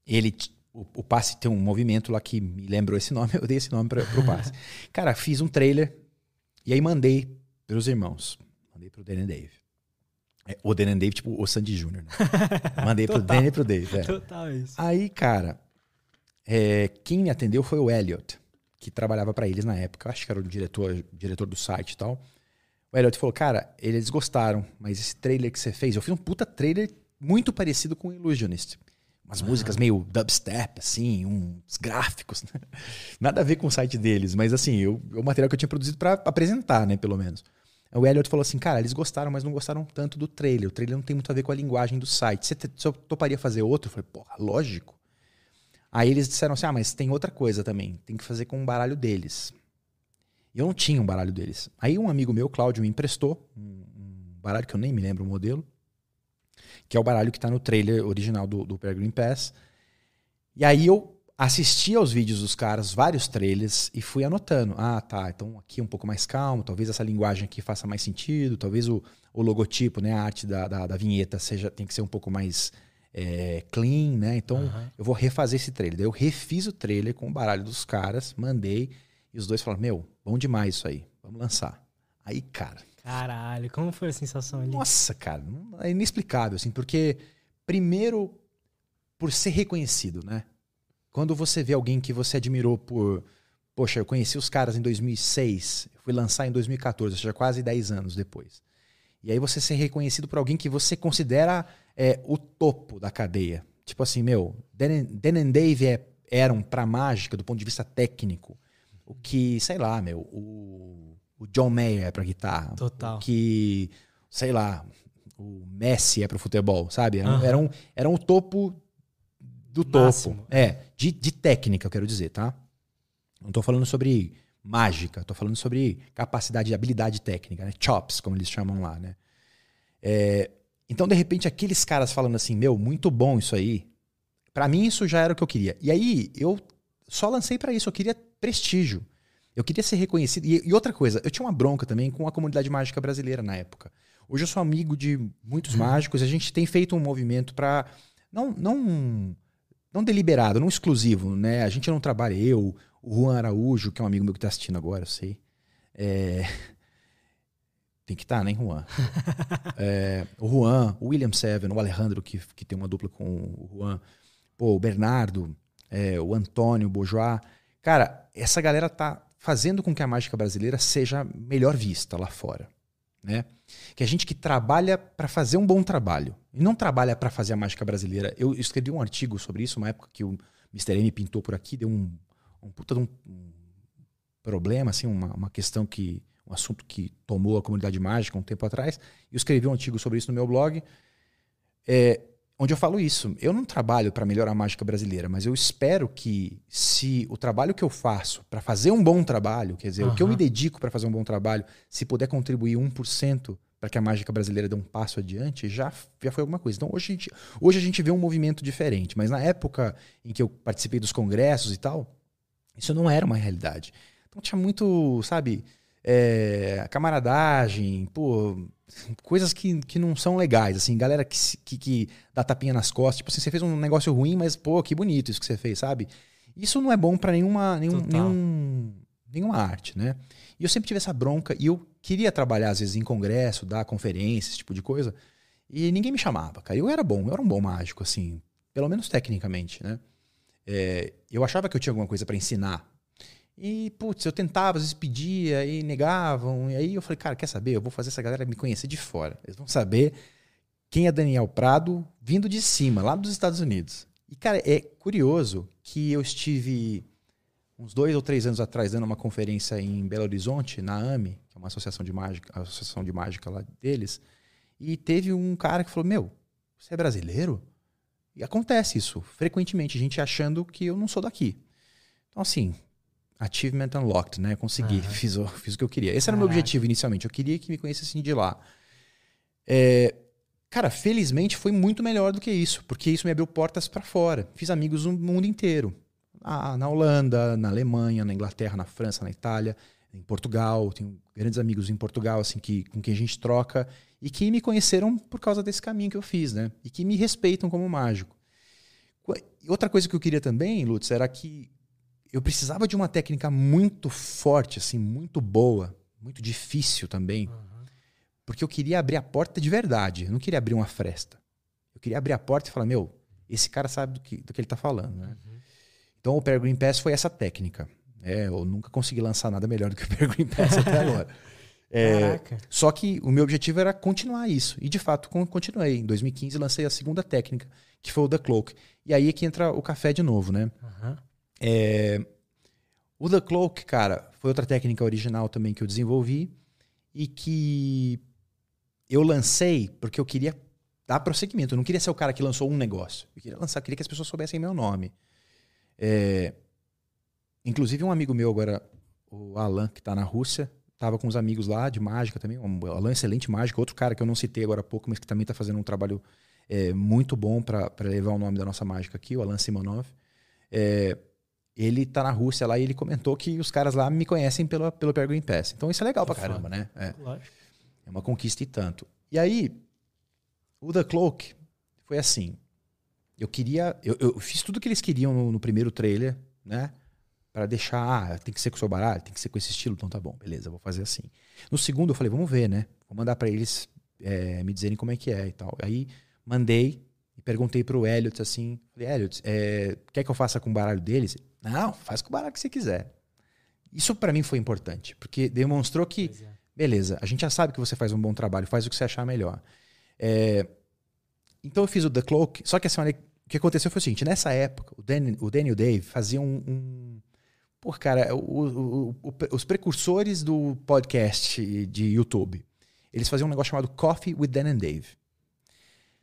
ele, o, o passe tem um movimento lá que me lembrou esse nome, <laughs> eu dei esse nome pra, pro passe. <laughs> Cara, fiz um trailer e aí mandei pros irmãos. Mandei pro Dan Dave. É, o Dan and Dave, tipo o Sandy Jr., né? <laughs> Mandei pro. Dan e pro Dave. é. Total isso. Aí, cara, é, quem me atendeu foi o Elliot, que trabalhava pra eles na época. Acho que era o diretor, diretor do site e tal. O Elliot falou, cara, eles gostaram, mas esse trailer que você fez, eu fiz um puta trailer muito parecido com o Illusionist. Umas músicas meio dubstep, assim, uns gráficos. né? <laughs> Nada a ver com o site deles, mas assim, eu, é o material que eu tinha produzido pra apresentar, né, pelo menos. O Elliot falou assim, cara, eles gostaram, mas não gostaram tanto do trailer. O trailer não tem muito a ver com a linguagem do site. Você, você toparia fazer outro? Eu falei, porra, lógico. Aí eles disseram assim, ah, mas tem outra coisa também. Tem que fazer com o baralho deles. Eu não tinha um baralho deles. Aí um amigo meu, Cláudio, me emprestou um, um baralho que eu nem me lembro o modelo, que é o baralho que tá no trailer original do, do Peregrine Pass. E aí eu assisti aos vídeos dos caras, vários trailers, e fui anotando. Ah, tá, então aqui é um pouco mais calmo, talvez essa linguagem aqui faça mais sentido, talvez o, o logotipo, né, a arte da, da, da vinheta seja, tem que ser um pouco mais é, clean, né? Então Aham. eu vou refazer esse trailer. Daí eu refiz o trailer com o baralho dos caras, mandei, e os dois falaram, meu, bom demais isso aí, vamos lançar. Aí, cara, Caralho, como foi a sensação ali? nossa, cara, é inexplicável, assim, porque, primeiro, por ser reconhecido, né? Quando você vê alguém que você admirou por. Poxa, eu conheci os caras em 2006, eu fui lançar em 2014, ou seja, quase 10 anos depois. E aí você ser reconhecido por alguém que você considera é, o topo da cadeia. Tipo assim, meu, Dan and Dave é, eram pra mágica do ponto de vista técnico. O que, sei lá, meu, o, o John Mayer é pra guitarra. Total. Que, sei lá, o Messi é pro futebol, sabe? Era, Aham. era, um, era um topo do Máximo. topo. É, de, de técnica, eu quero dizer, tá? Não tô falando sobre mágica, tô falando sobre capacidade habilidade técnica, né? Chops, como eles chamam lá, né? É, então, de repente, aqueles caras falando assim, meu, muito bom isso aí. Pra mim, isso já era o que eu queria. E aí, eu só lancei pra isso, eu queria prestígio. Eu queria ser reconhecido. E, e outra coisa, eu tinha uma bronca também com a comunidade mágica brasileira na época. Hoje eu sou amigo de muitos mágicos, a gente tem feito um movimento pra não não não deliberado, não exclusivo, né? A gente não trabalha eu, o Juan Araújo, que é um amigo meu que tá assistindo agora, eu sei. É, Tem que estar, né, Juan? <laughs> É, o Juan, o William Seven, o Alejandro, que, que tem uma dupla com o Juan, pô, o Bernardo, é, o Antônio, o Bojoá. Cara, essa galera tá fazendo com que a mágica brasileira seja melhor vista lá fora. Né? Que a gente que trabalha para fazer um bom trabalho e não trabalha para fazer a mágica brasileira. Eu escrevi um artigo sobre isso, uma época que o Mr. M pintou por aqui, deu um, um puta de um, problema, assim, uma, uma questão que. um assunto que tomou a comunidade mágica um tempo atrás. Eu escrevi um artigo sobre isso no meu blog, é, onde eu falo isso. Eu não trabalho para melhorar a mágica brasileira, mas eu espero que, se o trabalho que eu faço para fazer um bom trabalho, quer dizer, o que eu me dedico para fazer um bom trabalho, se puder contribuir 1% para que a mágica brasileira dê um passo adiante, já, já foi alguma coisa. Então hoje a, gente, hoje a gente vê um movimento diferente, mas na época em que eu participei dos congressos e tal, isso não era uma realidade. Então tinha muito, sabe, é, camaradagem, pô, coisas que, que não são legais, assim, galera que, que, que dá tapinha nas costas, tipo assim, você fez um negócio ruim, mas, pô, que bonito isso que você fez, sabe? Isso não é bom pra nenhuma, nenhum, nenhum, nenhuma arte, né? E eu sempre tive essa bronca, e eu queria trabalhar, às vezes, em congresso, dar conferência, esse tipo de coisa, e ninguém me chamava, cara. Eu era bom, eu era um bom mágico, assim, pelo menos tecnicamente, né? É, eu achava que eu tinha alguma coisa pra ensinar. E, putz, eu tentava, às vezes pedia, e negavam. E aí eu falei, cara, quer saber? Eu vou fazer essa galera me conhecer de fora. Eles vão saber quem é Daniel Prado vindo de cima, lá dos Estados Unidos. E, cara, é curioso que eu estive uns dois ou três anos atrás, dando uma conferência em Belo Horizonte, na AME, que é uma associação de mágica, associação de mágica lá deles, e teve um cara que falou: Meu, você é brasileiro? E acontece isso frequentemente, gente achando que eu não sou daqui. Então, assim, achievement unlocked, né? Consegui, uhum. fiz, o, fiz o que eu queria. Esse Caraca. era o meu objetivo inicialmente. Eu queria que me conhecessem de lá. É, cara, felizmente foi muito melhor do que isso, porque isso me abriu portas para fora. Fiz amigos no mundo inteiro. Ah, na Holanda, na Alemanha, na Inglaterra, na França, na Itália, em Portugal. Tenho grandes amigos em Portugal, assim, que, com quem a gente troca e que me conheceram por causa desse caminho que eu fiz, né? E que me respeitam como mágico. Outra coisa que eu queria também, Lutz, era que eu precisava de uma técnica muito forte, assim, muito boa, muito difícil também, uhum. porque eu queria abrir a porta de verdade. Eu não queria abrir uma fresta. Eu queria abrir a porta e falar, meu, esse cara sabe do que, do que ele está falando, né? Uhum. Então o Peregrine Pass foi essa técnica. É, eu nunca consegui lançar nada melhor do que o <laughs> Peregrine Pass até agora. É, só que o meu objetivo era continuar isso. E de fato continuei. Em 2015 lancei a segunda técnica, que foi o The Cloak. E aí é que entra o café de novo, né? Uhum. É, o The Cloak, cara, foi outra técnica original também que eu desenvolvi e que eu lancei porque eu queria dar prosseguimento. Eu não queria ser o cara que lançou um negócio. Eu queria lançar, queria que as pessoas soubessem meu nome. É, inclusive um amigo meu agora, o Alan, que está na Rússia, Tava com uns amigos lá de mágica também, um Alan excelente mágico, outro cara que eu não citei agora há pouco, mas que também está fazendo um trabalho é, muito bom para levar o nome da nossa mágica aqui, o Alan Simonov. É, ele tá na Rússia lá e ele comentou que os caras lá me conhecem pelo, pelo Peregrine Pass. Então isso é legal pra caramba, né? É, é uma conquista e tanto. E aí, o The Cloak foi assim. Eu queria. Eu, eu fiz tudo que eles queriam no, no primeiro trailer, né? para deixar, ah, tem que ser com o seu baralho, tem que ser com esse estilo, então tá bom, beleza, vou fazer assim. No segundo eu falei, vamos ver, né? Vou mandar para eles é, me dizerem como é que é e tal. Aí mandei e perguntei pro Elliot assim, falei, Elliot, é, quer que eu faça com o baralho deles? Não, faz com o baralho que você quiser. Isso para mim foi importante, porque demonstrou que, é. beleza, a gente já sabe que você faz um bom trabalho, faz o que você achar melhor. É, então eu fiz o The Cloak, só que assim, olha, o que aconteceu foi o seguinte, nessa época, o Danny, o Danny e o Dave faziam um, um Pô, cara, o, o, os precursores do podcast de YouTube, eles faziam um negócio chamado Coffee with Dan and Dave.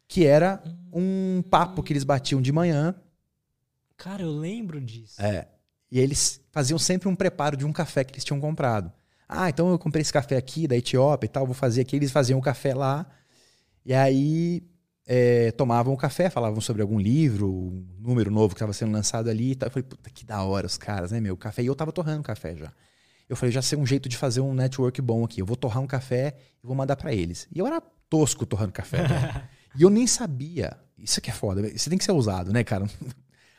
Que era um papo que eles batiam de manhã. Cara, eu lembro disso. É. E eles faziam sempre um preparo de um café que eles tinham comprado. Ah, então eu comprei esse café aqui da Etiópia e tal, vou fazer aqui. Eles faziam o café lá. E aí é, tomavam o café, falavam sobre algum livro, um número novo que estava sendo lançado ali e tal. Eu falei, puta, que da hora os caras, né, meu? Café. E eu tava torrando café já. Eu falei, já sei um jeito de fazer um network bom aqui. Eu vou torrar um café e vou mandar para eles. E eu era tosco torrando café. Né? <laughs> e eu nem sabia. Isso que é foda. Você tem que ser ousado, né, cara?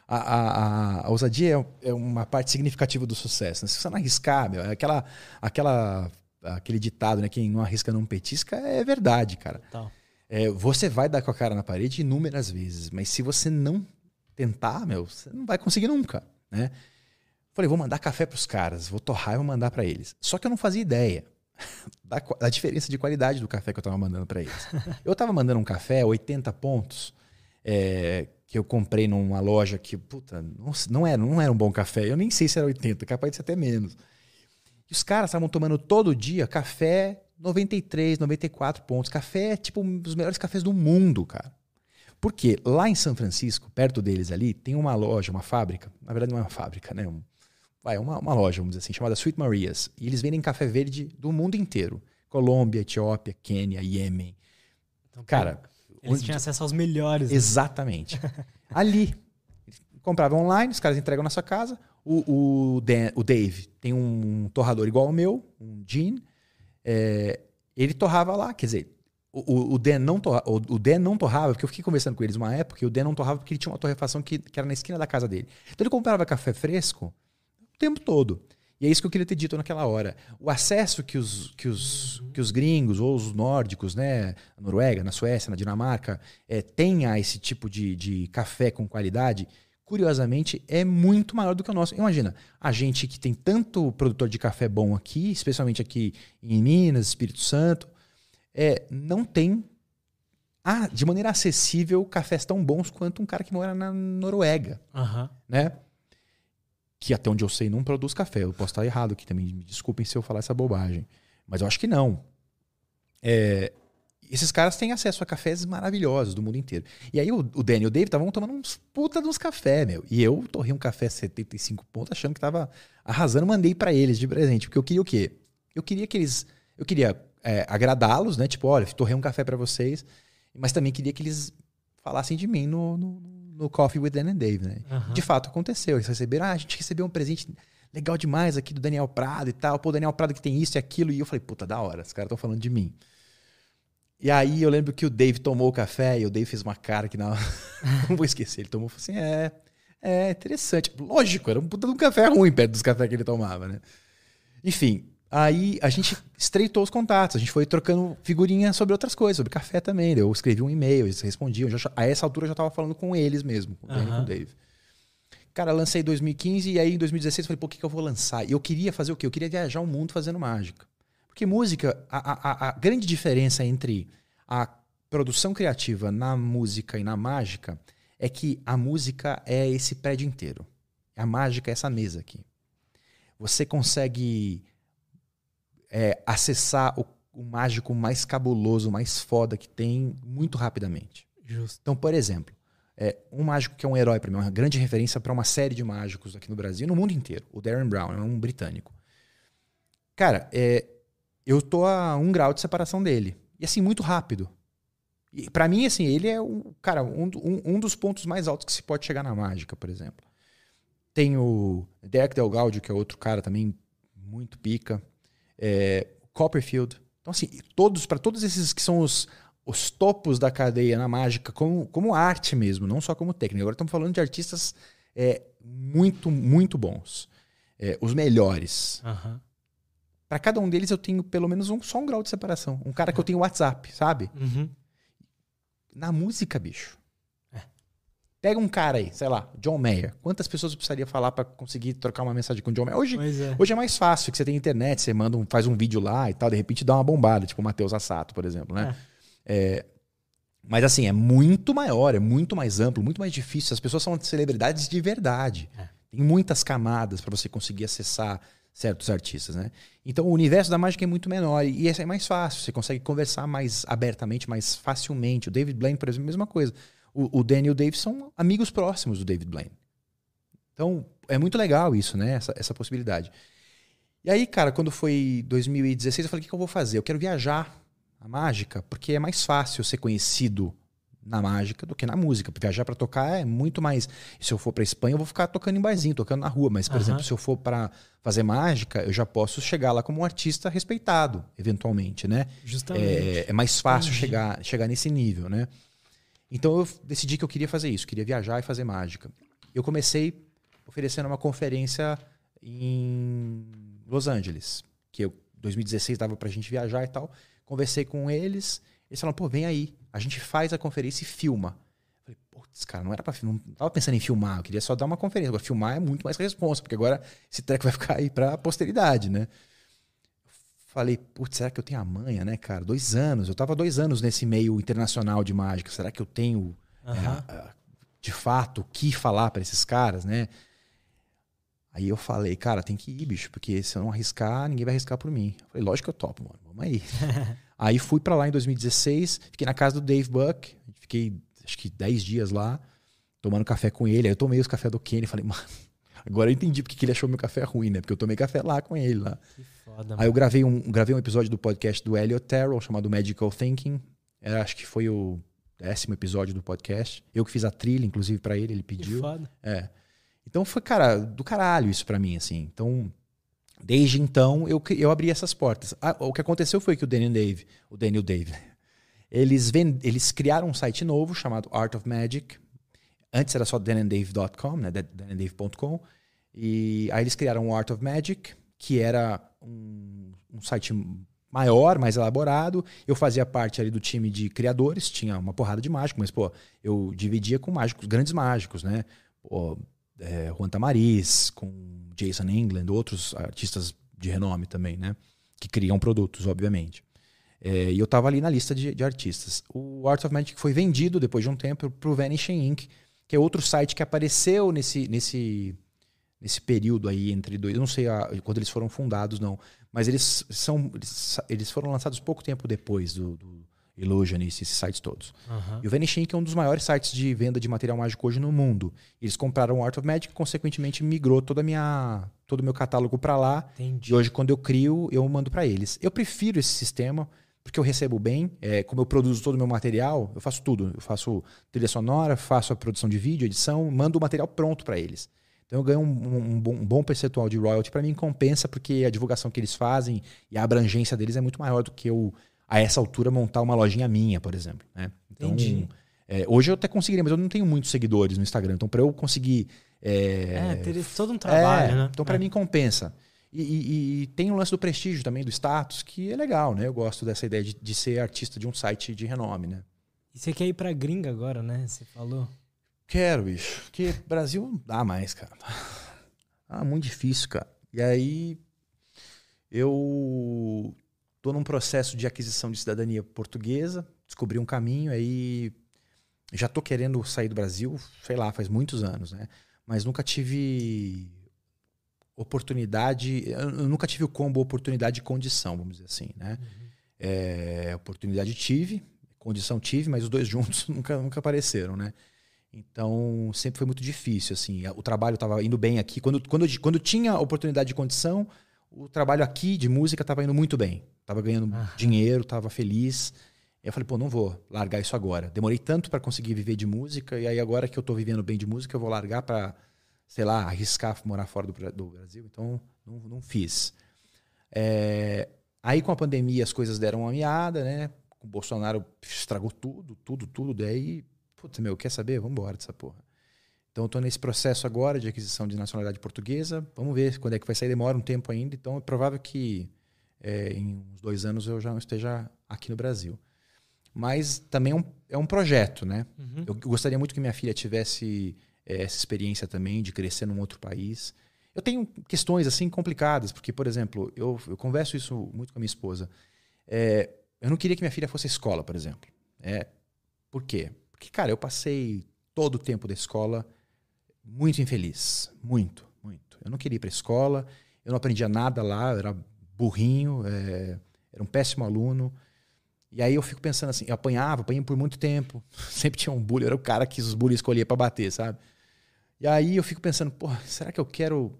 A, a, a ousadia é, é, uma parte significativa do sucesso. Né? Se você não arriscar, meu, é aquela, aquela, aquele ditado, né? Quem não arrisca não petisca, é verdade, cara. É, você vai dar com a cara na parede inúmeras vezes, mas se você não tentar, meu, você não vai conseguir nunca, né? Falei, vou mandar café para os caras, vou torrar e vou mandar para eles. Só que eu não fazia ideia <laughs> da, da, diferença de qualidade do café que eu estava mandando para eles. Eu estava mandando um café 80 pontos, é, que eu comprei numa loja que, puta, não, era, não era um bom café. Eu nem sei se era 80, capaz de ser até menos. E os caras estavam tomando todo dia café 93, 94 pontos. Café é tipo um dos melhores cafés do mundo, cara. Porque lá em São Francisco, perto deles ali, tem uma loja, uma fábrica. Na verdade, não é uma fábrica, né? Um, vai, uma, uma loja, vamos dizer assim, chamada Sweet Marias. E eles vendem café verde do mundo inteiro. Colômbia, Etiópia, Quênia, Iêmen. Então, cara. Eles onde... tinham acesso aos melhores. Né? Exatamente. <laughs> ali. Comprava online, os caras entregam na sua casa. O, o, Dan, o Dave tem um torrador igual ao meu, um Jean é, ele torrava lá, quer dizer, o, o, Dan não torra, o, o Dan não torrava, porque eu fiquei conversando com eles uma época, e o Dan não torrava porque ele tinha uma torrefação que, que era na esquina da casa dele. Então ele comprava café fresco o tempo todo. E é isso que eu queria ter dito naquela hora. O acesso que os, que os, que os gringos ou os nórdicos, né, na Noruega, na Suécia, na Dinamarca, é, têm a esse tipo de, de café com qualidade, curiosamente, é muito maior do que o nosso. Imagina, a gente que tem tanto produtor de café bom aqui, especialmente aqui em Minas, Espírito Santo, é, não tem ah, de maneira acessível cafés tão bons quanto um cara que mora na Noruega. Uhum. Né? Que até onde eu sei não produz café. Eu posso estar errado aqui também, me desculpem se eu falar essa bobagem. Mas eu acho que não. É, esses caras têm acesso a cafés maravilhosos do mundo inteiro. E aí o, o Danny e o Dave estavam tomando uns puta de uns café, meu. E eu torrei um café 75 pontos achando que tava arrasando, mandei para eles de presente. Porque eu queria o quê? Eu queria que eles. Eu queria é, agradá-los, né? Tipo, olha, torrei um café para vocês. Mas também queria que eles falassem de mim no, no, no Coffee with Dan and Dave, né? Uhum. De fato, aconteceu. Eles receberam, ah, a gente recebeu um presente legal demais aqui do Daniel Prado e tal. Pô, Daniel Prado que tem isso e aquilo. E eu falei, puta, da hora, os caras estão falando de mim. E aí eu lembro que o Dave tomou o café e o Dave fez uma cara que não, <laughs> não vou esquecer. Ele tomou e falou assim: é, é interessante. Lógico, era um puta de um café ruim perto dos cafés que ele tomava, né? Enfim, aí a gente estreitou os contatos, a gente foi trocando figurinha sobre outras coisas, sobre café também. Eu escrevi um e-mail, eles respondiam. Já, a essa altura eu já tava falando com eles mesmo, com, uhum. com o Dave. Cara, lancei em 2015 e aí em 2016 eu falei, pô, o que, que eu vou lançar? E eu queria fazer o quê? Eu queria viajar o mundo fazendo mágica. Porque música, a, a, a grande diferença entre a produção criativa na música e na mágica é que a música é esse prédio inteiro. A mágica é essa mesa aqui. Você consegue é, acessar o, o, mágico mais cabuloso, mais foda que tem muito rapidamente. Justo. Então, por exemplo, é, um mágico que é um herói para mim, uma grande referência para uma série de mágicos aqui no Brasil e no mundo inteiro. O Darren Brown, é um britânico. Cara, é, eu tô a um grau de separação dele. E assim, muito rápido. E para mim, assim, ele é um, cara, um, um, um, dos pontos mais altos que se pode chegar na mágica, por exemplo. Tem o Derek Del Gaudio, que é outro cara também muito pica. É, Copperfield. Então, assim, todos, para todos esses que são os, os topos da cadeia na mágica, como, como arte mesmo, não só como técnica. Agora estamos falando de artistas é, muito, muito bons. É, os melhores. Uhum. Para cada um deles eu tenho pelo menos um, só um grau de separação. Um cara que eu tenho WhatsApp, sabe? Uhum. Na música, bicho. É. Pega um cara aí, sei lá, John Mayer. Quantas pessoas eu precisaria falar para conseguir trocar uma mensagem com o John Mayer? Hoje é. hoje é mais fácil, que você tem internet, você manda um, faz um vídeo lá e tal, de repente dá uma bombada, tipo o Matheus Assato, por exemplo, né? É. É, mas assim, é muito maior, é muito mais amplo, muito mais difícil. As pessoas são celebridades de verdade. É. Tem muitas camadas para você conseguir acessar certos artistas, né? Então o universo da mágica é muito menor e esse é mais fácil, você consegue conversar mais abertamente, mais facilmente. O David Blaine, por exemplo, mesma coisa. O, o Daniel Davis são amigos próximos do David Blaine. Então é muito legal isso, né? Essa, essa possibilidade. E aí, cara, quando foi 2016, eu falei: o que, que eu vou fazer? Eu quero viajar a mágica, porque é mais fácil ser conhecido na mágica do que na música. Porque viajar para tocar é muito mais. Se eu for para Espanha, eu vou ficar tocando em barzinho, tocando na rua. Mas, por uhum. exemplo, se eu for para fazer mágica, eu já posso chegar lá como um artista respeitado, eventualmente, né? Justamente. É, é mais fácil chegar, chegar nesse nível, né? Então eu decidi que eu queria fazer isso, queria viajar e fazer mágica. Eu comecei oferecendo uma conferência em Los Angeles, que eu 2016 dava pra gente viajar e tal. Conversei com eles, eles falaram, pô, vem aí a gente faz a conferência e filma. Eu falei, putz, cara, não era pra não tava pensando em filmar, eu queria só dar uma conferência. Agora, filmar é muito mais responsa, porque agora esse treco vai ficar aí pra posteridade, né? Falei, putz, será que eu tenho a manha, né, cara? Dois anos, eu tava dois anos nesse meio internacional de mágica, será que eu tenho, uhum. é, de fato, o que falar para esses caras, né? Aí eu falei, cara, tem que ir, bicho, porque se eu não arriscar, ninguém vai arriscar por mim. Eu falei, lógico que eu topo, mano, vamos aí. <laughs> Aí fui para lá em 2016, fiquei na casa do Dave Buck, fiquei acho que 10 dias lá, tomando café com ele. Aí eu tomei os cafés do Kenny e falei, mano, agora eu entendi porque ele achou meu café ruim, né? Porque eu tomei café lá com ele lá. Que foda, Aí eu gravei um, gravei um episódio do podcast do Elliot Terrell chamado Magical Thinking. Era, acho que foi o décimo episódio do podcast. Eu que fiz a trilha, inclusive, para ele, ele pediu. Que foda. É. Então foi, cara, do caralho isso para mim, assim. Então, Desde então, eu, eu abri essas portas. Ah, o que aconteceu foi que o Daniel Dave, o Daniel Dave, <laughs> eles, vend, eles criaram um site novo chamado Art of Magic. Antes era só daniandave.com, né? daniandave.com. E aí eles criaram o Art of Magic, que era um, um site maior, mais elaborado. Eu fazia parte ali do time de criadores, tinha uma porrada de mágicos, mas, pô, eu dividia com mágicos, grandes mágicos, né? Pô, é, Juan Tamariz, com Jason England, outros artistas de renome também, né? Que criam produtos, obviamente. É, e eu estava ali na lista de, de, artistas. O Art of Magic foi vendido depois de um tempo para o Vanishing Inc., que é outro site que apareceu nesse, nesse, nesse período aí entre dois. Eu não sei a, quando eles foram fundados, não. Mas eles são. Eles, eles foram lançados pouco tempo depois do, do Illusionist, esses sites todos. Aham. E o Vanishing é um dos maiores sites de venda de material mágico hoje no mundo. Eles compraram o Art of Magic e, consequentemente, migrou toda a minha, todo o meu catálogo para lá. Entendi. E hoje, quando eu crio, eu mando para eles. Eu prefiro esse sistema porque eu recebo bem. É, como eu produzo todo o meu material, eu faço tudo. Eu faço trilha sonora, faço a produção de vídeo, edição, mando o material pronto para eles. Então eu ganho um, um- um bom, um bom percentual de royalty. Para mim, compensa porque a divulgação que eles fazem e a abrangência deles é muito maior do que eu, a essa altura, montar uma lojinha minha, por exemplo. Né? Então, Entendi. é, hoje eu até conseguiria, mas eu não tenho muitos seguidores no Instagram. Então, para eu conseguir. É, É, teria todo um trabalho, é, né? Então, para É. mim, compensa. E, e- e tem o lance do prestígio também, do status, que é legal, né? Eu gosto dessa ideia de, de ser artista de um site de renome, né? E você quer ir pra gringa agora, né? Você falou. Quero, bicho. Porque Brasil não dá mais, cara. Ah, muito difícil, cara. E aí, eu tô num processo de aquisição de cidadania portuguesa, descobri um caminho, aí já tô querendo sair do Brasil, sei lá, faz muitos anos, né? Mas nunca tive oportunidade, eu nunca tive o combo oportunidade e condição, vamos dizer assim, né? É, oportunidade tive, condição tive, mas os dois <laughs> juntos nunca, nunca apareceram, né? Então, sempre foi muito difícil, assim. O trabalho estava indo bem aqui. Quando, quando, quando tinha oportunidade de condição, o trabalho aqui de música estava indo muito bem. Tava ganhando Ah. dinheiro, tava feliz. Eu falei, pô, não vou largar isso agora. Demorei tanto para conseguir viver de música, e aí agora que eu tô vivendo bem de música, eu vou largar para, sei lá, arriscar morar fora do, do Brasil. Então, não, não fiz. É, aí com a pandemia as coisas deram uma miada, né? O Bolsonaro estragou tudo, tudo, tudo. Daí, putz, meu, quer saber? Vamos embora dessa porra. Então eu tô nesse processo agora de aquisição de nacionalidade portuguesa. Vamos ver quando é que vai sair. Demora um tempo ainda. Então é provável que é, em uns dois anos eu já não esteja aqui no Brasil. Mas também é um, é um projeto, né? Uhum. Eu gostaria muito que minha filha tivesse eh, essa experiência também de crescer num outro país. Eu tenho questões assim complicadas, porque, por exemplo, eu, eu converso isso muito com a minha esposa. Eh, eu não queria que minha filha fosse à escola, por exemplo. É, por quê? Porque, cara, eu passei todo o tempo da escola muito infeliz. Muito, muito. Eu não queria ir para escola, eu não aprendia nada lá, eu era burrinho, eh, era um péssimo aluno. E aí eu fico pensando assim, eu apanhava, apanhei por muito tempo. <laughs> Sempre tinha um bully, eu era o cara que os bullies escolhiam para bater, sabe? E aí eu fico pensando, pô, será que eu quero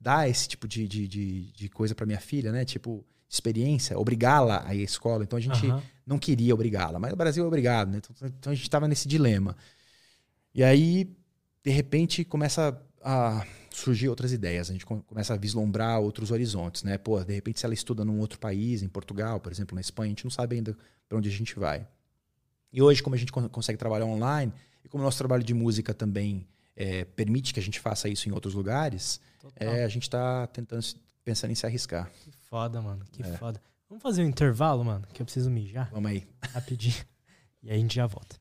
dar esse tipo de, de, de, de coisa para minha filha, né? Tipo, experiência, obrigá-la a ir à escola. Então a gente Aham. não queria obrigá-la, mas o Brasil é obrigado, né? Então, então a gente estava nesse dilema. E aí, de repente, começa a surgir outras ideias, a gente com- começa a vislumbrar outros horizontes, né? Pô, de repente, se ela estuda num outro país, em Portugal, por exemplo, na Espanha, a gente não sabe ainda para onde a gente vai. E hoje, como a gente con- consegue trabalhar online, e como o nosso trabalho de música também eh, permite que a gente faça isso em outros lugares, é, a gente está tentando pensando em se arriscar. Que foda, mano. Que É. foda. Vamos fazer um intervalo, mano, que eu preciso mijar Vamos aí. rapidinho. e aí a gente já volta.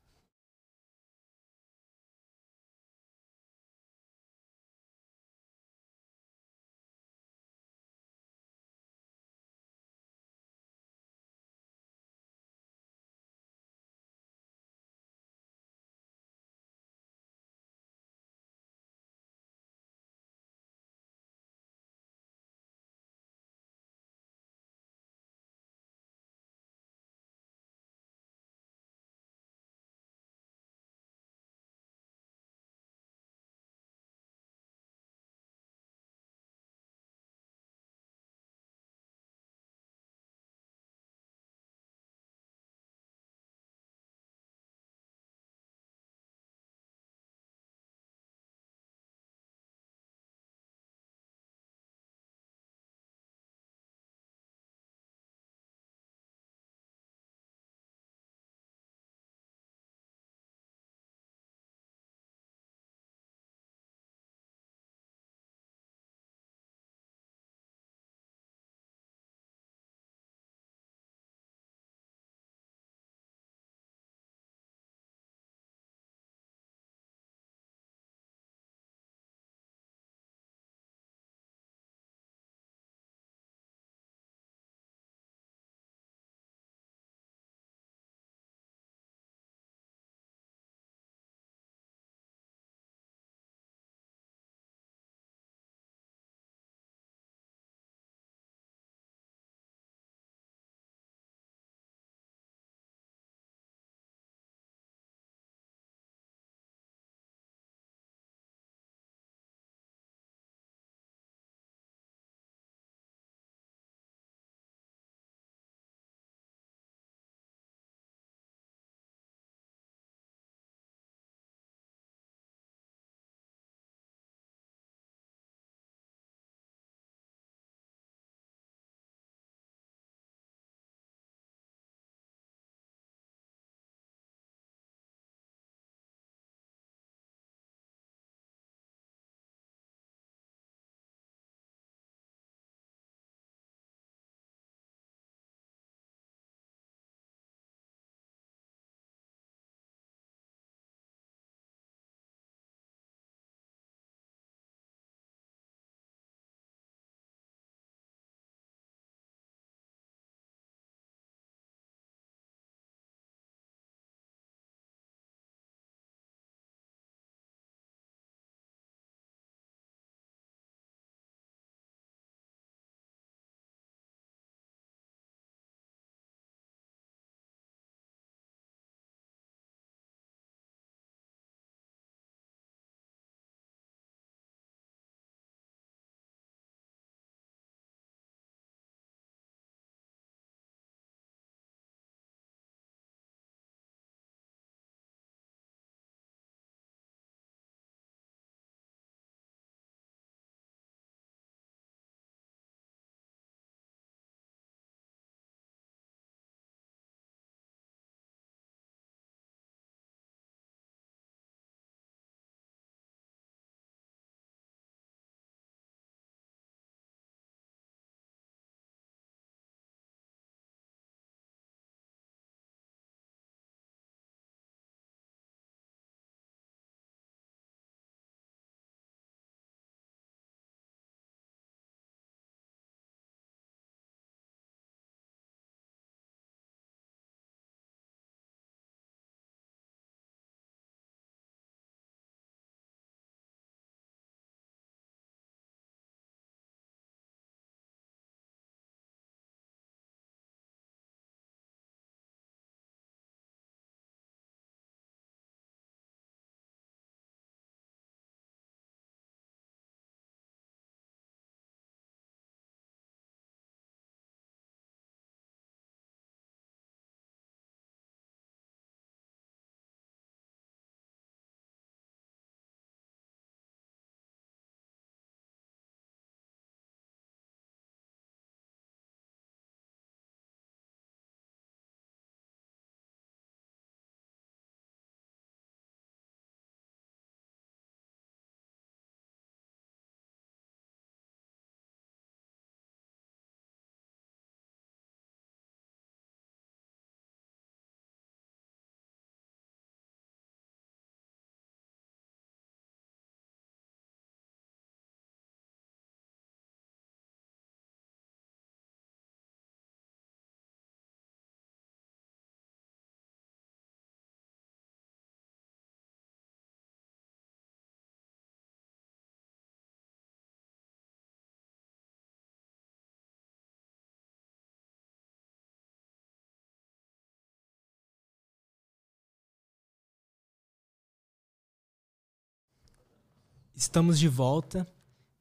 Estamos de volta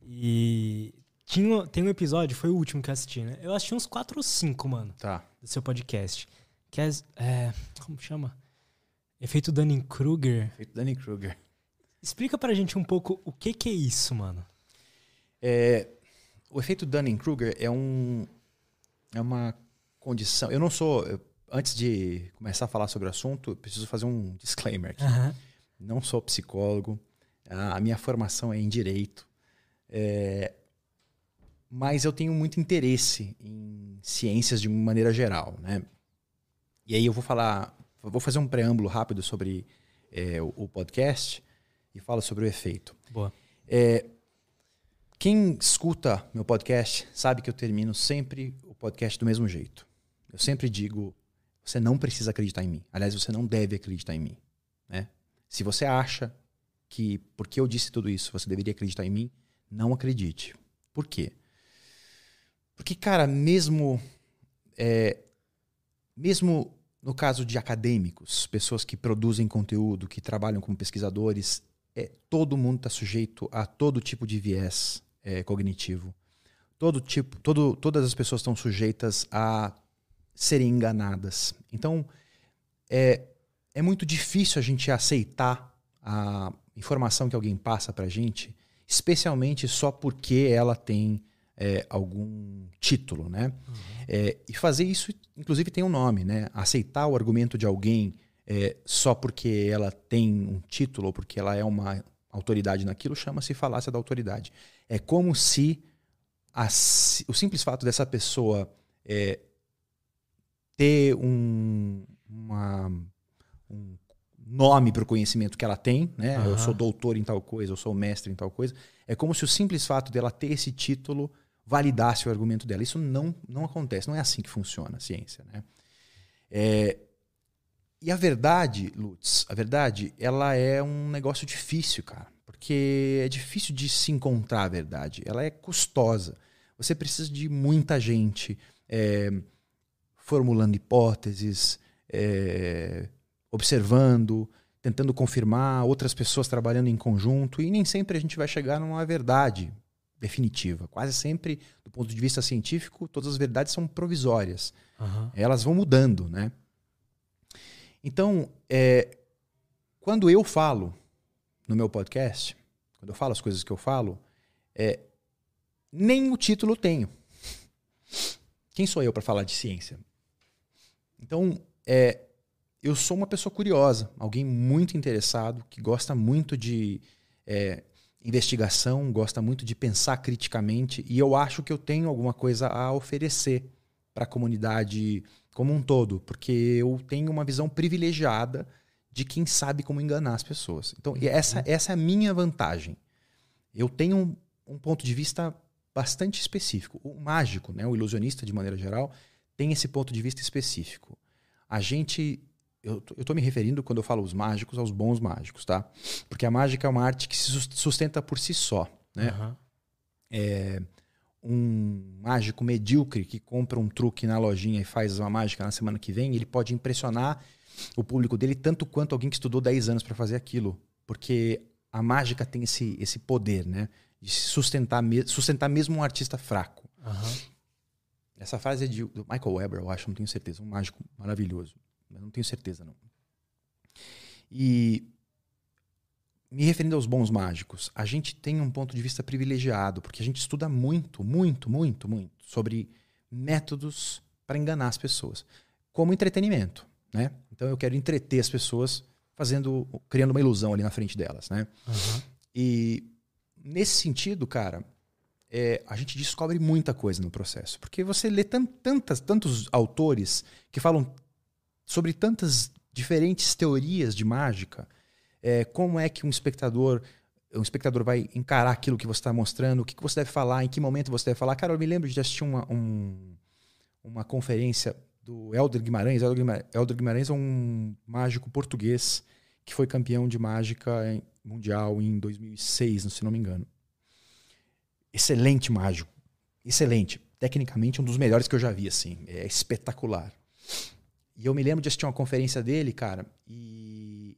e tinha, tem um episódio, foi o último que eu assisti, né? Eu assisti uns quatro ou cinco, mano, Tá. do seu podcast. Que é, é como chama? Efeito Dunning-Kruger. Feito Danny Kruger. Explica pra gente um pouco o que que é isso, mano. É, o efeito Dunning-Kruger é um é uma condição. Eu não sou. eu- antes de começar a falar sobre o assunto, preciso fazer um disclaimer aqui. Não sou psicólogo. A minha formação é em direito. É, mas eu tenho muito interesse em ciências de maneira geral, né? E aí eu vou falar, vou fazer um preâmbulo rápido sobre é, o, o podcast e falo sobre o efeito. Boa. É, quem escuta meu podcast sabe que eu termino sempre o podcast do mesmo jeito. Eu sempre digo: você não precisa acreditar em mim. Aliás, você não deve acreditar em mim. Né? Se você acha que porque eu disse tudo isso você deveria acreditar em mim, não acredite. Por quê? Porque, cara, mesmo é, mesmo no caso de acadêmicos, pessoas que produzem conteúdo, que trabalham como pesquisadores, é, todo mundo está sujeito a todo tipo de viés é, cognitivo. Todo tipo, todo, todas as pessoas estão sujeitas a serem enganadas. Então, é, é muito difícil a gente aceitar a informação que alguém passa para a gente, especialmente só porque ela tem é, algum título, né? É, e fazer isso, inclusive, tem um nome, né? Aceitar o argumento de alguém é, só porque ela tem um título ou porque ela é uma autoridade naquilo, chama-se falácia da autoridade. É como se a o simples fato dessa pessoa é, ter um, uma- um nome para o conhecimento que ela tem, né? Eu Aham. sou doutor em tal coisa, eu sou mestre em tal coisa. É como se o simples fato dela ter esse título validasse o argumento dela. Isso não, não acontece, não é assim que funciona a ciência, né? É, e a verdade, Lutz, a verdade, ela é um negócio difícil, cara. Porque é difícil de se encontrar a verdade. Ela é custosa. Você precisa de muita gente é, formulando hipóteses, é, observando, tentando confirmar, outras pessoas trabalhando em conjunto. E nem sempre a gente vai chegar numa verdade definitiva. Quase sempre, do ponto de vista científico, todas as verdades são provisórias Aham. elas vão mudando, né? Então, é, quando eu falo no meu podcast, quando eu falo as coisas que eu falo, é, nem o título eu tenho. Quem sou eu para falar de ciência? Então, é, eu sou uma pessoa curiosa, alguém muito interessado, que gosta muito de é, investigação, gosta muito de pensar criticamente, e eu acho que eu tenho alguma coisa a oferecer para a comunidade como um todo, porque eu tenho uma visão privilegiada de quem sabe como enganar as pessoas. Então, e essa, essa é a minha vantagem. Eu tenho um, um ponto de vista bastante específico. O mágico, né, o ilusionista de maneira geral, tem esse ponto de vista específico. A gente. Eu estou me referindo, quando eu falo os mágicos, aos bons mágicos, tá? Porque a mágica é uma arte que se sus- sustenta por si só. Né? Aham. é, um mágico medíocre que compra um truque na lojinha e faz uma mágica na semana que vem, ele pode impressionar o público dele tanto quanto alguém que estudou 10 anos para fazer aquilo. Porque a mágica tem esse, esse poder, né? De se sustentar, me- sustentar mesmo um artista fraco. Aham. Essa frase é de, do Michael Weber, eu acho, não tenho certeza. Um mágico maravilhoso. Mas não tenho certeza, não. E me referindo aos bons mágicos, a gente tem um ponto de vista privilegiado, porque a gente estuda muito, muito, muito, muito sobre métodos para enganar as pessoas, como entretenimento, né? Então eu quero entreter as pessoas fazendo, criando uma ilusão ali na frente delas, né? Aham. E nesse sentido, cara, é, a gente descobre muita coisa no processo. Porque você lê tan- tantas, tantos autores que falam sobre tantas diferentes teorias de mágica, é, como é que um espectador um espectador vai encarar aquilo que você está mostrando, o que, que você deve falar, em que momento você deve falar. Cara, eu me lembro de assistir uma, um- uma conferência do Helder Guimarães. Helder Guimarães, Guimarães é um mágico português que foi campeão de mágica mundial em 2006, se não me engano. Excelente mágico. Excelente. Tecnicamente, um dos melhores que eu já vi, assim. É espetacular. E eu me lembro de assistir uma conferência dele, cara, e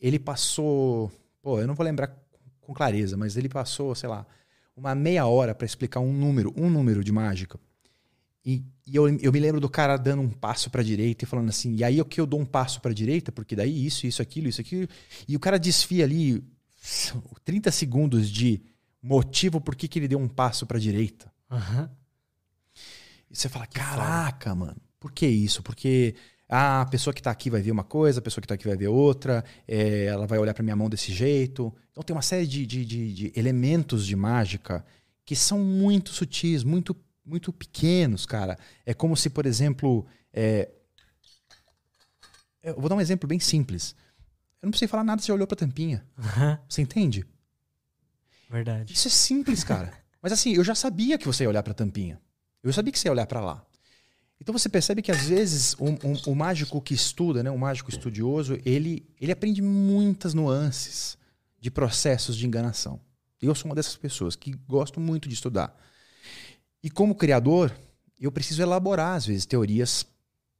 ele passou. Pô, eu não vou lembrar com clareza, mas ele passou, sei lá, uma meia hora para explicar um número, um número de mágica. E, e eu, eu, me lembro do cara dando um passo para direita e falando assim, e aí o que eu dou um passo para direita, porque daí isso, isso, aquilo, isso, aquilo. E o cara desfia ali <laughs> 30 segundos de motivo por que, que ele deu um passo para direita. Uhum. E você fala, caraca, mano, por que isso? Porque ah, a pessoa que está aqui vai ver uma coisa, a pessoa que está aqui vai ver outra, é, ela vai olhar para minha mão desse jeito. Então tem uma série de, de, de, de, elementos de mágica que são muito sutis, muito, muito pequenos, cara. É como se, por exemplo. É... Eu vou dar um exemplo bem simples. Eu não precisei falar nada, você já olhou pra tampinha. Uhum. Você entende? Verdade. Isso é simples, cara. Mas assim, eu já sabia que você ia olhar pra tampinha. Eu sabia que você ia olhar para lá. Então você percebe que às vezes o, o, o, mágico que estuda, né, o mágico estudioso, ele, ele aprende muitas nuances de processos de enganação. Eu sou uma dessas pessoas que gosto muito de estudar. E como criador, eu preciso elaborar às vezes teorias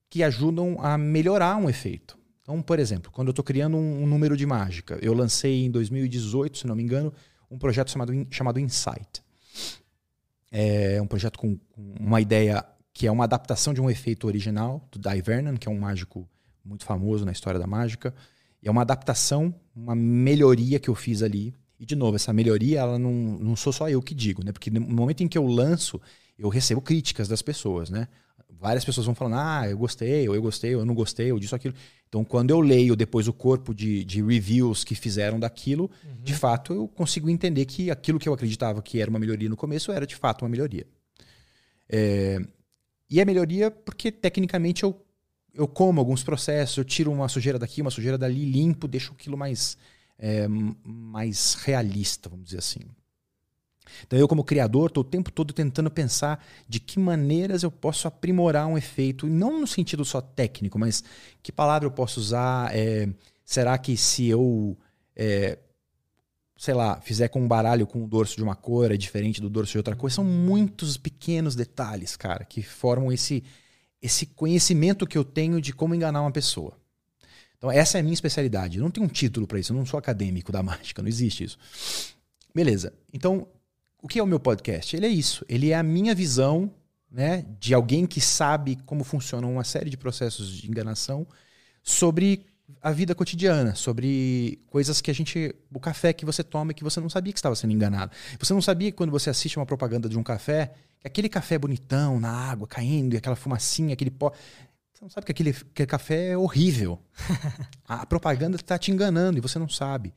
que ajudam a melhorar um efeito. Então, por exemplo, quando eu estou criando um, um, número de mágica, eu lancei em 2018, se não me engano, um projeto chamado, chamado Insight. É um projeto com, com uma ideia que é uma adaptação de um efeito original do Dai Vernon, que é um mágico muito famoso na história da mágica. E é uma adaptação, uma melhoria que eu fiz ali. E, de novo, essa melhoria, ela não, não sou só eu que digo, né? Porque no momento em que eu lanço, eu recebo críticas das pessoas, né? Várias pessoas vão falando, ah, eu gostei, ou eu gostei, ou eu não gostei, ou disso, aquilo. Então, quando eu leio depois o corpo de, de reviews que fizeram daquilo, uhum. de fato, eu consigo entender que aquilo que eu acreditava que era uma melhoria no começo era, de fato, uma melhoria. É, e é melhoria porque, tecnicamente, eu, eu como alguns processos, eu tiro uma sujeira daqui, uma sujeira dali, limpo, deixo aquilo mais, é, mais realista, vamos dizer assim. Então, eu, como criador, estou o tempo todo tentando pensar de que maneiras eu posso aprimorar um efeito, não no sentido só técnico, mas que palavra eu posso usar. É, será que se eu é, sei lá, fizer com um baralho com o dorso de uma cor é diferente do dorso de outra cor. São muitos pequenos detalhes, cara, que formam esse, esse conhecimento que eu tenho de como enganar uma pessoa. Então, essa é a minha especialidade. Eu não tenho um título para isso, eu não sou acadêmico da <laughs> mágica, não existe isso. Beleza. Então, o que é o meu podcast? Ele é isso. Ele é a minha visão né, de alguém que sabe como funcionam uma série de processos de enganação sobre a vida cotidiana, sobre coisas que a gente. O café que você toma e que você não sabia que estava sendo enganado. Você não sabia que quando você assiste uma propaganda de um café, que aquele café bonitão na água caindo e aquela fumacinha, aquele pó. Você não sabe que aquele, aquele café é horrível. <laughs> a propaganda está te enganando e você não sabe.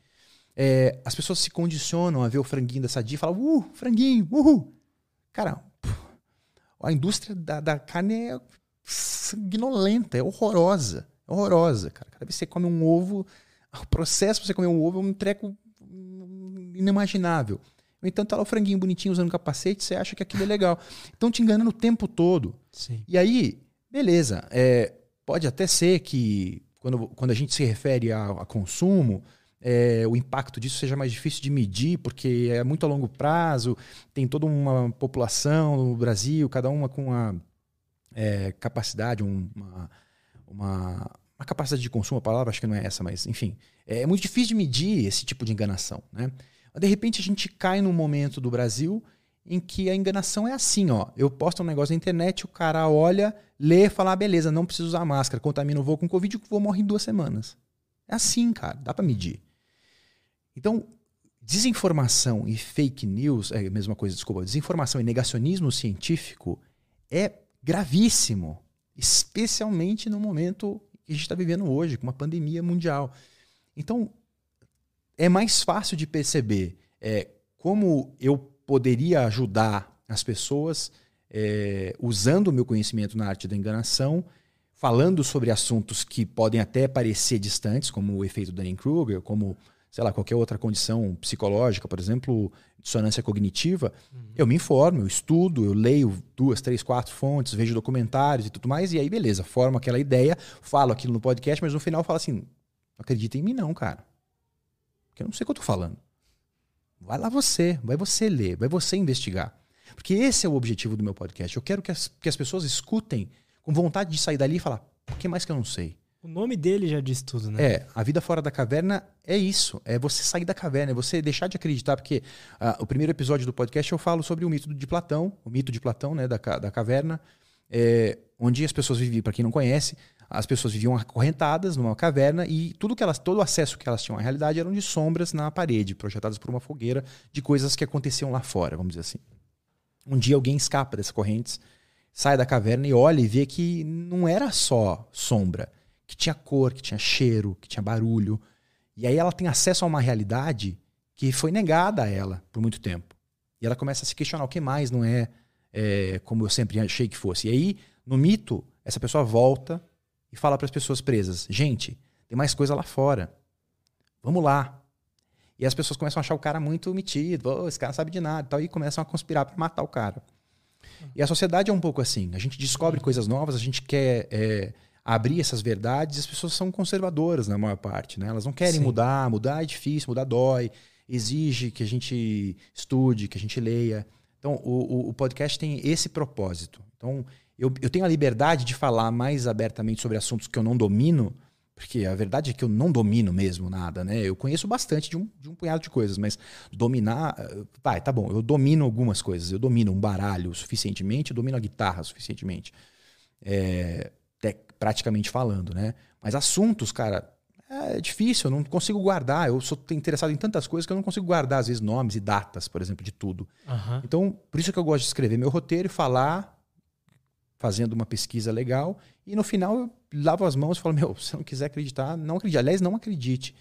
É, as pessoas se condicionam a ver o franguinho da sadia e falam, uh, franguinho, uhul. Cara, a indústria da, da carne é sanguinolenta, é horrorosa. É horrorosa, cara. Cada vez que você come um ovo, o processo pra você comer um ovo é um treco inimaginável. No entanto, tá lá o franguinho bonitinho usando capacete, você acha que aquilo é legal. Estão te enganando o tempo todo. Sim. E aí, beleza. É, pode até ser que quando, quando a gente se refere a, a consumo, é, o impacto disso seja mais difícil de medir, porque é muito a longo prazo, tem toda uma população no Brasil, cada uma com uma é, capacidade, uma uma, uma capacidade de consumo, a palavra acho que não é essa, mas enfim. É, é muito difícil de medir esse tipo de enganação. Né? De repente a gente cai num momento do Brasil em que a enganação é assim, ó. Eu posto um negócio na internet, o cara olha, lê, fala, ah, beleza, não preciso usar máscara, contamina o voo com Covid, o voo morre em duas semanas. É assim, cara, dá para medir. Então, desinformação e fake news, é a mesma coisa, desculpa, desinformação e negacionismo científico é gravíssimo especialmente no momento que a gente está vivendo hoje, com uma pandemia mundial. Então, é mais fácil de perceber é, como eu poderia ajudar as pessoas é, usando o meu conhecimento na arte da enganação, falando sobre assuntos que podem até parecer distantes, como o efeito Dunning-Kruger, como sei lá, qualquer outra condição psicológica, por exemplo, dissonância cognitiva, uhum. eu me informo, eu estudo, eu leio duas, três, quatro fontes, vejo documentários e tudo mais, e aí beleza, formo aquela ideia, falo aquilo no podcast, mas no final falo assim, não acredita em mim não, cara. Porque eu não sei o que eu tô falando. Vai lá você, vai você ler, vai você investigar. Porque esse é o objetivo do meu podcast. Eu quero que as, que as pessoas escutem com vontade de sair dali e falar, o que mais que eu não sei? O nome dele já diz tudo, né? É, a vida fora da caverna é isso. É você sair da caverna, é você deixar de acreditar, porque uh, o primeiro episódio do podcast eu falo sobre o mito de Platão, o mito de Platão, né, da, da caverna, é, onde as pessoas viviam, para quem não conhece, as pessoas viviam acorrentadas numa caverna e tudo que elas, todo o acesso que elas tinham à realidade eram de sombras na parede, projetadas por uma fogueira, de coisas que aconteciam lá fora, vamos dizer assim. Um dia alguém escapa dessas correntes, sai da caverna e olha e vê que não era só sombra que tinha cor, que tinha cheiro, que tinha barulho. E aí ela tem acesso a uma realidade que foi negada a ela por muito tempo. E ela começa a se questionar o que mais não é, é como eu sempre achei que fosse. E aí, no mito, essa pessoa volta e fala para as pessoas presas: gente, tem mais coisa lá fora. Vamos lá. E as pessoas começam a achar o cara muito metido, oh, esse cara não sabe de nada e tal, e começam a conspirar para matar o cara. E a sociedade é um pouco assim: a gente descobre coisas novas, a gente quer. É, abrir essas verdades, as pessoas são conservadoras na maior parte, né? Elas não querem Sim. mudar, mudar é difícil, mudar dói, exige que a gente estude, que a gente leia. Então, o, o podcast tem esse propósito. Então, eu, eu tenho a liberdade de falar mais abertamente sobre assuntos que eu não domino, porque a verdade é que eu não domino mesmo nada, né? Eu conheço bastante de um, de um punhado de coisas, mas dominar. Vai, tá bom, eu domino algumas coisas. Eu domino um baralho suficientemente, eu domino a guitarra suficientemente. É, praticamente falando, né? Mas assuntos, cara, é difícil, eu não consigo guardar. Eu sou interessado em tantas coisas que eu não consigo guardar, às vezes, nomes e datas, por exemplo, de tudo. Uhum. Então, por isso que eu gosto de escrever meu roteiro e falar, fazendo uma pesquisa legal. E no final eu lavo as mãos e falo: Meu, se não quiser acreditar, não acredite. Aliás, não acredite.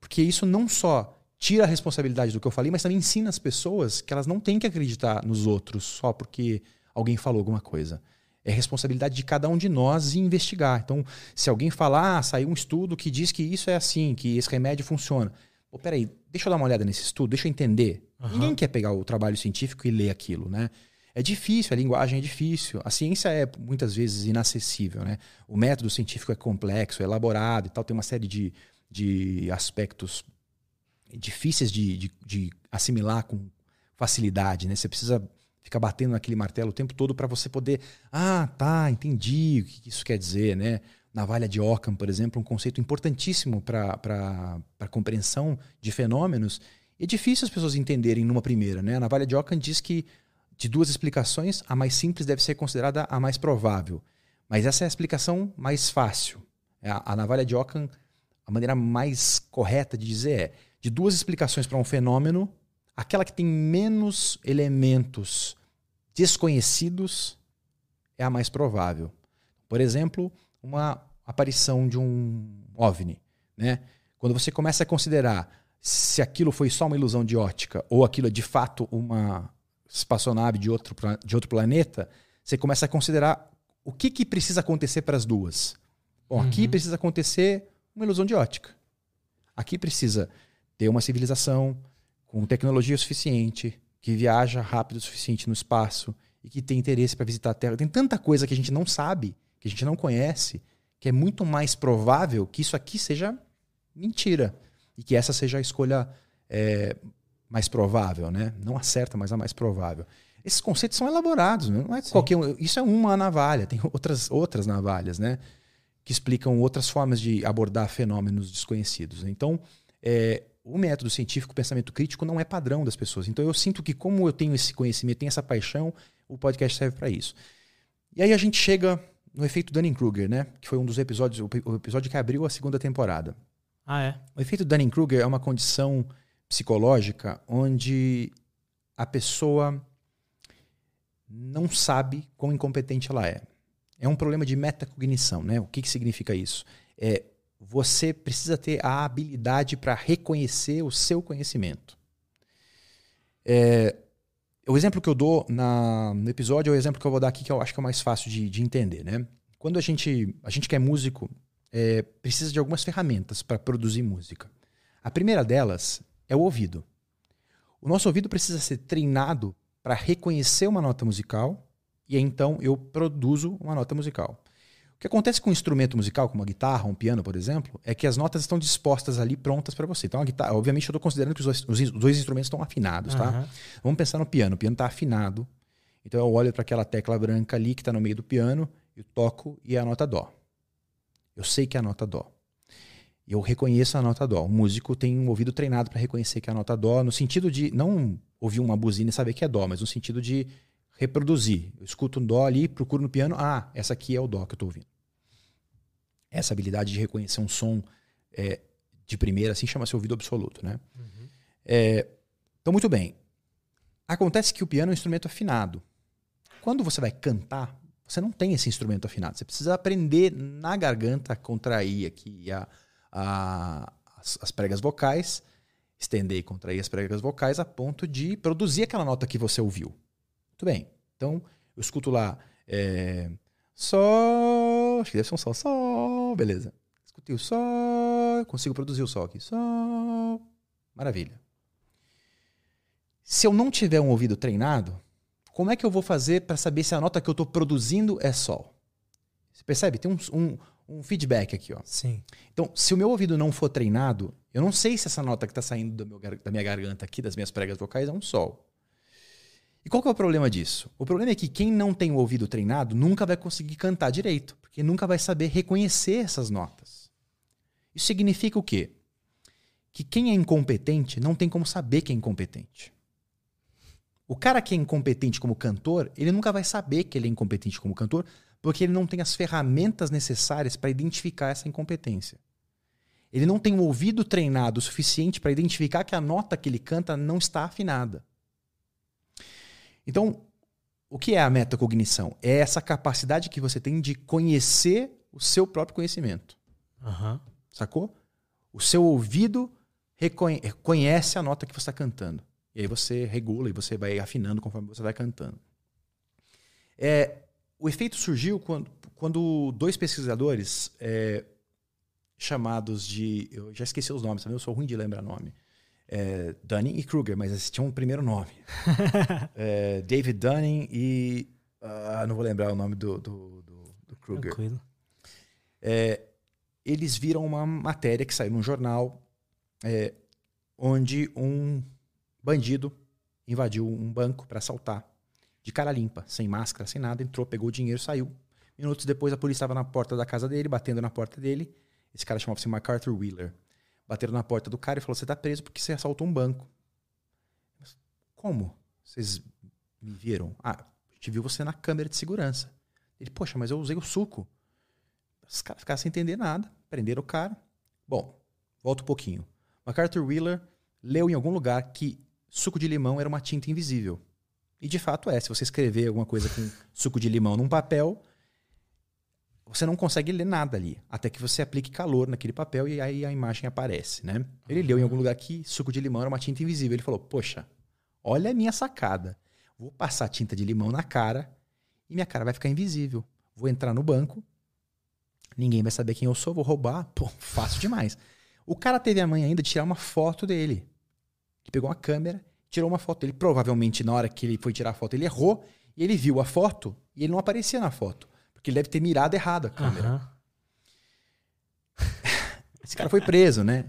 Porque isso não só tira a responsabilidade do que eu falei, mas também ensina as pessoas que elas não têm que acreditar nos outros só porque alguém falou alguma coisa é responsabilidade de cada um de nós investigar. Então, se alguém falar, ah, saiu um estudo que diz que isso é assim, que esse remédio funciona. Pô, peraí, deixa eu dar uma olhada nesse estudo, deixa eu entender. Uhum. Ninguém quer pegar o trabalho científico e ler aquilo, né? É difícil, a linguagem é difícil. A ciência é muitas vezes inacessível, né? O método científico é complexo, é elaborado e tal, tem uma série de, de aspectos difíceis de, de, de assimilar com facilidade, né? Você precisa fica batendo naquele martelo o tempo todo para você poder, ah, tá, entendi o que isso quer dizer, né? Navalha de Ockham, por exemplo, um conceito importantíssimo para a compreensão de fenômenos. É difícil as pessoas entenderem numa primeira, né? A navalha de Ockham diz que de duas explicações, a mais simples deve ser considerada a mais provável. Mas essa é a explicação mais fácil. É, a, a navalha de Ockham, a maneira mais correta de dizer é: de duas explicações para um fenômeno, aquela que tem menos elementos desconhecidos é a mais provável. Por exemplo, uma aparição de um OVNI. Né? Quando você começa a considerar se aquilo foi só uma ilusão de ótica ou aquilo é de fato uma espaçonave de outro, de outro planeta, você começa a considerar o que, que precisa acontecer para as duas. Bom, aqui uhum. precisa acontecer uma ilusão de ótica. Aqui precisa ter uma civilização, com tecnologia suficiente, que viaja rápido o suficiente no espaço e que tem interesse para visitar a Terra. Tem tanta coisa que a gente não sabe, que a gente não conhece, que é muito mais provável que isso aqui seja mentira e que essa seja a escolha é, mais provável, né? Não a certa, mas a mais provável. Esses conceitos são elaborados, né? não é Sim. qualquer um. Isso é uma navalha, tem outras outras navalhas, né? Que explicam outras formas de abordar fenômenos desconhecidos. Então, é, o método científico, o pensamento crítico, não é padrão das pessoas. Então eu sinto que, como eu tenho esse conhecimento, tenho essa paixão, o podcast serve para isso. E aí a gente chega no efeito Dunning-Kruger, né? Que foi um dos episódios, o episódio que abriu a segunda temporada. Ah, é? O efeito Dunning-Kruger é uma condição psicológica onde a pessoa não sabe quão incompetente ela é. É um problema de metacognição, né? O que, que significa isso? É você precisa ter a habilidade para reconhecer o seu conhecimento. É, o exemplo que eu dou na, no episódio é o exemplo que eu vou dar aqui, que eu acho que é o mais fácil de, de entender. Né? Quando a gente, a gente que é músico, é, precisa de algumas ferramentas para produzir música. A primeira delas é o ouvido. O nosso ouvido precisa ser treinado para reconhecer uma nota musical e então eu produzo uma nota musical. O que acontece com um instrumento musical, como uma guitarra, um piano, por exemplo, é que as notas estão dispostas ali prontas para você. Então, a guitarra, obviamente, eu estou considerando que os dois, os dois, instrumentos estão afinados, uhum. tá? Vamos pensar no piano. O piano está afinado. Então, eu olho para aquela tecla branca ali que está no meio do piano, eu toco e é a nota dó. Eu sei que é a nota dó. Eu reconheço a nota dó. O músico tem um ouvido treinado para reconhecer que é a nota dó, no sentido de não ouvir uma buzina e saber que é dó, mas no sentido de reproduzir. Eu escuto um dó ali, procuro no piano, ah, essa aqui é o dó que eu estou ouvindo. Essa habilidade de reconhecer um som é, de primeira, assim chama-se ouvido absoluto, né? Uhum. É, então, muito bem. Acontece que o piano é um instrumento afinado. Quando você vai cantar, você não tem esse instrumento afinado. Você precisa aprender na garganta a contrair aqui a, a, as, as pregas vocais, estender e contrair as pregas vocais a ponto de produzir aquela nota que você ouviu. Muito bem. Então, eu escuto lá é, Sol, acho que deve ser um Sol, Sol, beleza. Escutei o Sol, consigo produzir o Sol aqui. Sol, maravilha. Se eu não tiver um ouvido treinado, como é que eu vou fazer para saber se a nota que eu estou produzindo é Sol? Você percebe? Tem um, um, um, feedback aqui. Ó. Sim. Então, se o meu ouvido não for treinado, eu não sei se essa nota que está saindo meu, da minha garganta aqui, das minhas pregas vocais, é um Sol. E qual que é o problema disso? O problema é que quem não tem o ouvido treinado nunca vai conseguir cantar direito, porque nunca vai saber reconhecer essas notas. Isso significa o quê? Que quem é incompetente não tem como saber que é incompetente. O cara que é incompetente como cantor, ele nunca vai saber que ele é incompetente como cantor, porque ele não tem as ferramentas necessárias para identificar essa incompetência. Ele não tem um ouvido treinado o suficiente para identificar que a nota que ele canta não está afinada. Então, o que é a metacognição? É essa capacidade que você tem de conhecer o seu próprio conhecimento. Uhum. Sacou? O seu ouvido reconhece a nota que você está cantando. E aí você regula e você vai afinando conforme você vai cantando. É, o efeito surgiu quando, quando dois pesquisadores é, chamados de. Eu já esqueci os nomes, eu sou ruim de lembrar nome. É, Dunning e Kruger, mas eles tinham um primeiro nome. <laughs> é, David Dunning e. Uh, não vou lembrar o nome do, do, do, do Kruger. Tranquilo. É, eles viram uma matéria que saiu num jornal é, onde um Bandido invadiu um banco para assaltar. De cara limpa, sem máscara, sem nada, entrou, pegou o dinheiro, saiu. Minutos depois, a polícia estava na porta da casa dele, batendo na porta dele. Esse cara chamava-se MacArthur Wheeler. Bateram na porta do cara e falou: Você está preso porque você assaltou um banco. Como? Vocês me viram? Ah, a gente viu você na câmera de segurança. Ele, poxa, mas eu usei o suco. Os caras ficaram sem entender nada. Prenderam o cara. Bom, volta um pouquinho. MacArthur Wheeler leu em algum lugar que suco de limão era uma tinta invisível. E de fato é. Se você escrever alguma coisa com suco de limão num papel, você não consegue ler nada ali. Até que você aplique calor naquele papel e aí a imagem aparece, né? Ele leu em algum lugar que suco de limão era uma tinta invisível. Ele falou: Poxa, olha a minha sacada. Vou passar tinta de limão na cara e minha cara vai ficar invisível. Vou entrar no banco, ninguém vai saber quem eu sou, vou roubar. <laughs> Pô, fácil demais. O cara teve a mãe ainda de tirar uma foto dele. Ele pegou uma câmera, tirou uma foto. Ele provavelmente, na hora que ele foi tirar a foto, ele errou e ele viu a foto e ele não aparecia na foto. Porque ele deve ter mirado errado a câmera. Uhum. <laughs> Esse cara foi preso, né?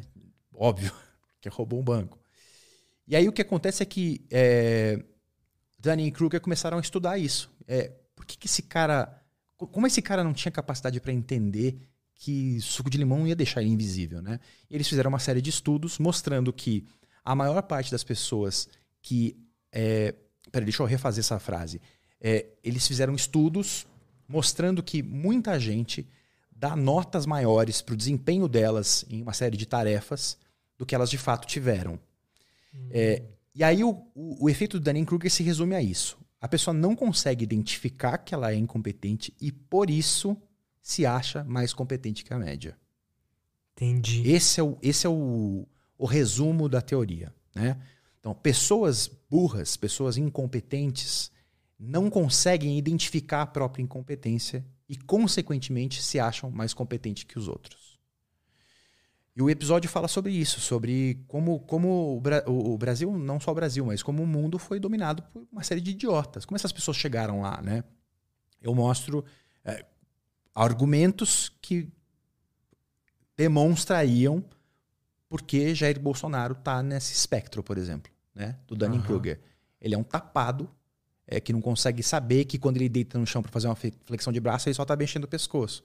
Óbvio, <laughs> que roubou um banco. E aí o que acontece é que é, Danny e Kruger começaram a estudar isso. É, por que, que esse cara. Como esse cara não tinha capacidade para entender que suco de limão ia deixar ele invisível, né? E eles fizeram uma série de estudos mostrando que a maior parte das pessoas que. É, peraí, deixa eu refazer essa frase. É, eles fizeram estudos mostrando que muita gente dá notas maiores para o desempenho delas em uma série de tarefas do que elas de fato tiveram. Uhum. É, e aí o, o, o efeito do Dunning-Kruger se resume a isso. A pessoa não consegue identificar que ela é incompetente e, por isso, se acha mais competente que a média. Entendi. Esse é o, esse é o, o resumo da teoria. Né? Então, pessoas burras, pessoas incompetentes, não conseguem identificar a própria incompetência e, consequentemente, se acham mais competentes que os outros. E o episódio fala sobre isso, sobre como, como o, Bra o, Brasil, não só o Brasil, mas como o mundo foi dominado por uma série de idiotas. Como essas pessoas chegaram lá, né? Eu mostro é, argumentos que demonstrariam porque Jair Bolsonaro está nesse espectro, por exemplo, né? do Dunning-Kruger. Uhum. Ele é um tapado é, que não consegue saber que quando ele deita no chão para fazer uma flexão de braço, ele só está mexendo o pescoço.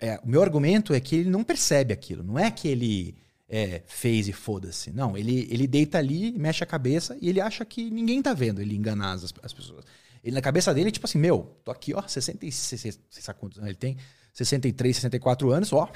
É, o meu argumento é que ele não percebe aquilo. Não é que ele é, fez e foda-se. Não, ele, ele deita ali, mexe a cabeça e ele acha que ninguém tá vendo ele enganar as, as pessoas. Ele na cabeça dele, tipo assim, meu, tô aqui, ó, 66, sei lá quantos anos ele tem, 63, 64 anos, ó,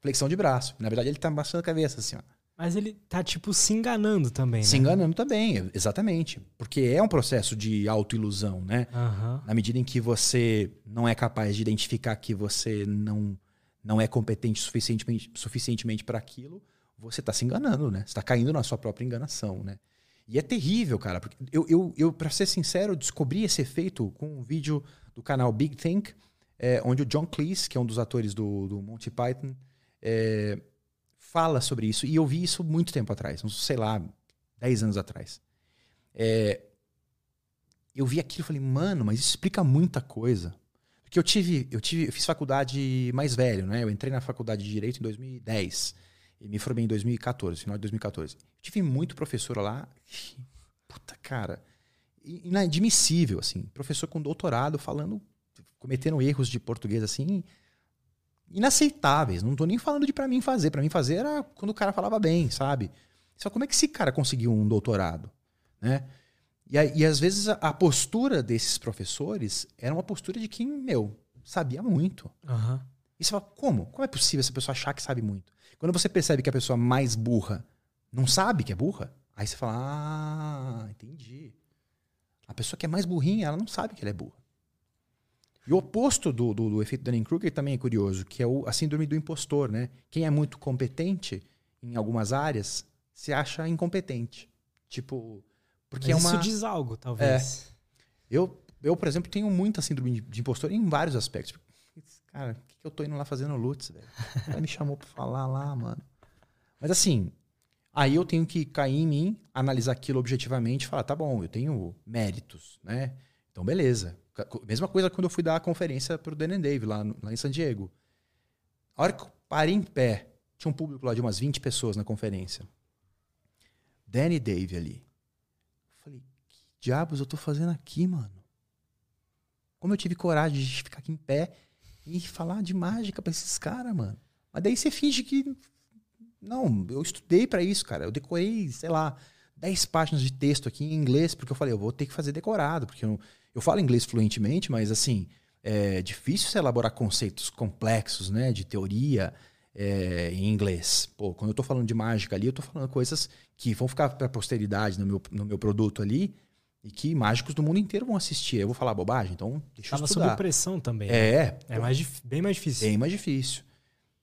flexão de braço. Na verdade, ele tá baixando a cabeça, assim, ó. Mas ele tá, tipo, se enganando também, Se né? enganando também, exatamente. Porque é um processo de autoilusão, né? Aham. Na medida em que você não é capaz de identificar que você não, não é competente suficientemente, suficientemente para aquilo, você está se enganando, né? Você está caindo na sua própria enganação, né? E é terrível, cara. Porque eu, eu, eu para ser sincero, descobri esse efeito com um vídeo do canal Big Think, é, onde o John Cleese, que é um dos atores do, do Monty Python, é, fala sobre isso. E eu vi isso muito tempo atrás, uns, sei lá, 10 anos atrás. É, eu vi aquilo e falei, mano, mas isso explica muita coisa. Porque eu tive, eu tive, eu fiz faculdade mais velho, né? Eu entrei na faculdade de Direito em 2010 e me formei em 2014, final de 2014. Eu tive muito professor lá, <laughs> puta cara, inadmissível, assim. Professor com doutorado falando, cometendo erros de português, assim, inaceitáveis. Não tô nem falando de para mim fazer. Para mim fazer era quando o cara falava bem, sabe? Só como é que esse cara conseguiu um doutorado, né? E, e às vezes a, a postura desses professores era uma postura de quem, meu, sabia muito. Aham. E você fala, como? Como é possível essa pessoa achar que sabe muito? Quando você percebe que a pessoa mais burra não sabe que é burra, aí você fala, ah, entendi. A pessoa que é mais burrinha, ela não sabe que ela é burra. E o oposto do, do, do efeito Dunning-Kruger também é curioso, que é o, a síndrome do impostor, né? Quem é muito competente em algumas áreas se acha incompetente. Tipo, porque Mas é uma... isso diz algo, talvez. Eu, eu, por exemplo, tenho muita síndrome de- de impostor em vários aspectos. Cara, o que, que eu tô indo lá fazendo no Lutz, velho? O cara me chamou pra falar lá, mano. Mas assim, aí eu tenho que cair em mim, analisar aquilo objetivamente e falar, tá bom, eu tenho méritos, né? Então, beleza. Mesma coisa quando eu fui dar a conferência pro Dan and Dave lá, lá em San Diego. A hora que eu parei em pé, tinha um público lá de umas 20 pessoas na conferência. Dan e Dave ali. Eu falei, que diabos eu tô fazendo aqui, mano? Como eu tive coragem de ficar aqui em pé e falar de mágica pra esses caras, mano? Mas daí você finge que. Não, eu estudei pra isso, cara. Eu decorei, sei lá, 10 páginas de texto aqui em inglês, porque eu falei, eu vou ter que fazer decorado, porque eu, eu falo inglês fluentemente, mas assim, é difícil você elaborar conceitos complexos, né, de teoria é, em inglês. Pô, quando eu tô falando de mágica ali, eu tô falando coisas que vão ficar pra posteridade no meu, no meu produto ali e que mágicos do mundo inteiro vão assistir. Eu vou falar bobagem, então deixa eu Tava sob estudar. pressão também. né? É, É mais, bem mais difícil. bem mais difícil.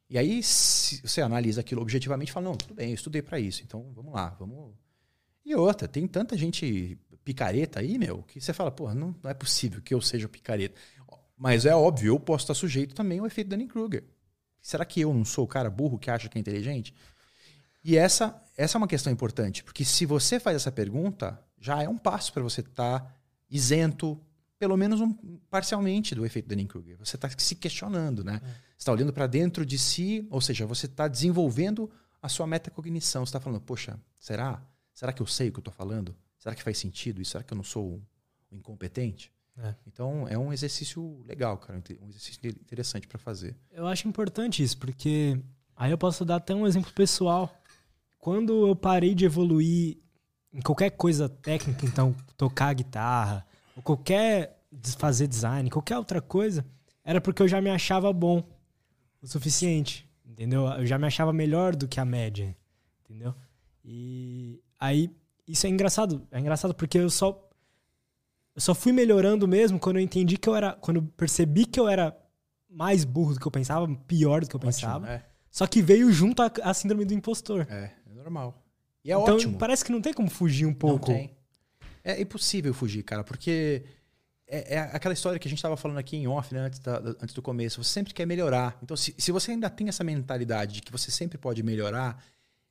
E aí se você analisa aquilo objetivamente e fala, não, tudo bem, eu estudei pra isso, então vamos lá, vamos... E outra, tem tanta gente picareta aí, meu, que você fala, pô, não, não é possível que eu seja picareta. Mas é óbvio, eu posso estar sujeito também ao efeito Dunning-Kruger. Será que eu não sou o cara burro que acha que é inteligente? E essa, essa é uma questão importante, porque se você faz essa pergunta, já é um passo para você estar isento, pelo menos um, parcialmente, do efeito Dunning-Kruger. Você está se questionando, né? Você está olhando para dentro de si, ou seja, você está desenvolvendo a sua metacognição. Você está falando, poxa, será? Será que eu sei o que eu estou falando? Será que faz sentido isso? Será que eu não sou um incompetente? É. Então, é um exercício legal, cara. Um exercício interessante para fazer. Eu acho importante isso, porque aí eu posso dar até um exemplo pessoal. Quando eu parei de evoluir em qualquer coisa técnica, então tocar guitarra, ou qualquer fazer design, qualquer outra coisa, era porque eu já me achava bom o suficiente, entendeu? Eu já me achava melhor do que a média, entendeu? E aí isso é engraçado, é engraçado porque eu só eu só fui melhorando mesmo quando eu entendi que eu era, quando eu percebi que eu era mais burro do que eu pensava, pior do que eu pensava. É, Só que veio junto a, a síndrome do impostor. é, é normal. E é então ótimo. parece que não tem como fugir um pouco. Não tem. É impossível fugir, cara, porque é, é aquela história que a gente estava falando aqui em off, né, antes, da- antes do começo. Você sempre quer melhorar. Então, se, se você ainda tem essa mentalidade de que você sempre pode melhorar,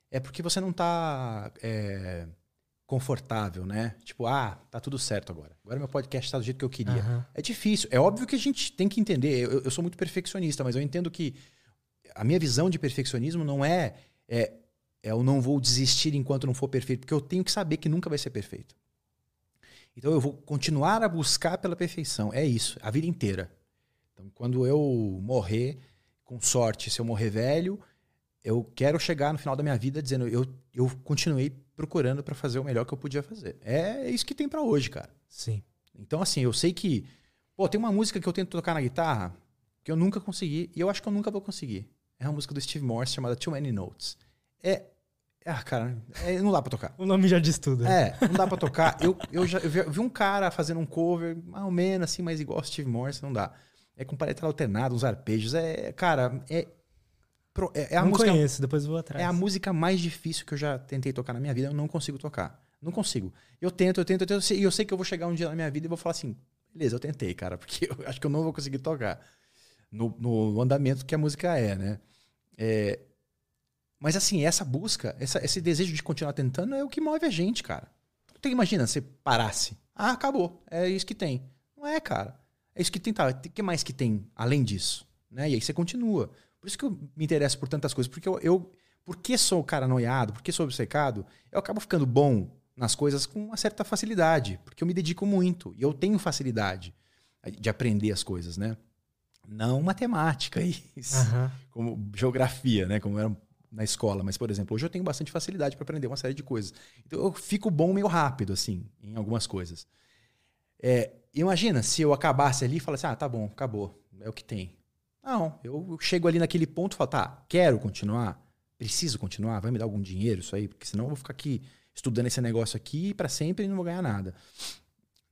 é porque você não está confortável, né? Tipo, ah, tá tudo certo agora. Agora meu podcast está do jeito que eu queria. Aham. É difícil. É óbvio que a gente tem que entender. Eu, eu sou muito perfeccionista, mas eu entendo que a minha visão de perfeccionismo não é, é, é eu não vou desistir enquanto não for perfeito, porque eu tenho que saber que nunca vai ser perfeito. Então eu vou continuar a buscar pela perfeição. É isso, a vida inteira. Então quando eu morrer, com sorte, se eu morrer velho, eu quero chegar no final da minha vida dizendo eu, eu continuei procurando para fazer o melhor que eu podia fazer. É isso que tem para hoje, cara. Sim. Então, assim, eu sei que. Pô, tem uma música que eu tento tocar na guitarra que eu nunca consegui e eu acho que eu nunca vou conseguir. É uma música do Steve Morse chamada Too Many Notes. É. Ah, cara, é, não dá pra tocar. <laughs> O nome já diz tudo. É, não dá pra tocar. Eu, eu já eu vi- eu vi um cara fazendo um cover, mais ou menos assim, mas igual Steve Morse, não dá. É com paleta alternada, uns arpejos. É, cara, é. Pro- É, é a não música conheço, depois vou atrás. é a música mais difícil que eu já tentei tocar na minha vida, eu não consigo tocar. Não consigo. Eu tento, eu tento, eu tento, e eu sei que eu vou chegar um dia na minha vida e vou falar assim, beleza, eu tentei, cara, <laughs> porque eu acho que eu não vou conseguir tocar no, no andamento que a música é, né? É, mas assim, essa busca, essa- esse desejo de continuar tentando é o que move a gente, cara. Então, imagina, você parasse. Ah, acabou. É isso que tem. Não é, cara. É isso que tem. Tá. O que mais que tem além disso? Né? E aí você continua. Por isso que eu me interesso por tantas coisas. Porque eu, eu porque sou o cara noiado, porque sou obcecado, eu acabo ficando bom nas coisas com uma certa facilidade. Porque eu me dedico muito. E eu tenho facilidade de aprender as coisas, né? Não matemática, <laughs> isso Aham. como geografia, né? Como era na escola. Mas, por exemplo, hoje eu tenho bastante facilidade para aprender uma série de coisas. Então eu fico bom meio rápido, assim, em algumas coisas. É, imagina se eu acabasse ali e falasse, ah, tá bom, acabou, é o que tem. Não, eu chego ali naquele ponto e falo, tá, quero continuar, preciso continuar, vai me dar algum dinheiro isso aí, porque senão eu vou ficar aqui estudando esse negócio aqui para sempre e não vou ganhar nada.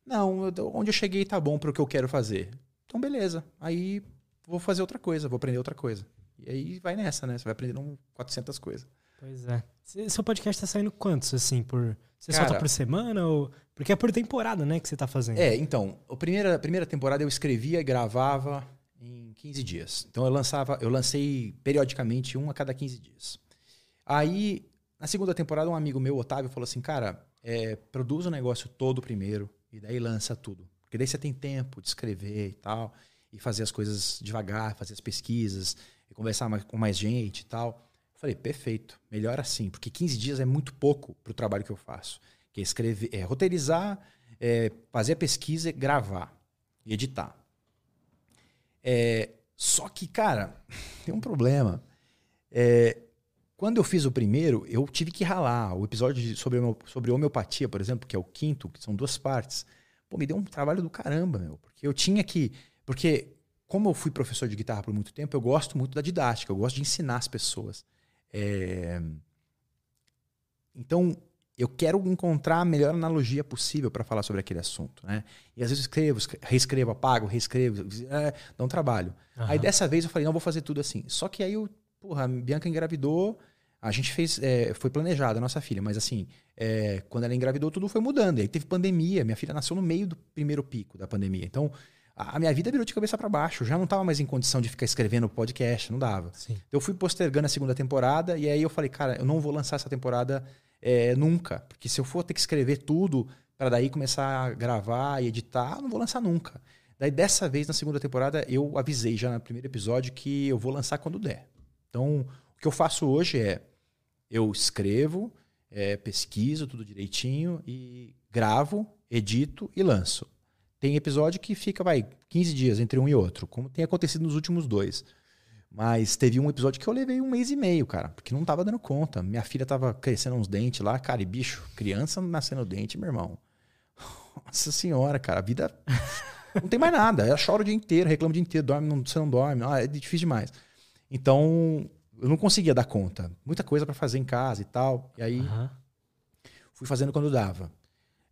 Não, eu- onde eu cheguei tá bom para o que eu quero fazer. Então, beleza. Aí vou fazer outra coisa, vou aprender outra coisa. E aí vai nessa, né? Você vai aprendendo 400 coisas. Pois é. Seu podcast tá saindo quantos, assim, por. Você Cara- solta por semana? Ou... Porque é por temporada, né, que você tá fazendo. É, então, a primeira, a primeira temporada eu escrevia e gravava em 15 dias. Então eu lançava, eu lancei periodicamente um a cada 15 dias. Aí, na segunda temporada, um amigo meu, Otávio, falou assim: cara, é, produz o negócio todo primeiro e daí lança tudo. Porque daí você tem tempo de escrever e tal, e fazer as coisas devagar, fazer as pesquisas, e conversar mais- com mais gente e tal. Eu falei, perfeito, melhor assim, porque 15 dias é muito pouco para o trabalho que eu faço. Que é escrever, é roteirizar, é, fazer a pesquisa, gravar e editar. É, só que, cara, <laughs> tem um problema. É, quando eu fiz o primeiro, eu tive que ralar. O episódio sobre, sobre homeopatia, por exemplo, que é o quinto, que são duas partes, pô, me deu um trabalho do caramba, meu. Porque eu tinha que. Porque, como eu fui professor de guitarra por muito tempo, eu gosto muito da didática, eu gosto de ensinar as pessoas. É, Então, eu quero encontrar a melhor analogia possível para falar sobre aquele assunto, né? E às vezes eu escrevo, escre- reescrevo, apago, reescrevo, é, dá um trabalho. Aham. Aí dessa vez eu falei, não, vou fazer tudo assim. Só que aí, eu, porra, a Bianca engravidou, a gente fez, é, foi planejado a nossa filha, mas assim, é, quando ela engravidou, tudo foi mudando. Aí teve pandemia, minha filha nasceu no meio do primeiro pico da pandemia. Então, a, minha vida virou de cabeça para baixo. Eu já não estava mais em condição de ficar escrevendo podcast, não dava. Sim. Eu fui postergando a segunda temporada e aí eu falei, cara, eu não vou lançar essa temporada é, nunca. Porque se eu for ter que escrever tudo para daí começar a gravar e editar, eu não vou lançar nunca. Daí dessa vez, na segunda temporada, eu avisei já no primeiro episódio que eu vou lançar quando der. Então, o que eu faço hoje é, eu escrevo, é, pesquiso tudo direitinho e gravo, edito e lanço. Tem episódio que fica, vai, 15 dias entre um e outro, como tem acontecido nos últimos dois. Mas teve um episódio que eu levei um mês e meio, cara, porque não tava dando conta. Minha filha tava crescendo uns dentes lá, cara, e bicho, criança nascendo dente, meu irmão. <laughs> Nossa senhora, cara, a vida. <laughs> Não tem mais nada. Ela chora o dia inteiro, reclama o dia inteiro, dorme, não, você não dorme. Ah, é difícil demais. Então, eu não conseguia dar conta. Muita coisa para fazer em casa e tal. E aí Aham. fui fazendo quando dava.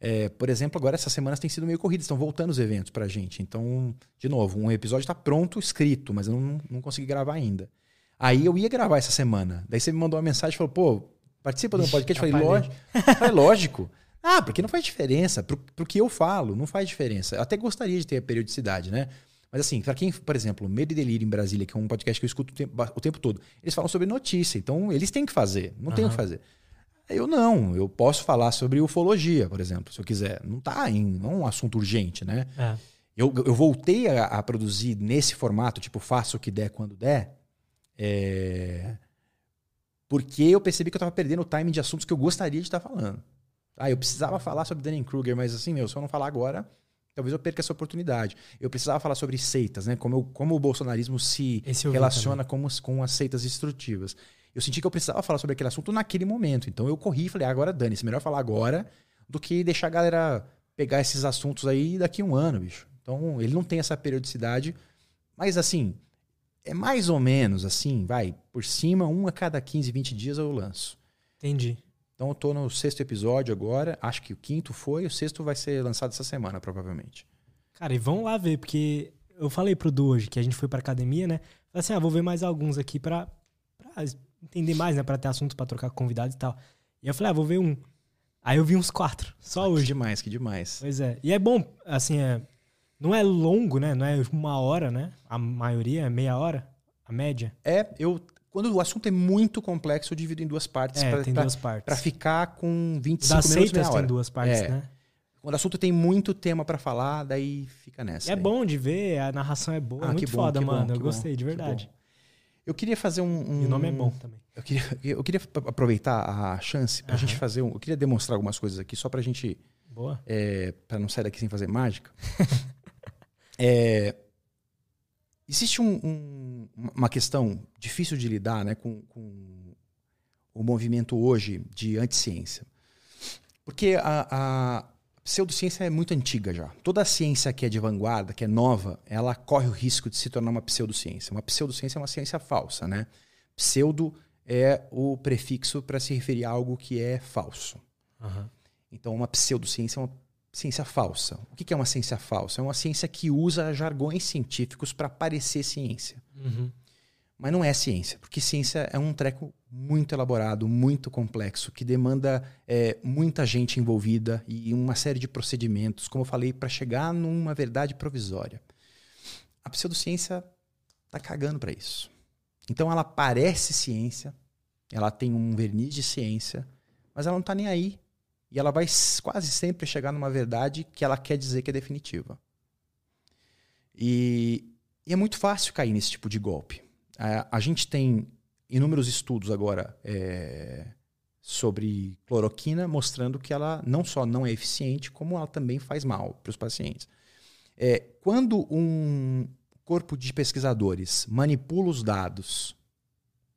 É, por exemplo, agora essas semanas têm sido meio corridas, estão voltando os eventos pra gente. Então, de novo, um episódio está pronto, escrito, mas eu não, não consegui gravar ainda. Aí eu ia gravar essa semana. Daí você me mandou uma mensagem e falou, pô, participa do podcast? Eu falei, lógico. falei, lógico. Ah, porque não faz diferença. Pro, pro que eu falo, não faz diferença. Eu até gostaria de ter a periodicidade, né? Mas assim, pra quem, por exemplo, Medo e Delírio em Brasília, que é um podcast que eu escuto o tempo, o tempo todo, eles falam sobre notícia. Então, eles têm que fazer. Não tem o que fazer. Eu não, eu posso falar sobre ufologia, por exemplo, se eu quiser. Não tá em, não é um assunto urgente, né? É. Eu, eu voltei a, a produzir nesse formato, tipo, faço o que der quando der, é, porque eu percebi que eu tava perdendo o timing de assuntos que eu gostaria de estar falando. Ah, eu precisava falar sobre Danny Kruger, mas assim, meu, se eu não falar agora, talvez eu perca essa oportunidade. Eu precisava falar sobre seitas, né? Como, eu, como o bolsonarismo se relaciona com, com as seitas destrutivas. Eu senti que eu precisava falar sobre aquele assunto naquele momento. Então eu corri e falei, ah, agora dane-se, melhor falar agora do que deixar a galera pegar esses assuntos aí daqui a um ano, bicho. Então ele não tem essa periodicidade. Mas assim, é mais ou menos assim, vai, por cima, um a cada 15, 20 dias eu lanço. Entendi. Então eu tô no sexto episódio agora, acho que o quinto foi, o sexto vai ser lançado essa semana, provavelmente. Cara, e vamos lá ver, porque eu falei pro Du hoje que a gente foi pra academia, né? Falei assim, ah, vou ver mais alguns aqui pra, pra entender mais, né? Pra ter assuntos pra trocar com convidados e tal. E eu falei, ah, vou ver um. Aí eu vi uns quatro, só ah, hoje. Que demais, que demais. Pois é. E é bom, assim, é, não é longo, né? Não é uma hora, né? A maioria é meia hora, a média. É, eu quando o assunto é muito complexo, eu divido em duas partes. É, pra, tem pra, duas partes. Pra ficar com 25 das minutos, meia hora. tem duas partes, é. né? Quando o assunto tem muito tema para falar, daí fica nessa. É aí. bom de ver, a narração é boa. Ah, é muito bom, foda, mano. Bom, eu gostei, de verdade. Eu queria fazer um, um, E o nome é bom também. Eu queria, eu queria aproveitar a chance pra uhum. gente fazer um. Eu queria demonstrar algumas coisas aqui, só pra gente. Boa. É, pra não sair daqui sem fazer mágica. <laughs> é, Existe um, um, uma questão difícil de lidar né, com, com, o movimento hoje de anticiência. Porque a, a pseudociência é muito antiga já. Toda a ciência que é de vanguarda, que é nova, ela corre o risco de se tornar uma pseudociência. Uma pseudociência é uma ciência falsa. Né? Pseudo é o prefixo para se referir a algo que é falso. Uhum. Então, uma pseudociência é uma ciência falsa. O que é uma ciência falsa? É uma ciência que usa jargões científicos para parecer ciência. Uhum. Mas não é ciência, porque ciência é um treco muito elaborado, muito complexo, que demanda é, muita gente envolvida e uma série de procedimentos, como eu falei, para chegar numa verdade provisória. A pseudociência está cagando para isso. Então ela parece ciência, ela tem um verniz de ciência, mas ela não está nem aí e ela vai quase sempre chegar numa verdade que ela quer dizer que é definitiva. E, e é muito fácil cair nesse tipo de golpe. A, a gente tem inúmeros estudos agora é, sobre cloroquina mostrando que ela não só não é eficiente, como ela também faz mal para os pacientes. É, quando um corpo de pesquisadores manipula os dados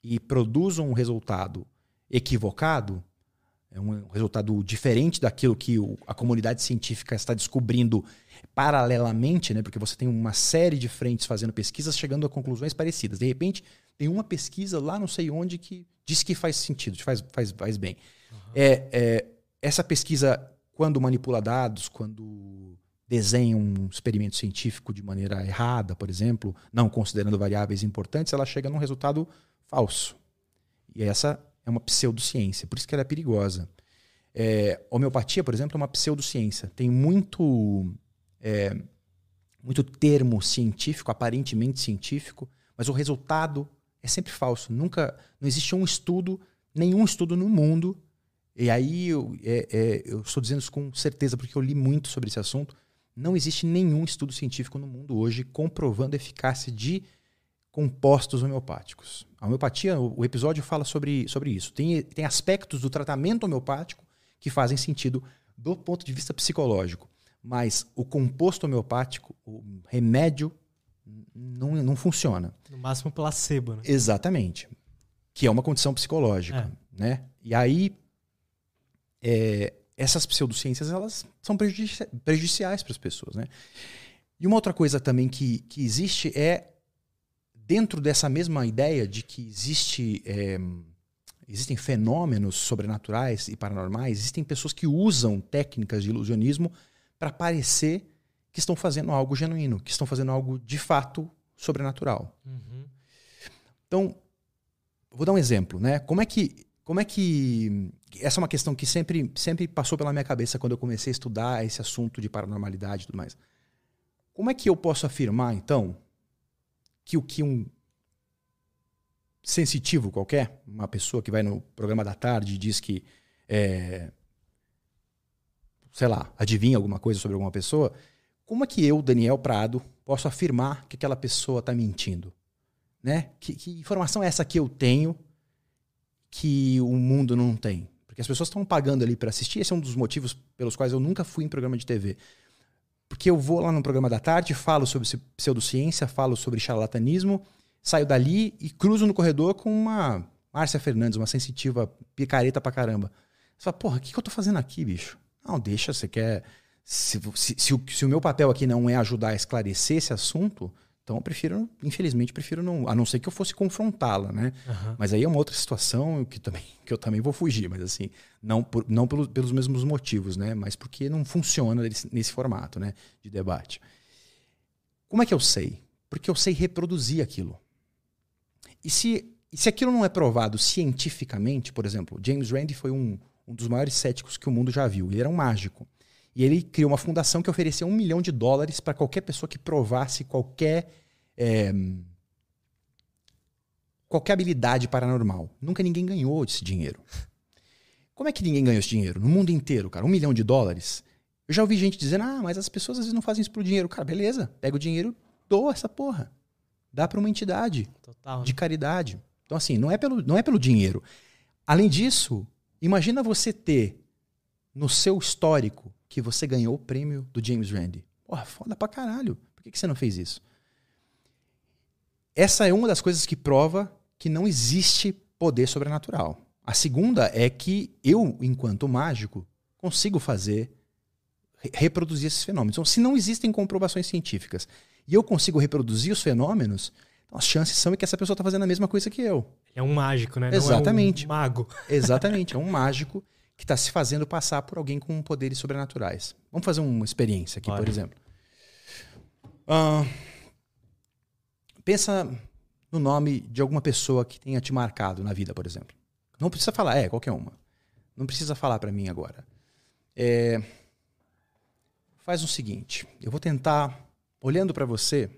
e produz um resultado equivocado, é um resultado diferente daquilo que a comunidade científica está descobrindo paralelamente, né? porque você tem uma série de frentes fazendo pesquisas chegando a conclusões parecidas. De repente, tem uma pesquisa lá não sei onde que diz que faz sentido, faz, faz, faz bem. Uhum. É, é, essa pesquisa, quando manipula dados, quando desenha um experimento científico de maneira errada, por exemplo, não considerando variáveis importantes, ela chega num resultado falso. E essa é uma pseudociência, por isso que ela é perigosa. É, homeopatia, por exemplo, é uma pseudociência. Tem muito, é, muito termo científico, aparentemente científico, mas o resultado é sempre falso. Nunca, não existe um estudo, nenhum estudo no mundo. E aí eu, é, é eu estou dizendo isso com certeza porque eu li muito sobre esse assunto. Não existe nenhum estudo científico no mundo hoje comprovando a eficácia de compostos homeopáticos. A homeopatia, o episódio fala sobre, sobre isso. Tem, tem aspectos do tratamento homeopático que fazem sentido do ponto de vista psicológico. Mas o composto homeopático, o remédio, não, não funciona. No máximo placebo, né? Exatamente. Que é uma condição psicológica. É. Né? E aí, é, essas pseudociências elas são prejudici prejudiciais para as pessoas. Né? E uma outra coisa também que, que existe é dentro dessa mesma ideia de que existe, é, existem fenômenos sobrenaturais e paranormais, existem pessoas que usam técnicas de ilusionismo para parecer que estão fazendo algo genuíno, que estão fazendo algo de fato sobrenatural. Uhum. Então, vou dar um exemplo, né? Como é que como é que essa é uma questão que sempre sempre passou pela minha cabeça quando eu comecei a estudar esse assunto de paranormalidade e tudo mais. Como é que eu posso afirmar então que o que um sensitivo qualquer, uma pessoa que vai no programa da tarde e diz que, é, sei lá, adivinha alguma coisa sobre alguma pessoa, como é que eu, Daniel Prado, posso afirmar que aquela pessoa está mentindo? Né? Que, que, informação é essa que eu tenho que o mundo não tem? Porque as pessoas estão pagando ali para assistir. Esse é um dos motivos pelos quais eu nunca fui em programa de TV Porque eu vou lá no programa da tarde, falo sobre pseudociência, falo sobre charlatanismo, saio dali e cruzo no corredor com uma Márcia Fernandes, uma sensitiva picareta pra caramba. Você fala, porra, o que, que eu tô fazendo aqui, bicho? Não, deixa, você quer. Se, se, se, o, se o meu papel aqui não é ajudar a esclarecer esse assunto, então eu prefiro, infelizmente, prefiro não. A não ser que eu fosse confrontá-la, né? Uhum. Mas aí é uma outra situação que, também, <laughs> que eu também vou fugir, mas assim, não, por, não pelo, pelos mesmos motivos, né? Mas porque não funciona nesse, nesse formato né? de debate. Como é que eu sei? Porque eu sei reproduzir aquilo. E se, e se aquilo não é provado cientificamente, por exemplo, James Randi foi um, um dos maiores céticos que o mundo já viu. Ele era um mágico. E ele criou uma fundação que oferecia um milhão de dólares para qualquer pessoa que provasse qualquer. É, qualquer habilidade paranormal. Nunca ninguém ganhou esse dinheiro. Como é que ninguém ganhou esse dinheiro? No mundo inteiro, cara, um milhão de dólares. Eu já ouvi gente dizendo, ah, mas as pessoas às vezes não fazem isso por dinheiro. Cara, beleza, pega o dinheiro, doa essa porra. Dá para uma entidade Total, né? de caridade. Então, assim, não é, pelo, não é pelo dinheiro. Além disso, imagina você ter no seu histórico que você ganhou o prêmio do James Randi. Porra, foda pra caralho. Por que, você não fez isso? Essa é uma das coisas que prova que não existe poder sobrenatural. A segunda é que eu, enquanto mágico, consigo fazer, reproduzir esses fenômenos. Então, se não existem comprovações científicas e eu consigo reproduzir os fenômenos, então as chances são que essa pessoa está fazendo a mesma coisa que eu. É um mágico, né? Exatamente. Não é um mago. <laughs> Exatamente, é um mágico que está se fazendo passar por alguém com poderes sobrenaturais. Vamos fazer uma experiência aqui, por exemplo. Uh, pensa no nome de alguma pessoa que tenha te marcado na vida, por exemplo. Não precisa falar, é, qualquer uma. Não precisa falar para mim agora. É, faz o seguinte, eu vou tentar, olhando para você,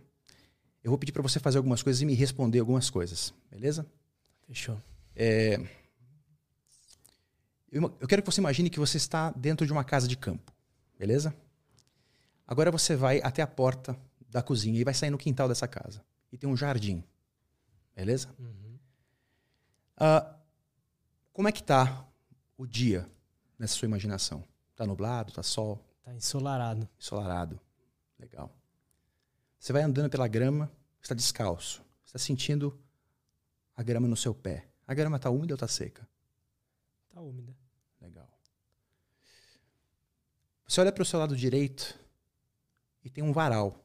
eu vou pedir para você fazer algumas coisas e me responder algumas coisas, beleza? Fechou. É, eu quero que você imagine que você está dentro de uma casa de campo, beleza? Agora você vai até a porta da cozinha e vai sair no quintal dessa casa. E tem um jardim, beleza? Uhum. Uh, como é que tá o dia nessa sua imaginação? Tá nublado? Tá sol? Tá ensolarado. Ensolarado. Legal. Você vai andando pela grama, está descalço. Está sentindo a grama no seu pé. A grama está úmida ou está seca? Tá úmida. Legal. Você olha para o seu lado direito e tem um varal.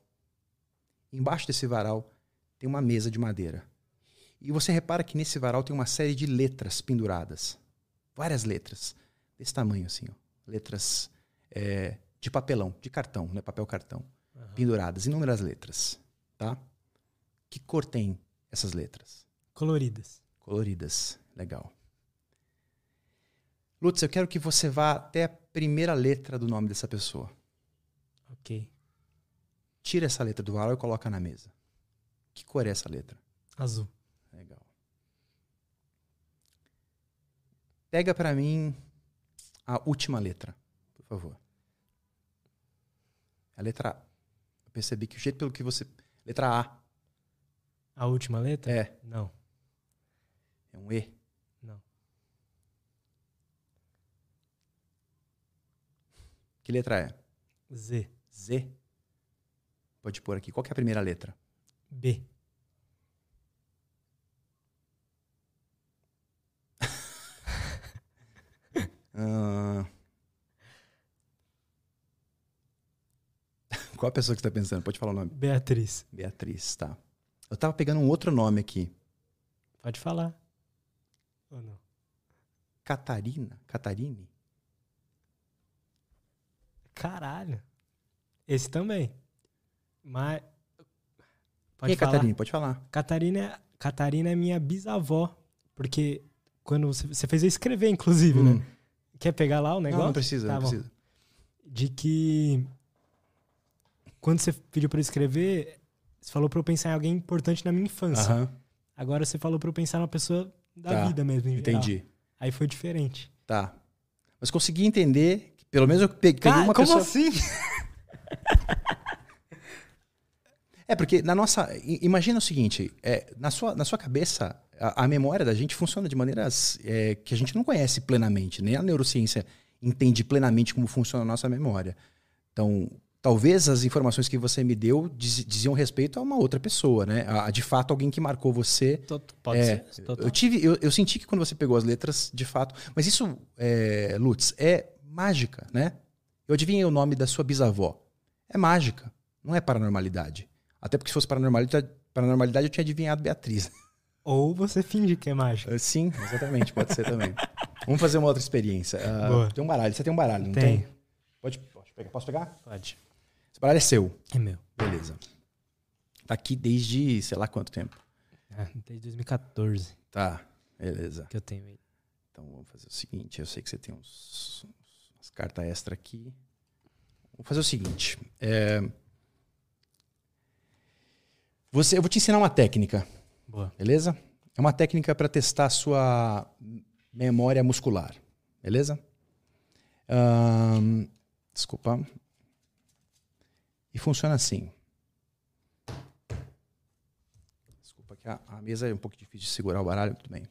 Embaixo desse varal tem uma mesa de madeira. E você repara que nesse varal tem uma série de letras penduradas. Várias letras. Desse tamanho, assim. Ó. Letras é, de papelão, de cartão, né? papel cartão. Uhum. Penduradas, inúmeras letras. Tá? Que cor tem essas letras? Coloridas. Coloridas. Legal. Lutz, eu quero que você vá até a primeira letra do nome dessa pessoa. Ok. Tira essa letra do varal e coloca na mesa. Que cor é essa letra? Azul. Legal. Pega para mim a última letra, por favor. A letra A. Eu percebi que o jeito pelo que você. Letra A. A última letra? É. Não. É um E. Que letra é? Z. Z? Pode pôr aqui. Qual é a primeira letra? B. uh... <laughs> Qual a pessoa que você está pensando? Pode falar o nome. Beatriz. Beatriz, tá. Eu tava pegando um outro nome aqui. Pode falar. Ou não? Catarina? Catarine? Caralho. Esse também. Mas. Pode é falar. Catarina? Pode falar. Catarina, Catarina é minha bisavó. Porque quando você, você fez eu escrever, inclusive, né? hum. né? Quer pegar lá o negócio? Não, não precisa, tá, não precisa. De que. Quando você pediu para eu escrever, você falou para eu pensar em alguém importante na minha infância. Uhum. Agora você falou para eu pensar numa pessoa da tá. vida mesmo. Entendi. Geral. Aí foi diferente. Tá. Mas consegui entender pelo menos eu peguei Cara, uma como pessoa... assim? <laughs> é, porque na nossa... Imagina o seguinte, é, na, sua, na sua cabeça, a, a memória da gente funciona de maneiras é, que a gente não conhece plenamente. Nem a neurociência entende plenamente como funciona a nossa memória. Então, talvez as informações que você me deu diz, diziam respeito a uma outra pessoa, né? A, a, de fato, alguém que marcou você. Pode é, ser. Eu, tive, eu, eu, senti que quando você pegou as letras, de fato. Mas isso, é, Lutz, é mágica, né? Eu adivinhei o nome da sua bisavó. É mágica, não é paranormalidade. Até porque se fosse paranormalidade, paranormalidade eu tinha adivinhado Beatriz. <laughs> Ou você finge que é mágica. Sim, exatamente, pode ser também. Vamos fazer uma outra experiência. Uh, tem um baralho, você tem um baralho, não tem? tem? Pode, pode pegar. Posso pegar? Pode. Baralho é seu. É meu. Beleza. Tá aqui desde sei lá quanto tempo. É, desde 2014. Tá, beleza. Que eu tenho ele. Então vamos fazer o seguinte, eu sei que você tem uns, umas cartas extra aqui. Vou fazer o seguinte. É, você, eu vou te ensinar uma técnica. Boa. Beleza? É uma técnica para testar a sua memória muscular. Beleza? Um, desculpa. E funciona assim. Desculpa que a, a, mesa é um pouco difícil de segurar o baralho, tudo bem.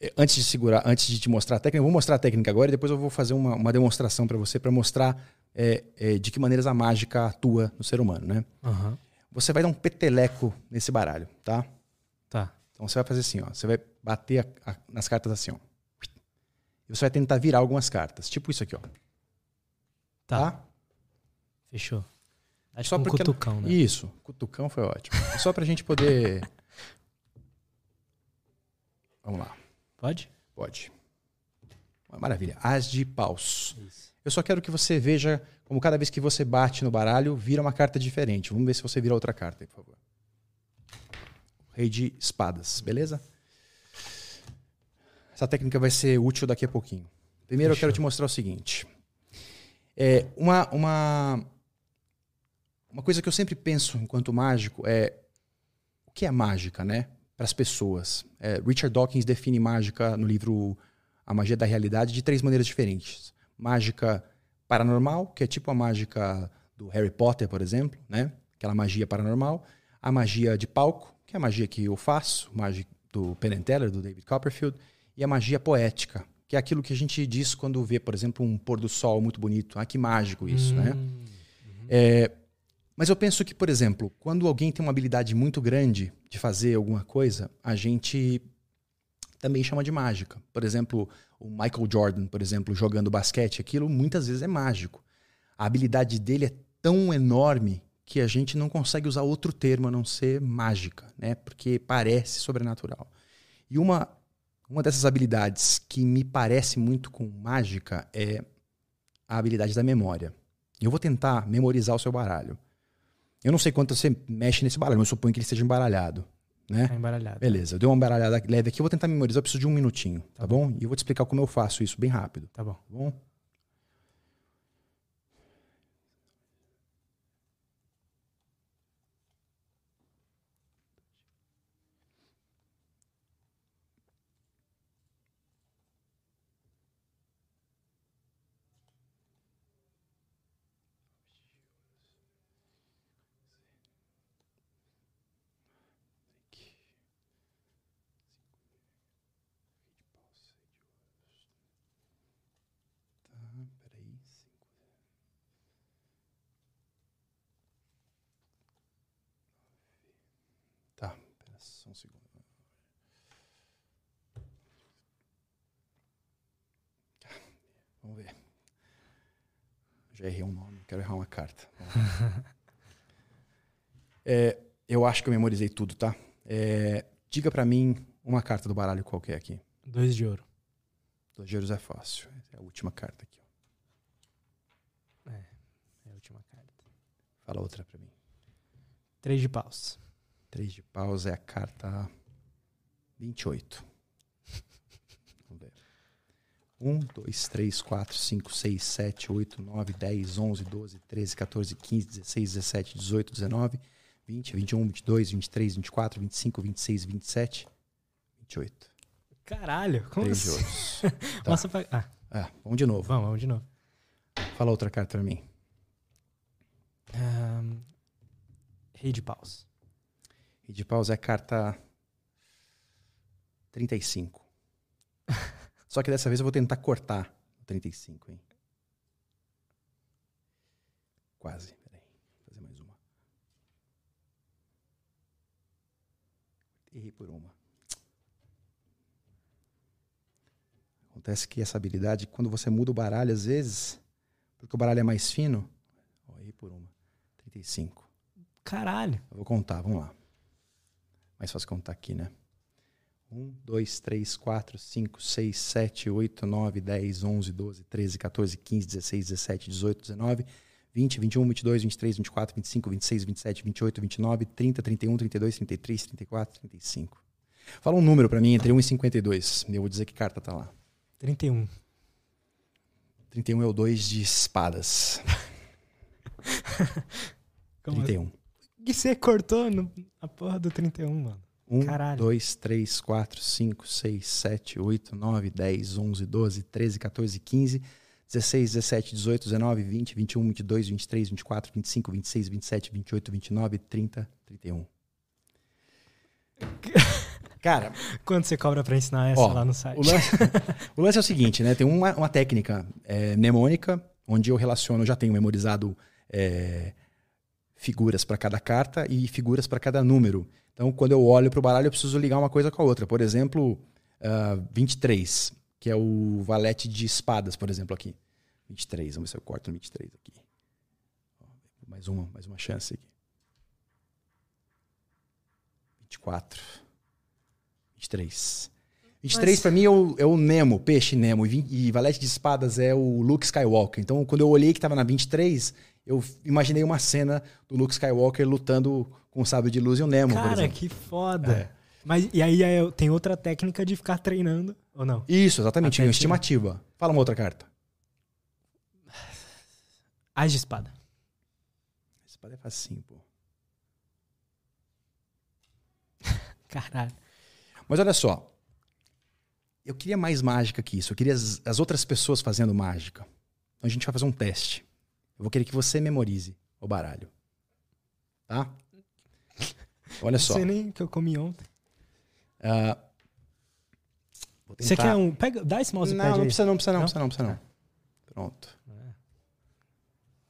É, antes de segurar, antes de te mostrar a técnica, eu vou mostrar a técnica agora e depois eu vou fazer uma, uma demonstração para você para mostrar é, é, de que maneiras a mágica atua no ser humano, né? Uhum. Você vai dar um peteleco nesse baralho, tá? Tá. Então você vai fazer assim, ó. Você vai bater a, a, nas cartas assim, ó. E você vai tentar virar algumas cartas, tipo isso aqui, ó. Tá. tá? Fechou. Acho só um cutucão, né? Isso, cutucão foi ótimo. <laughs> Só pra gente poder. Vamos lá. Pode? Pode. Maravilha. As de paus. Isso. Eu só quero que você veja como cada vez que você bate no baralho, vira uma carta diferente. Vamos ver se você vira outra carta aí, por favor. Rei de espadas, beleza? Essa técnica vai ser útil daqui a pouquinho. Primeiro Fechou. eu quero te mostrar o seguinte. É, uma, uma, uma coisa que eu sempre penso enquanto mágico é o que é mágica, né? Para as pessoas. É, Richard Dawkins define mágica no livro A Magia da Realidade de três maneiras diferentes. Mágica paranormal, que é tipo a mágica do Harry Potter, por exemplo, né? Aquela magia paranormal. A magia de palco, que é a magia que eu faço, magia do Penn Teller, do David Copperfield. E a magia poética, que é aquilo que a gente diz quando vê, por exemplo, um pôr do sol muito bonito. Ah, que mágico isso, né? hum, né? Uhum. É, mas eu penso que, por exemplo, quando alguém tem uma habilidade muito grande de fazer alguma coisa, a gente também chama de mágica. Por exemplo, o Michael Jordan, por exemplo, jogando basquete, aquilo muitas vezes é mágico. A habilidade dele é tão enorme que a gente não consegue usar outro termo a não ser mágica, né? Porque parece sobrenatural. E uma uma dessas habilidades que me parece muito com mágica é a habilidade da memória. Eu vou tentar memorizar o seu baralho. Eu não sei quanto você mexe nesse baralho, mas eu suponho que ele esteja embaralhado. Né? Tá embaralhado. Beleza, eu dei uma embaralhada leve aqui, eu vou tentar memorizar, eu preciso de um minutinho, tá, tá bom? bom? E eu vou te explicar como eu faço isso bem rápido. Tá bom. Tá bom? Só um segundo. Vamos ver. Já errei um nome, quero errar uma carta. <laughs> é, eu acho que eu memorizei tudo, tá? É, diga para mim uma carta do baralho qualquer aqui. Dois de ouro. Dois de ouros é fácil. É a última carta aqui. Ó. É, é a última carta. Fala outra para mim. Três de paus. Três de paus é a carta 28. Vamos ver. 1, 2, 3, 4, 5, 6, 7, 8, 9, 10, 11, 12, 13, 14, 15, 16, 17, 18, 19, 20, 21, 22, 23, 24, 25, 26, 27, 28. Caralho, como Três assim? <laughs> tá. Nossa, pra... ah. É, vamos de novo. Vamos, vamos de novo. Fala outra carta pra mim. Um, rei de paus. E de paus é carta 35. <laughs> Só que dessa vez eu vou tentar cortar o 35, hein? quase. Peraí, vou fazer mais uma. Errei por uma. Acontece que essa habilidade, quando você muda o baralho, às vezes, porque o baralho é mais fino. Ó, errei por uma. 35. Caralho. Eu vou contar, vamos lá. Mais fácil contar aqui, né? 1, 2, 3, 4, 5, 6, 7, 8, 9, 10, 11, 12, 13, 14, 15, 16, 17, 18, 19, 20, 21, 22, 23, 24, 25, 26, 27, 28, 29, 30, 31, 32, 33, 34, 35. Fala um número pra mim entre 1 e 52. Eu vou dizer que carta tá lá. 31. 31 é o 2 de espadas. <laughs> Como 31. que você cortou no, a porra do 31, mano? 1, Caralho. 2, 3, 4, 5, 6, 7, 8, 9, 10, 11, 12, 13, 14, 15, 16, 17, 18, 19, 20, 21, 22, 23, 24, 25, 26, 27, 28, 29, 30, 31. Cara, Quanto você cobra pra ensinar essa Ó, lá no site? o lance, o lance é o seguinte, né? Tem uma, uma técnica é, mnemônica, onde eu relaciono, eu já tenho memorizado é, figuras para cada carta e figuras para cada número. Então, quando eu olho para o baralho, eu preciso ligar uma coisa com a outra. Por exemplo, ah, 23, que é o valete de espadas, por exemplo, aqui. 23, vamos ver se eu corto no 23 aqui. Mais uma, mais uma chance aqui. 24. 23. 23 Mas- pra mim é o, é o Nemo, peixe Nemo. E, e Valete de Espadas é o Luke Skywalker. Então, quando eu olhei que tava na 23, eu imaginei uma cena do Luke Skywalker lutando com o sábio de luz e o Nemo, Cara, que foda. É. Mas e aí tem outra técnica de ficar treinando, ou não? Isso, exatamente. Até estimativa. Fala uma outra carta. As de espada. Espada é facinho, pô. <laughs> Caralho. Mas olha só. Eu queria mais mágica que isso. Eu queria as, as outras pessoas fazendo mágica. Então a gente vai fazer um teste. Eu vou querer que você memorize o baralho. Tá? <laughs> Olha Não só. sei nem que eu comi ontem. Vou Você quer um. Pega, dá esse Não, mousepad não aí. precisa não, precisa não, Não? precisa não, precisa não. Pronto.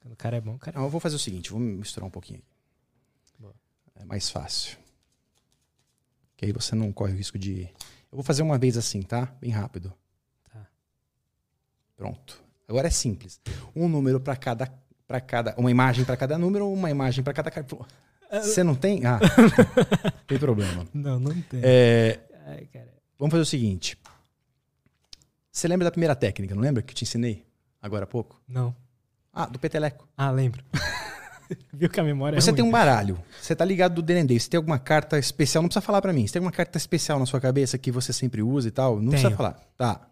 Quando o cara é bom, o cara é Não, eu vou fazer o seguinte, vou misturar um pouquinho aqui. Boa. É mais fácil. Que aí você não corre o risco de. Eu vou fazer uma vez assim, tá? Bem rápido. Tá. Pronto. Agora é simples. Um número para cada, para cada, uma imagem para cada número, uma imagem para cada carta. Você não tem? Ah, <laughs> tem problema. Não, não tem. É, Ai, cara. vamos fazer o seguinte. Você lembra da primeira técnica? Não lembra que eu te ensinei agora há pouco? Não. Ah, do peteleco. Ah, lembro. <laughs> Viu que a memória Você é tem um baralho. Você tá ligado do Denendê. Você tem alguma carta especial? Não precisa falar pra mim. Você tem alguma carta especial na sua cabeça que você sempre usa e tal? Não precisa Tenho. falar. Tá.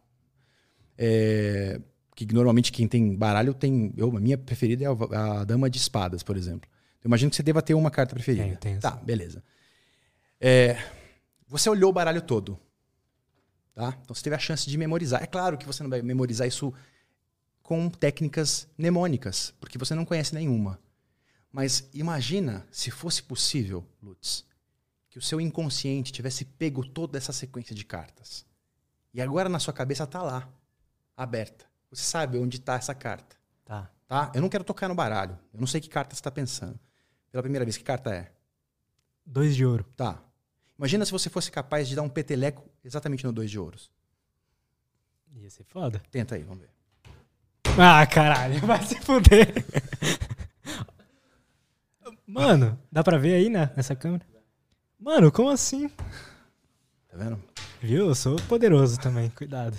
É, que normalmente quem tem baralho tem. Eu, a minha preferida é a, a Dama de Espadas, por exemplo. Eu imagino que você deva ter uma carta preferida. Tenho, tenho, Tá, beleza. É, você olhou o baralho todo. Tá? Então você teve a chance de memorizar. É claro que você não vai memorizar isso com técnicas mnemônicas, porque você não conhece nenhuma. Mas imagina se fosse possível, Lutz, que o seu inconsciente tivesse pego toda essa sequência de cartas. E agora na sua cabeça tá lá, aberta. Você sabe onde está essa carta, Tá. tá? Eu não quero tocar no baralho. Eu não sei que carta você está pensando. Pela primeira vez, que carta é? Dois de ouro. Tá. Imagina se você fosse capaz de dar um peteleco exatamente no dois de ouros. Ia ser foda. Tenta aí, vamos ver. Ah, caralho. <laughs> Vai se fuder. Mano, dá pra ver aí né, nessa câmera? Mano, como assim? Tá vendo? Viu? Eu sou poderoso também, cuidado.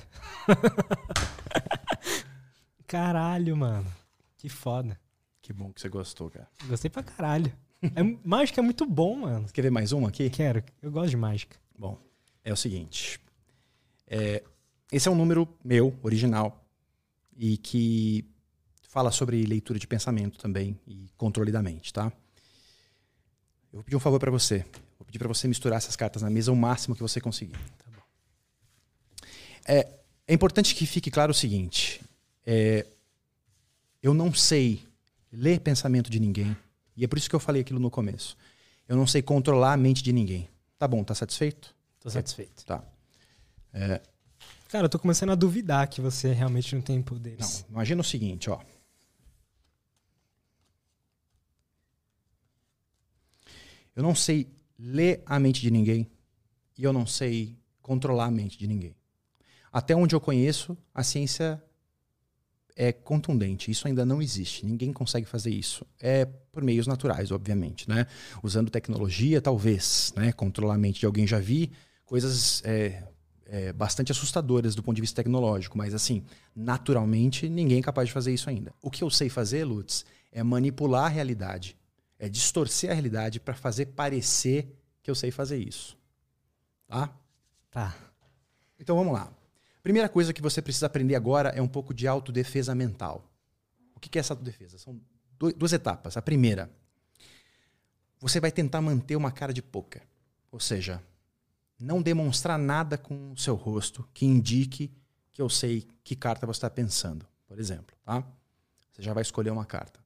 <laughs> Caralho, mano. Que foda. Que bom que você gostou, cara. Gostei pra caralho. É, mágica é muito bom, mano. Quer ver mais uma aqui? Quero. Eu gosto de mágica. Bom, é o seguinte. É, esse é um número meu, original, e que fala sobre leitura de pensamento também e controle da mente, tá? Eu vou pedir um favor para você. Vou pedir para você misturar essas cartas na mesa o máximo que você conseguir. Tá bom. É, é importante que fique claro o seguinte: é, eu não sei ler pensamento de ninguém, e é por isso que eu falei aquilo no começo. Eu não sei controlar a mente de ninguém. Tá bom, tá satisfeito? Tô satisfeito. Tá. Cara, eu tô começando a duvidar que você realmente não tem Não, poderes. imagina o seguinte, ó. Eu não sei ler a mente de ninguém e eu não sei controlar a mente de ninguém. Até onde eu conheço, a ciência é contundente. Isso ainda não existe. Ninguém consegue fazer isso. É por meios naturais, obviamente, né? Usando tecnologia, talvez, né? Controlar a mente de alguém já vi coisas é, é, bastante assustadoras do ponto de vista tecnológico, mas assim, naturalmente, ninguém é capaz de fazer isso ainda. O que eu sei fazer, Lutz, é manipular a realidade, é distorcer a realidade para fazer parecer que eu sei fazer isso. Tá? Tá. Então vamos lá. Primeira coisa que você precisa aprender agora é um pouco de autodefesa mental. O que é essa autodefesa? São duas etapas. A primeira, você vai tentar manter uma cara de poker. Ou seja, não demonstrar nada com o seu rosto que indique que eu sei que carta você está pensando, por exemplo. Tá? Você já vai escolher uma carta.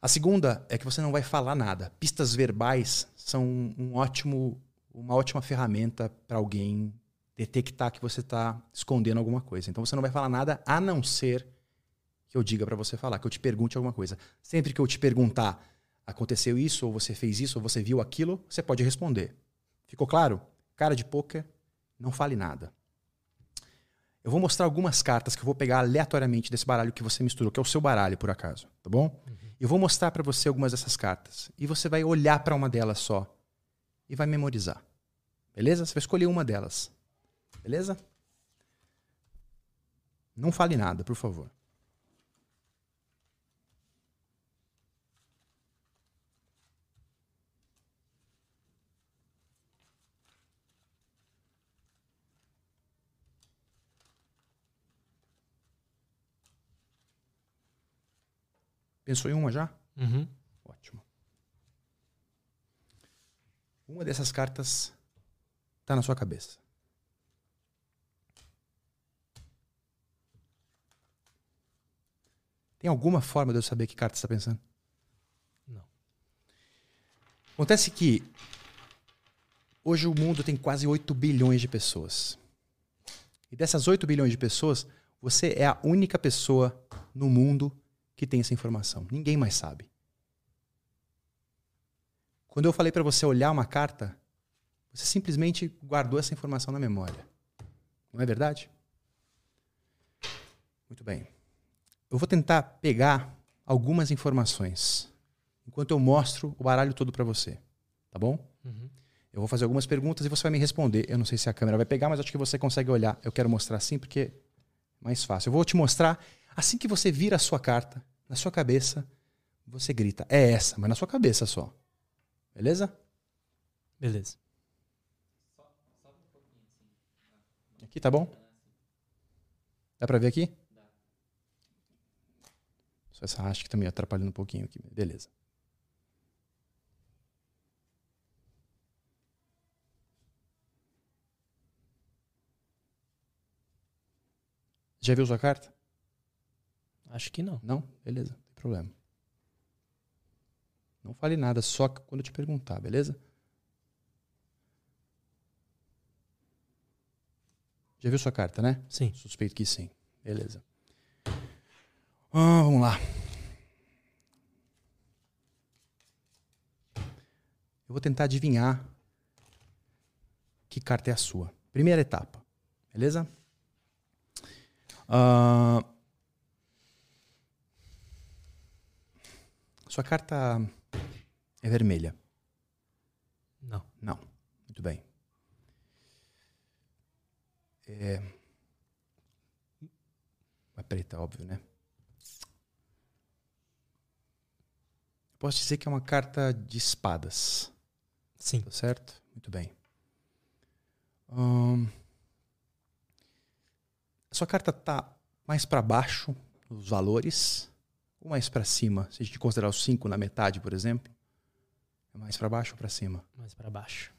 A segunda é que você não vai falar nada. Pistas verbais são um ótimo, uma ótima ferramenta para alguém detectar que você está escondendo alguma coisa. Então você não vai falar nada a não ser que eu diga para você falar, que eu te pergunte alguma coisa. Sempre que eu te perguntar, aconteceu isso, ou você fez isso, ou você viu aquilo, você pode responder. Ficou claro? Cara de poker, não fale nada. Eu vou mostrar algumas cartas que eu vou pegar aleatoriamente desse baralho que você misturou, que é o seu baralho, por acaso, tá bom? Uhum. Eu vou mostrar para você algumas dessas cartas. E você vai olhar para uma delas só e vai memorizar. Beleza? Você vai escolher uma delas. Beleza? Não fale nada, por favor. Pensou em uma já? Uhum. Ótimo. Uma dessas cartas está na sua cabeça. Tem alguma forma de eu saber que carta você está pensando? Não. Acontece que hoje o mundo tem quase 8 bilhões de pessoas. E dessas 8 bilhões de pessoas, você é a única pessoa no mundo que tem essa informação. Ninguém mais sabe. Quando eu falei para você olhar uma carta, você simplesmente guardou essa informação na memória. Não é verdade? Muito bem eu vou tentar pegar algumas informações enquanto eu mostro o baralho todo para você. Tá bom? Uhum. Eu vou fazer algumas perguntas e você vai me responder. Eu não sei se a câmera vai pegar, mas acho que você consegue olhar. Eu quero mostrar assim porque é mais fácil. Eu vou te mostrar. Assim que você vira a sua carta, na sua cabeça, você grita: é essa, mas na sua cabeça só. Beleza? Beleza. Aqui tá bom? Dá pra ver aqui? Essa haste que também atrapalhando um pouquinho aqui. Beleza. Já viu sua carta? Acho que não. Não? Beleza, não tem problema. Não fale nada, só quando eu te perguntar, beleza? Já viu sua carta, né? Sim. Suspeito que sim. Beleza. Ah, vamos lá. Eu vou tentar adivinhar que carta é a sua. Primeira etapa, beleza? Uh, sua carta é vermelha? Não. Não. Muito bem. É... É preta, óbvio, né? Posso dizer que é uma carta de espadas. Sim. Tá certo? Muito bem. Hum, a sua carta tá mais para baixo nos valores ou mais para cima? Se a gente considerar os 5 na metade, por exemplo, é mais para baixo ou para cima? Mais para baixo.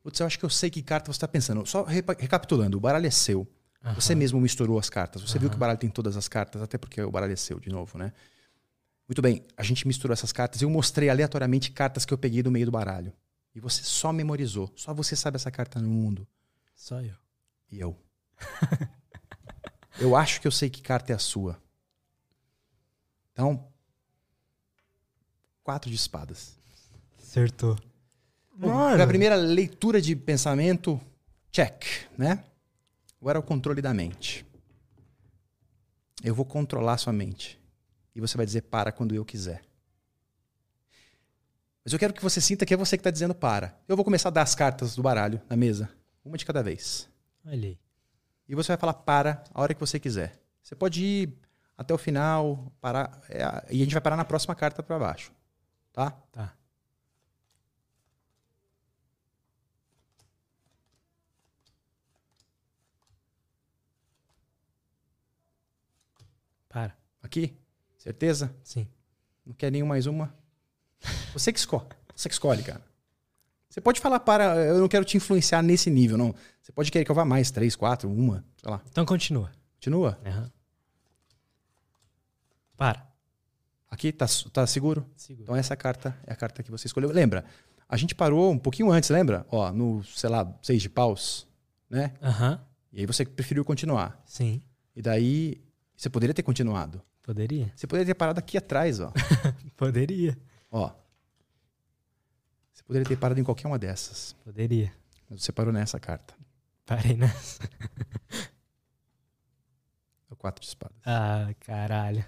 Putz, eu acho que eu sei que carta você está pensando. Só recapitulando, o baralho é seu. Uhum. Você mesmo misturou as cartas. Você uhum. viu que o baralho tem todas as cartas, até porque o baralho é seu, de novo, né? Muito bem, a gente misturou essas cartas e eu mostrei aleatoriamente cartas que eu peguei do meio do baralho. E você só memorizou. Só você sabe essa carta no mundo. Só eu. E eu. eu acho que eu sei que carta é a sua. Então, quatro de espadas. Acertou. Para a primeira leitura de pensamento, check, né? Agora é o controle da mente. Eu vou controlar sua mente. E você vai dizer para quando eu quiser. Mas eu quero que você sinta que é você que está dizendo para. Eu vou começar a dar as cartas do baralho na mesa, uma de cada vez. Olha aí. E você vai falar para a hora que você quiser. Você pode ir até o final, parar, é, e a gente vai parar na próxima carta para baixo. Tá? Tá. Para. Aqui? Certeza? Sim. Não quer nenhum mais uma? <laughs> Você que escolhe. Você que escolhe, cara. Você pode falar para. Eu não quero te influenciar nesse nível, não. Você pode querer que eu vá mais, três, quatro, uma, sei lá. Então continua. Continua? Aham. Para. Aqui, tá, tá seguro? Segura. Então essa carta é a carta que você escolheu. Lembra? A gente parou um pouquinho antes, lembra? Ó, no, sei lá, seis de paus, né? Aham. E aí você preferiu continuar. Sim. E daí você poderia ter continuado. Poderia. Você poderia ter parado aqui atrás, ó. <laughs> Poderia. ó. Você poderia ter parado em qualquer uma dessas. Poderia. Mas você parou nessa carta. Parei nessa. É o quatro de espadas. Ah, caralho.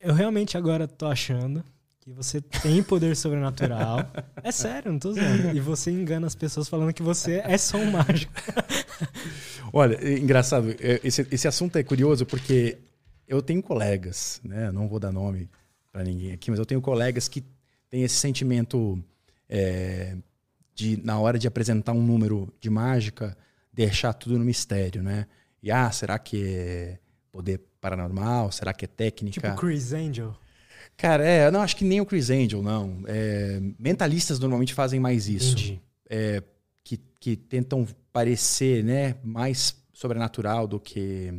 Eu realmente agora tô achando que você tem poder sobrenatural. <laughs> É sério, não tô zoando. E você engana as pessoas falando que você é só um mágico. <laughs> Olha, é engraçado, esse, esse assunto é curioso porque eu tenho colegas, né? Não vou dar nome para ninguém aqui, mas eu tenho colegas que têm esse sentimento é, de, na hora de apresentar um número de mágica, deixar tudo no mistério, né? E ah, será que é poder paranormal? Será que é técnica? Tipo Chris Angel. Cara, é, eu não acho que nem o Chris Angel, não. É, mentalistas normalmente fazem mais isso. Entendi. É, que, que tentam parecer né, mais sobrenatural do que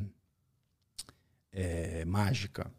é, mágica.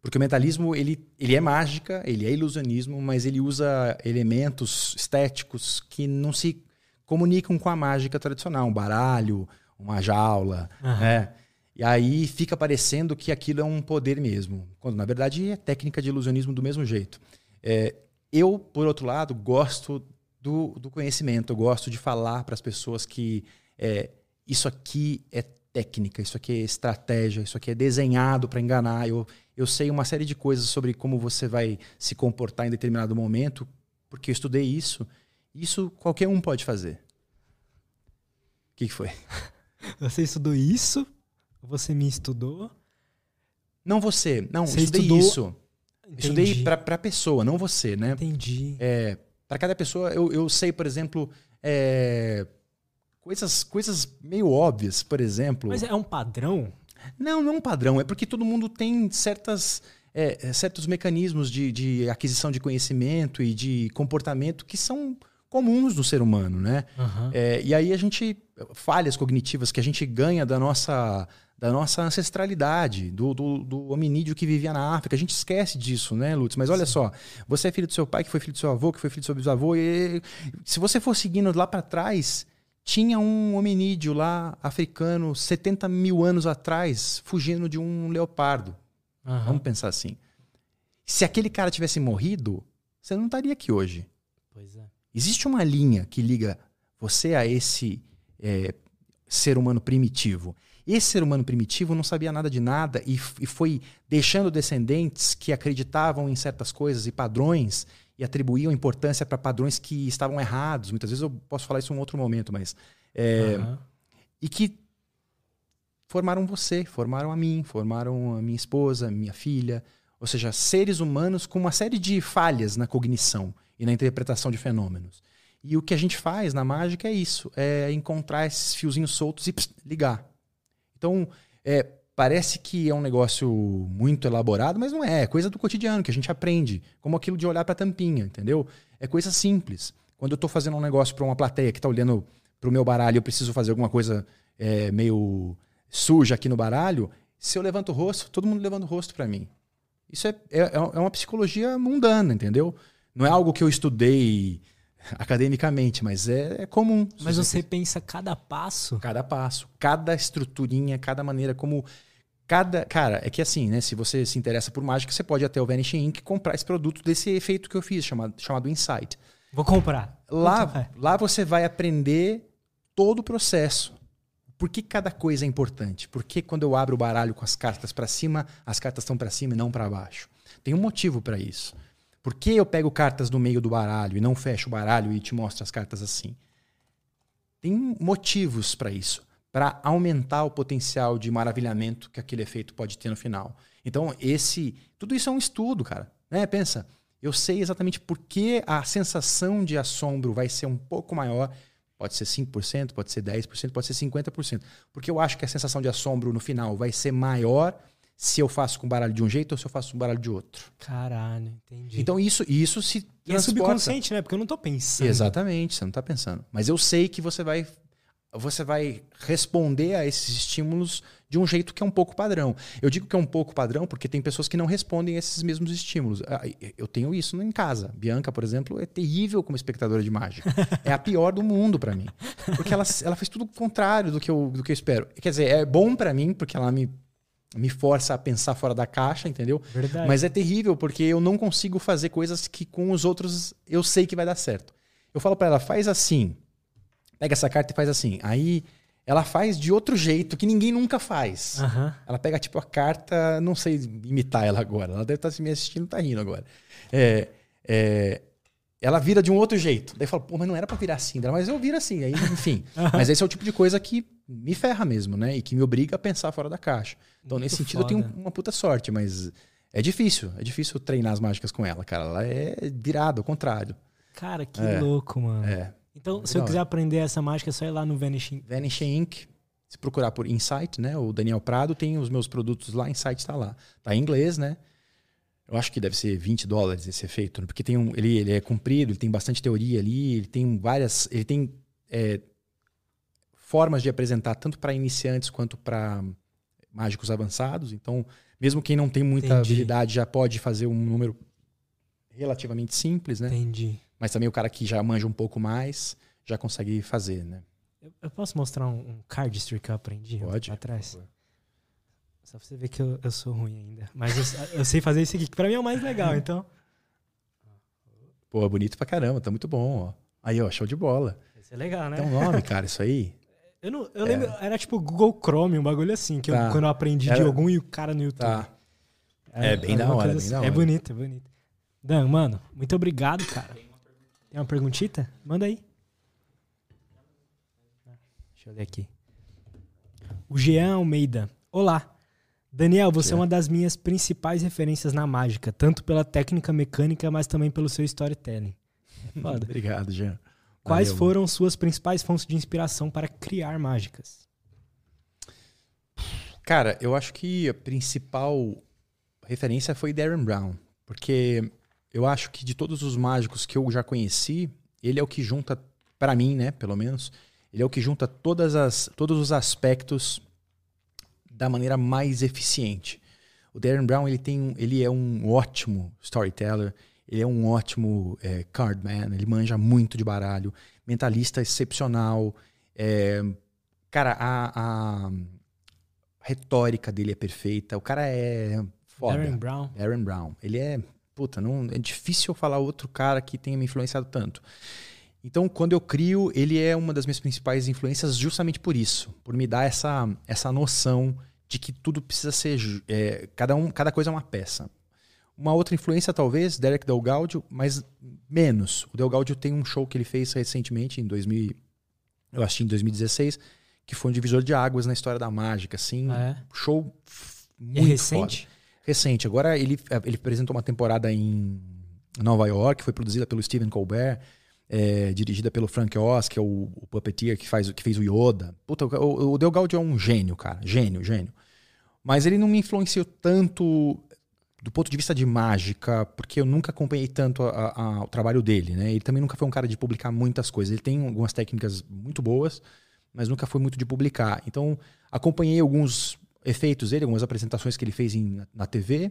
Porque o mentalismo ele, ele é mágica, ele é ilusionismo, mas ele usa elementos estéticos que não se comunicam com a mágica tradicional. Um baralho, uma jaula, Aham. né? E aí fica parecendo que aquilo é um poder mesmo, quando na verdade é técnica de ilusionismo do mesmo jeito. É, eu, por outro lado, gosto do, do conhecimento, eu gosto de falar para as pessoas que é, isso aqui é técnica, isso aqui é estratégia, isso aqui é desenhado para enganar. Eu, eu sei uma série de coisas sobre como você vai se comportar em determinado momento, porque eu estudei isso. Isso qualquer um pode fazer. O que, que foi? <laughs> Você estudou isso? Você me estudou? Não você, não, Você estudei estudou- isso. Estudei Entendi. para a pessoa, não você, né? Entendi. É, para cada pessoa, eu, eu sei, por exemplo, é, coisas, coisas meio óbvias, por exemplo. Mas é um padrão? Não, não é um padrão. É porque todo mundo tem certas, é, é, certos mecanismos de, de aquisição de conhecimento e de comportamento que são comuns no ser humano, né? Aham. É, e aí a gente falhas cognitivas que a gente ganha da nossa da nossa ancestralidade, do, do, do hominídeo que vivia na África. A gente esquece disso, né, Lutz? Mas olha só, você é filho do seu pai, que foi filho do seu avô, que foi filho do seu bisavô, e se você for seguindo lá para trás, tinha um hominídeo lá africano 70 mil anos atrás, fugindo de um leopardo. Aham. Vamos pensar assim. Se aquele cara tivesse morrido, você não estaria aqui hoje. Pois é. Existe uma linha que liga você a esse é, ser humano primitivo. Esse ser humano primitivo não sabia nada de nada e, e foi deixando descendentes que acreditavam em certas coisas e padrões e atribuíam importância para padrões que estavam errados. Muitas vezes eu posso falar isso em um outro momento, mas. é, Aham. e que formaram você, formaram a mim, formaram a minha esposa, a minha filha, ou seja, seres humanos com uma série de falhas na cognição e na interpretação de fenômenos. E o que a gente faz na mágica é isso, é encontrar esses fiozinhos soltos e pss, ligar. Então, é, parece que é um negócio muito elaborado, mas não é, é coisa do cotidiano que a gente aprende, como aquilo de olhar para a tampinha, entendeu? É coisa simples. Quando eu estou fazendo um negócio para uma plateia que está olhando para o meu baralho, eu preciso fazer alguma coisa é, meio suja aqui no baralho, se eu levanto o rosto, todo mundo levanta o rosto para mim. Isso é, é, é uma psicologia mundana, entendeu? Não é algo que eu estudei <laughs> academicamente, mas é, é comum. Mas você pensa cada passo. Cada passo, cada estruturinha, cada maneira como cada. Cara, é que assim, né? Se você se interessa por mágica, você pode até o Vanishing Ink comprar esse produto desse efeito que eu fiz, chamado, chamado Insight. Vou comprar. Lá, lá você vai aprender todo o processo. Por que cada coisa é importante? Por que quando eu abro o baralho com as cartas para cima, as cartas estão para cima e não para baixo? Tem um motivo para isso. Por que eu pego cartas no meio do baralho e não fecho o baralho e te mostro as cartas assim? Tem motivos para isso, para aumentar o potencial de maravilhamento que aquele efeito pode ter no final. Então, esse, tudo isso é um estudo, cara. Né? Pensa, eu sei exatamente por que a sensação de assombro vai ser um pouco maior. Pode ser 5%, pode ser 10%, pode ser 50%. Porque eu acho que a sensação de assombro no final vai ser maior se eu faço com baralho de um jeito ou se eu faço com baralho de outro. Caralho, entendi. Então isso, isso se e é subconsciente, né? Porque eu não tô pensando. Exatamente, você não tá pensando. Mas eu sei que você vai você vai responder a esses estímulos de um jeito que é um pouco padrão. Eu digo que é um pouco padrão porque tem pessoas que não respondem a esses mesmos estímulos. Ah, eu tenho isso em casa. Bianca, por exemplo, é terrível como espectadora de mágica. <laughs> É a pior do mundo para mim. Porque ela, ela fez tudo o contrário do que eu, do que eu espero. Quer dizer, é bom para mim porque ela me me força a pensar fora da caixa, entendeu? Verdade. Mas é terrível porque eu não consigo fazer coisas que com os outros eu sei que vai dar certo. Eu falo para ela, faz assim pega essa carta e faz assim. Aí ela faz de outro jeito que ninguém nunca faz. Uhum. Ela pega, tipo, a carta, não sei imitar ela agora. Ela deve estar se me assistindo tá rindo agora. É, é, ela vira de um outro jeito. Daí fala, pô, mas não era para virar assim, mas eu viro assim. Aí, enfim. <laughs> uhum. Mas esse é o tipo de coisa que me ferra mesmo, né? E que me obriga a pensar fora da caixa. Então, Muito nesse sentido, foda. eu tenho uma puta sorte, mas é difícil. É difícil treinar as mágicas com ela, cara. Ela é virada, ao contrário. Cara, que é, louco, mano. É. Então, se eu quiser aprender essa mágica, é só ir lá no Vanishing. Vanishing Ink. Se procurar por Insight, né? O Daniel Prado tem os meus produtos lá, Insight está lá. Tá em inglês, né? Eu acho que deve ser 20 dólares esse efeito, né? porque tem um, ele, ele é comprido, ele tem bastante teoria ali, ele tem várias. Ele tem é, formas de apresentar tanto para iniciantes quanto para mágicos avançados. Então, mesmo quem não tem muita Entendi. habilidade já pode fazer um número relativamente simples, né? Entendi. Mas também o cara que já manja um pouco mais já consegue fazer, né? Eu, eu posso mostrar um, um cardistry que eu aprendi Pode, atrás? Só pra você ver que eu, eu sou ruim ainda. Mas eu, eu sei fazer isso aqui, que pra mim é o mais legal, então. Pô, bonito pra caramba, tá muito bom, ó. Aí, ó, show de bola. Isso é legal, né? Tem um nome, cara, isso aí. <laughs> Eu, não, eu é. lembro, era tipo Google Chrome, um bagulho assim, que tá. eu, quando eu aprendi era... de algum cara no YouTube. Tá. É, é bem da hora, bem assim. da hora. É bonito, é bonito. Dan, mano, muito obrigado, cara. Tem uma perguntita? Manda aí. Deixa eu ler aqui. O Jean Almeida. Olá. Daniel, você é uma das minhas principais referências na mágica, tanto pela técnica mecânica, mas também pelo seu storytelling. Foda. <laughs> Obrigado, Jean. Quais Valeu, foram suas principais fontes de inspiração para criar mágicas? Cara, eu acho que a principal referência foi Darren Brown, porque eu acho que de todos os mágicos que eu já conheci, ele é o que junta, para mim, né, pelo menos, ele é o que junta todas as, todos os aspectos da maneira mais eficiente. O Darren Brown ele tem, ele é um ótimo storyteller, ele é um ótimo é, cardman, ele manja muito de baralho, mentalista excepcional. É, cara, a, a, retórica dele é perfeita. O cara é foda. Darren Brown. Darren Brown. Ele é puta, não, é difícil falar outro cara que tenha me influenciado tanto. Então, quando eu crio, ele é uma das minhas principais influências justamente por isso, por me dar essa, essa noção de que tudo precisa ser é, cada um, cada coisa é uma peça. Uma outra influência talvez Derek Del Gaudio, mas menos. O Del Gaudio tem um show que ele fez recentemente em 2000, eu acho em 2016, que foi um divisor de águas na história da mágica, assim, ah, é? show muito é recente. Foda recente. Agora ele, ele apresentou uma temporada em Nova York, foi produzida pelo Stephen Colbert, é, dirigida pelo Frank Oz, que é o, o puppeteer que, faz, que fez o Yoda. Puta, o, o Del Gaudio é um gênio, cara. Gênio, gênio. Mas ele não me influenciou tanto do ponto de vista de mágica, porque eu nunca acompanhei tanto a, a, o trabalho dele, né? Ele também nunca foi um cara de publicar muitas coisas. Ele tem algumas técnicas muito boas, mas nunca foi muito de publicar. Então, acompanhei alguns efeitos dele, algumas apresentações que ele fez em, na TV.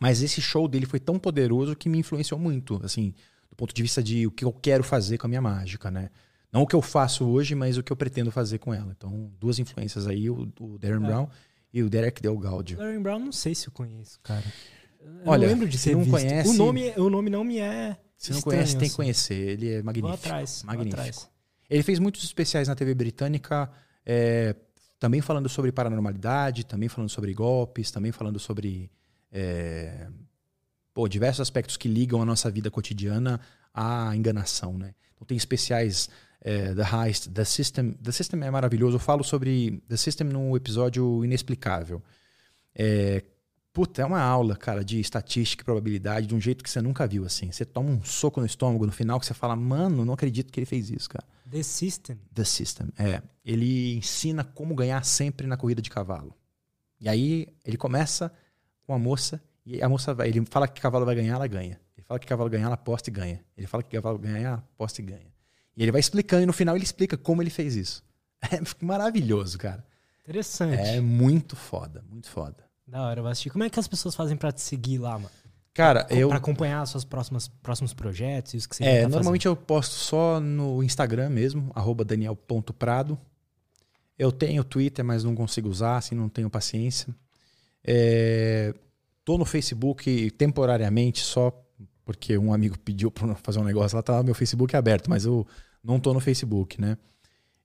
Mas esse show dele foi tão poderoso que me influenciou muito, assim, do ponto de vista de o que eu quero fazer com a minha mágica, né? Não o que eu faço hoje, mas o que eu pretendo fazer com ela. Então, duas influências aí, o, o Darren é. Brown e o Derek Del Gaudio. Lauren Brown, não sei se eu conheço, cara. Eu Olha, não lembro de se ser não visto. conhece- O nome, o nome não me é. Se não conhece, tem que assim. conhecer. Ele é Vou magnífico. atrás. vou magnífico. atrás. Ele fez muitos especiais na TV britânica, é, também falando sobre paranormalidade, também falando sobre golpes, também falando sobre é, pô, diversos aspectos que ligam a nossa vida cotidiana à enganação, né? Então tem especiais é, The Heist, The System. The System é maravilhoso. Eu falo sobre The System no episódio Inexplicável. É, puta, é uma aula, cara, de estatística e probabilidade de um jeito que você nunca viu, assim. Você toma um soco no estômago no final que você fala, mano, não acredito que ele fez isso, cara. The System. The System. É. Ele ensina como ganhar sempre na corrida de cavalo. E aí ele começa com a moça e a moça vai. Ele fala que cavalo vai ganhar, ela ganha. Ele fala que cavalo ganhar, ela aposta e ganha. Ele fala que cavalo ganhar, aposta e ganha. E ele vai explicando e no final ele explica como ele fez isso. <laughs> É maravilhoso, cara. Interessante. É muito foda, muito foda. Da hora, eu vou assistir. Como é que as pessoas fazem pra te seguir lá, mano? Cara, eu. Pra acompanhar os seus próximos, próximos projetos e os que você É, tá normalmente eu posto só no Instagram mesmo, arroba daniel.prado. Eu tenho Twitter, mas não consigo usar, assim, não tenho paciência. É, tô no Facebook temporariamente, só porque um amigo pediu para fazer um negócio lá, tá meu Facebook aberto, mas eu não tô no Facebook, né?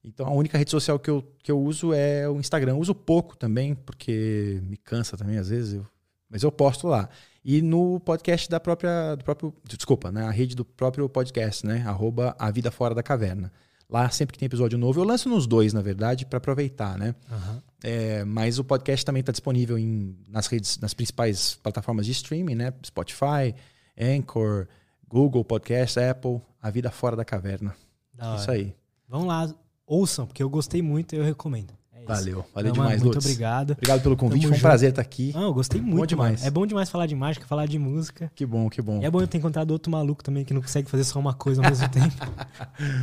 Então a única rede social que eu, que eu uso é o Instagram. Eu uso pouco também, porque me cansa também às vezes, eu- mas eu posto lá. E no podcast da própria, do próprio, desculpa, né? A rede do próprio podcast, né? Arroba A Vida Fora da Caverna. Lá sempre que tem episódio novo, eu lanço nos dois, na verdade, para aproveitar, né? Aham. É, mas o podcast também está disponível em, nas redes, nas principais plataformas de streaming, né? Spotify, Anchor, Google Podcast, Apple, A Vida Fora da Caverna. Da hora. Isso aí. Vão lá, ouçam, porque eu gostei muito e eu recomendo. É isso. Valeu. Valeu Não, mano, demais, Muito Lutz. obrigado. Obrigado pelo convite. Tamo Foi um junto. prazer estar aqui. Não, eu gostei muito. demais. mano. É bom demais falar de mágica, falar de música. Que bom, que bom. E é bom eu ter encontrado outro maluco também que não consegue fazer só uma coisa ao mesmo <laughs> tempo.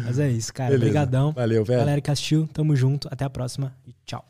Mas é isso, cara. Beleza. Obrigadão. Valeu, velho. Galera que assistiu, tamo junto. Até a próxima e tchau.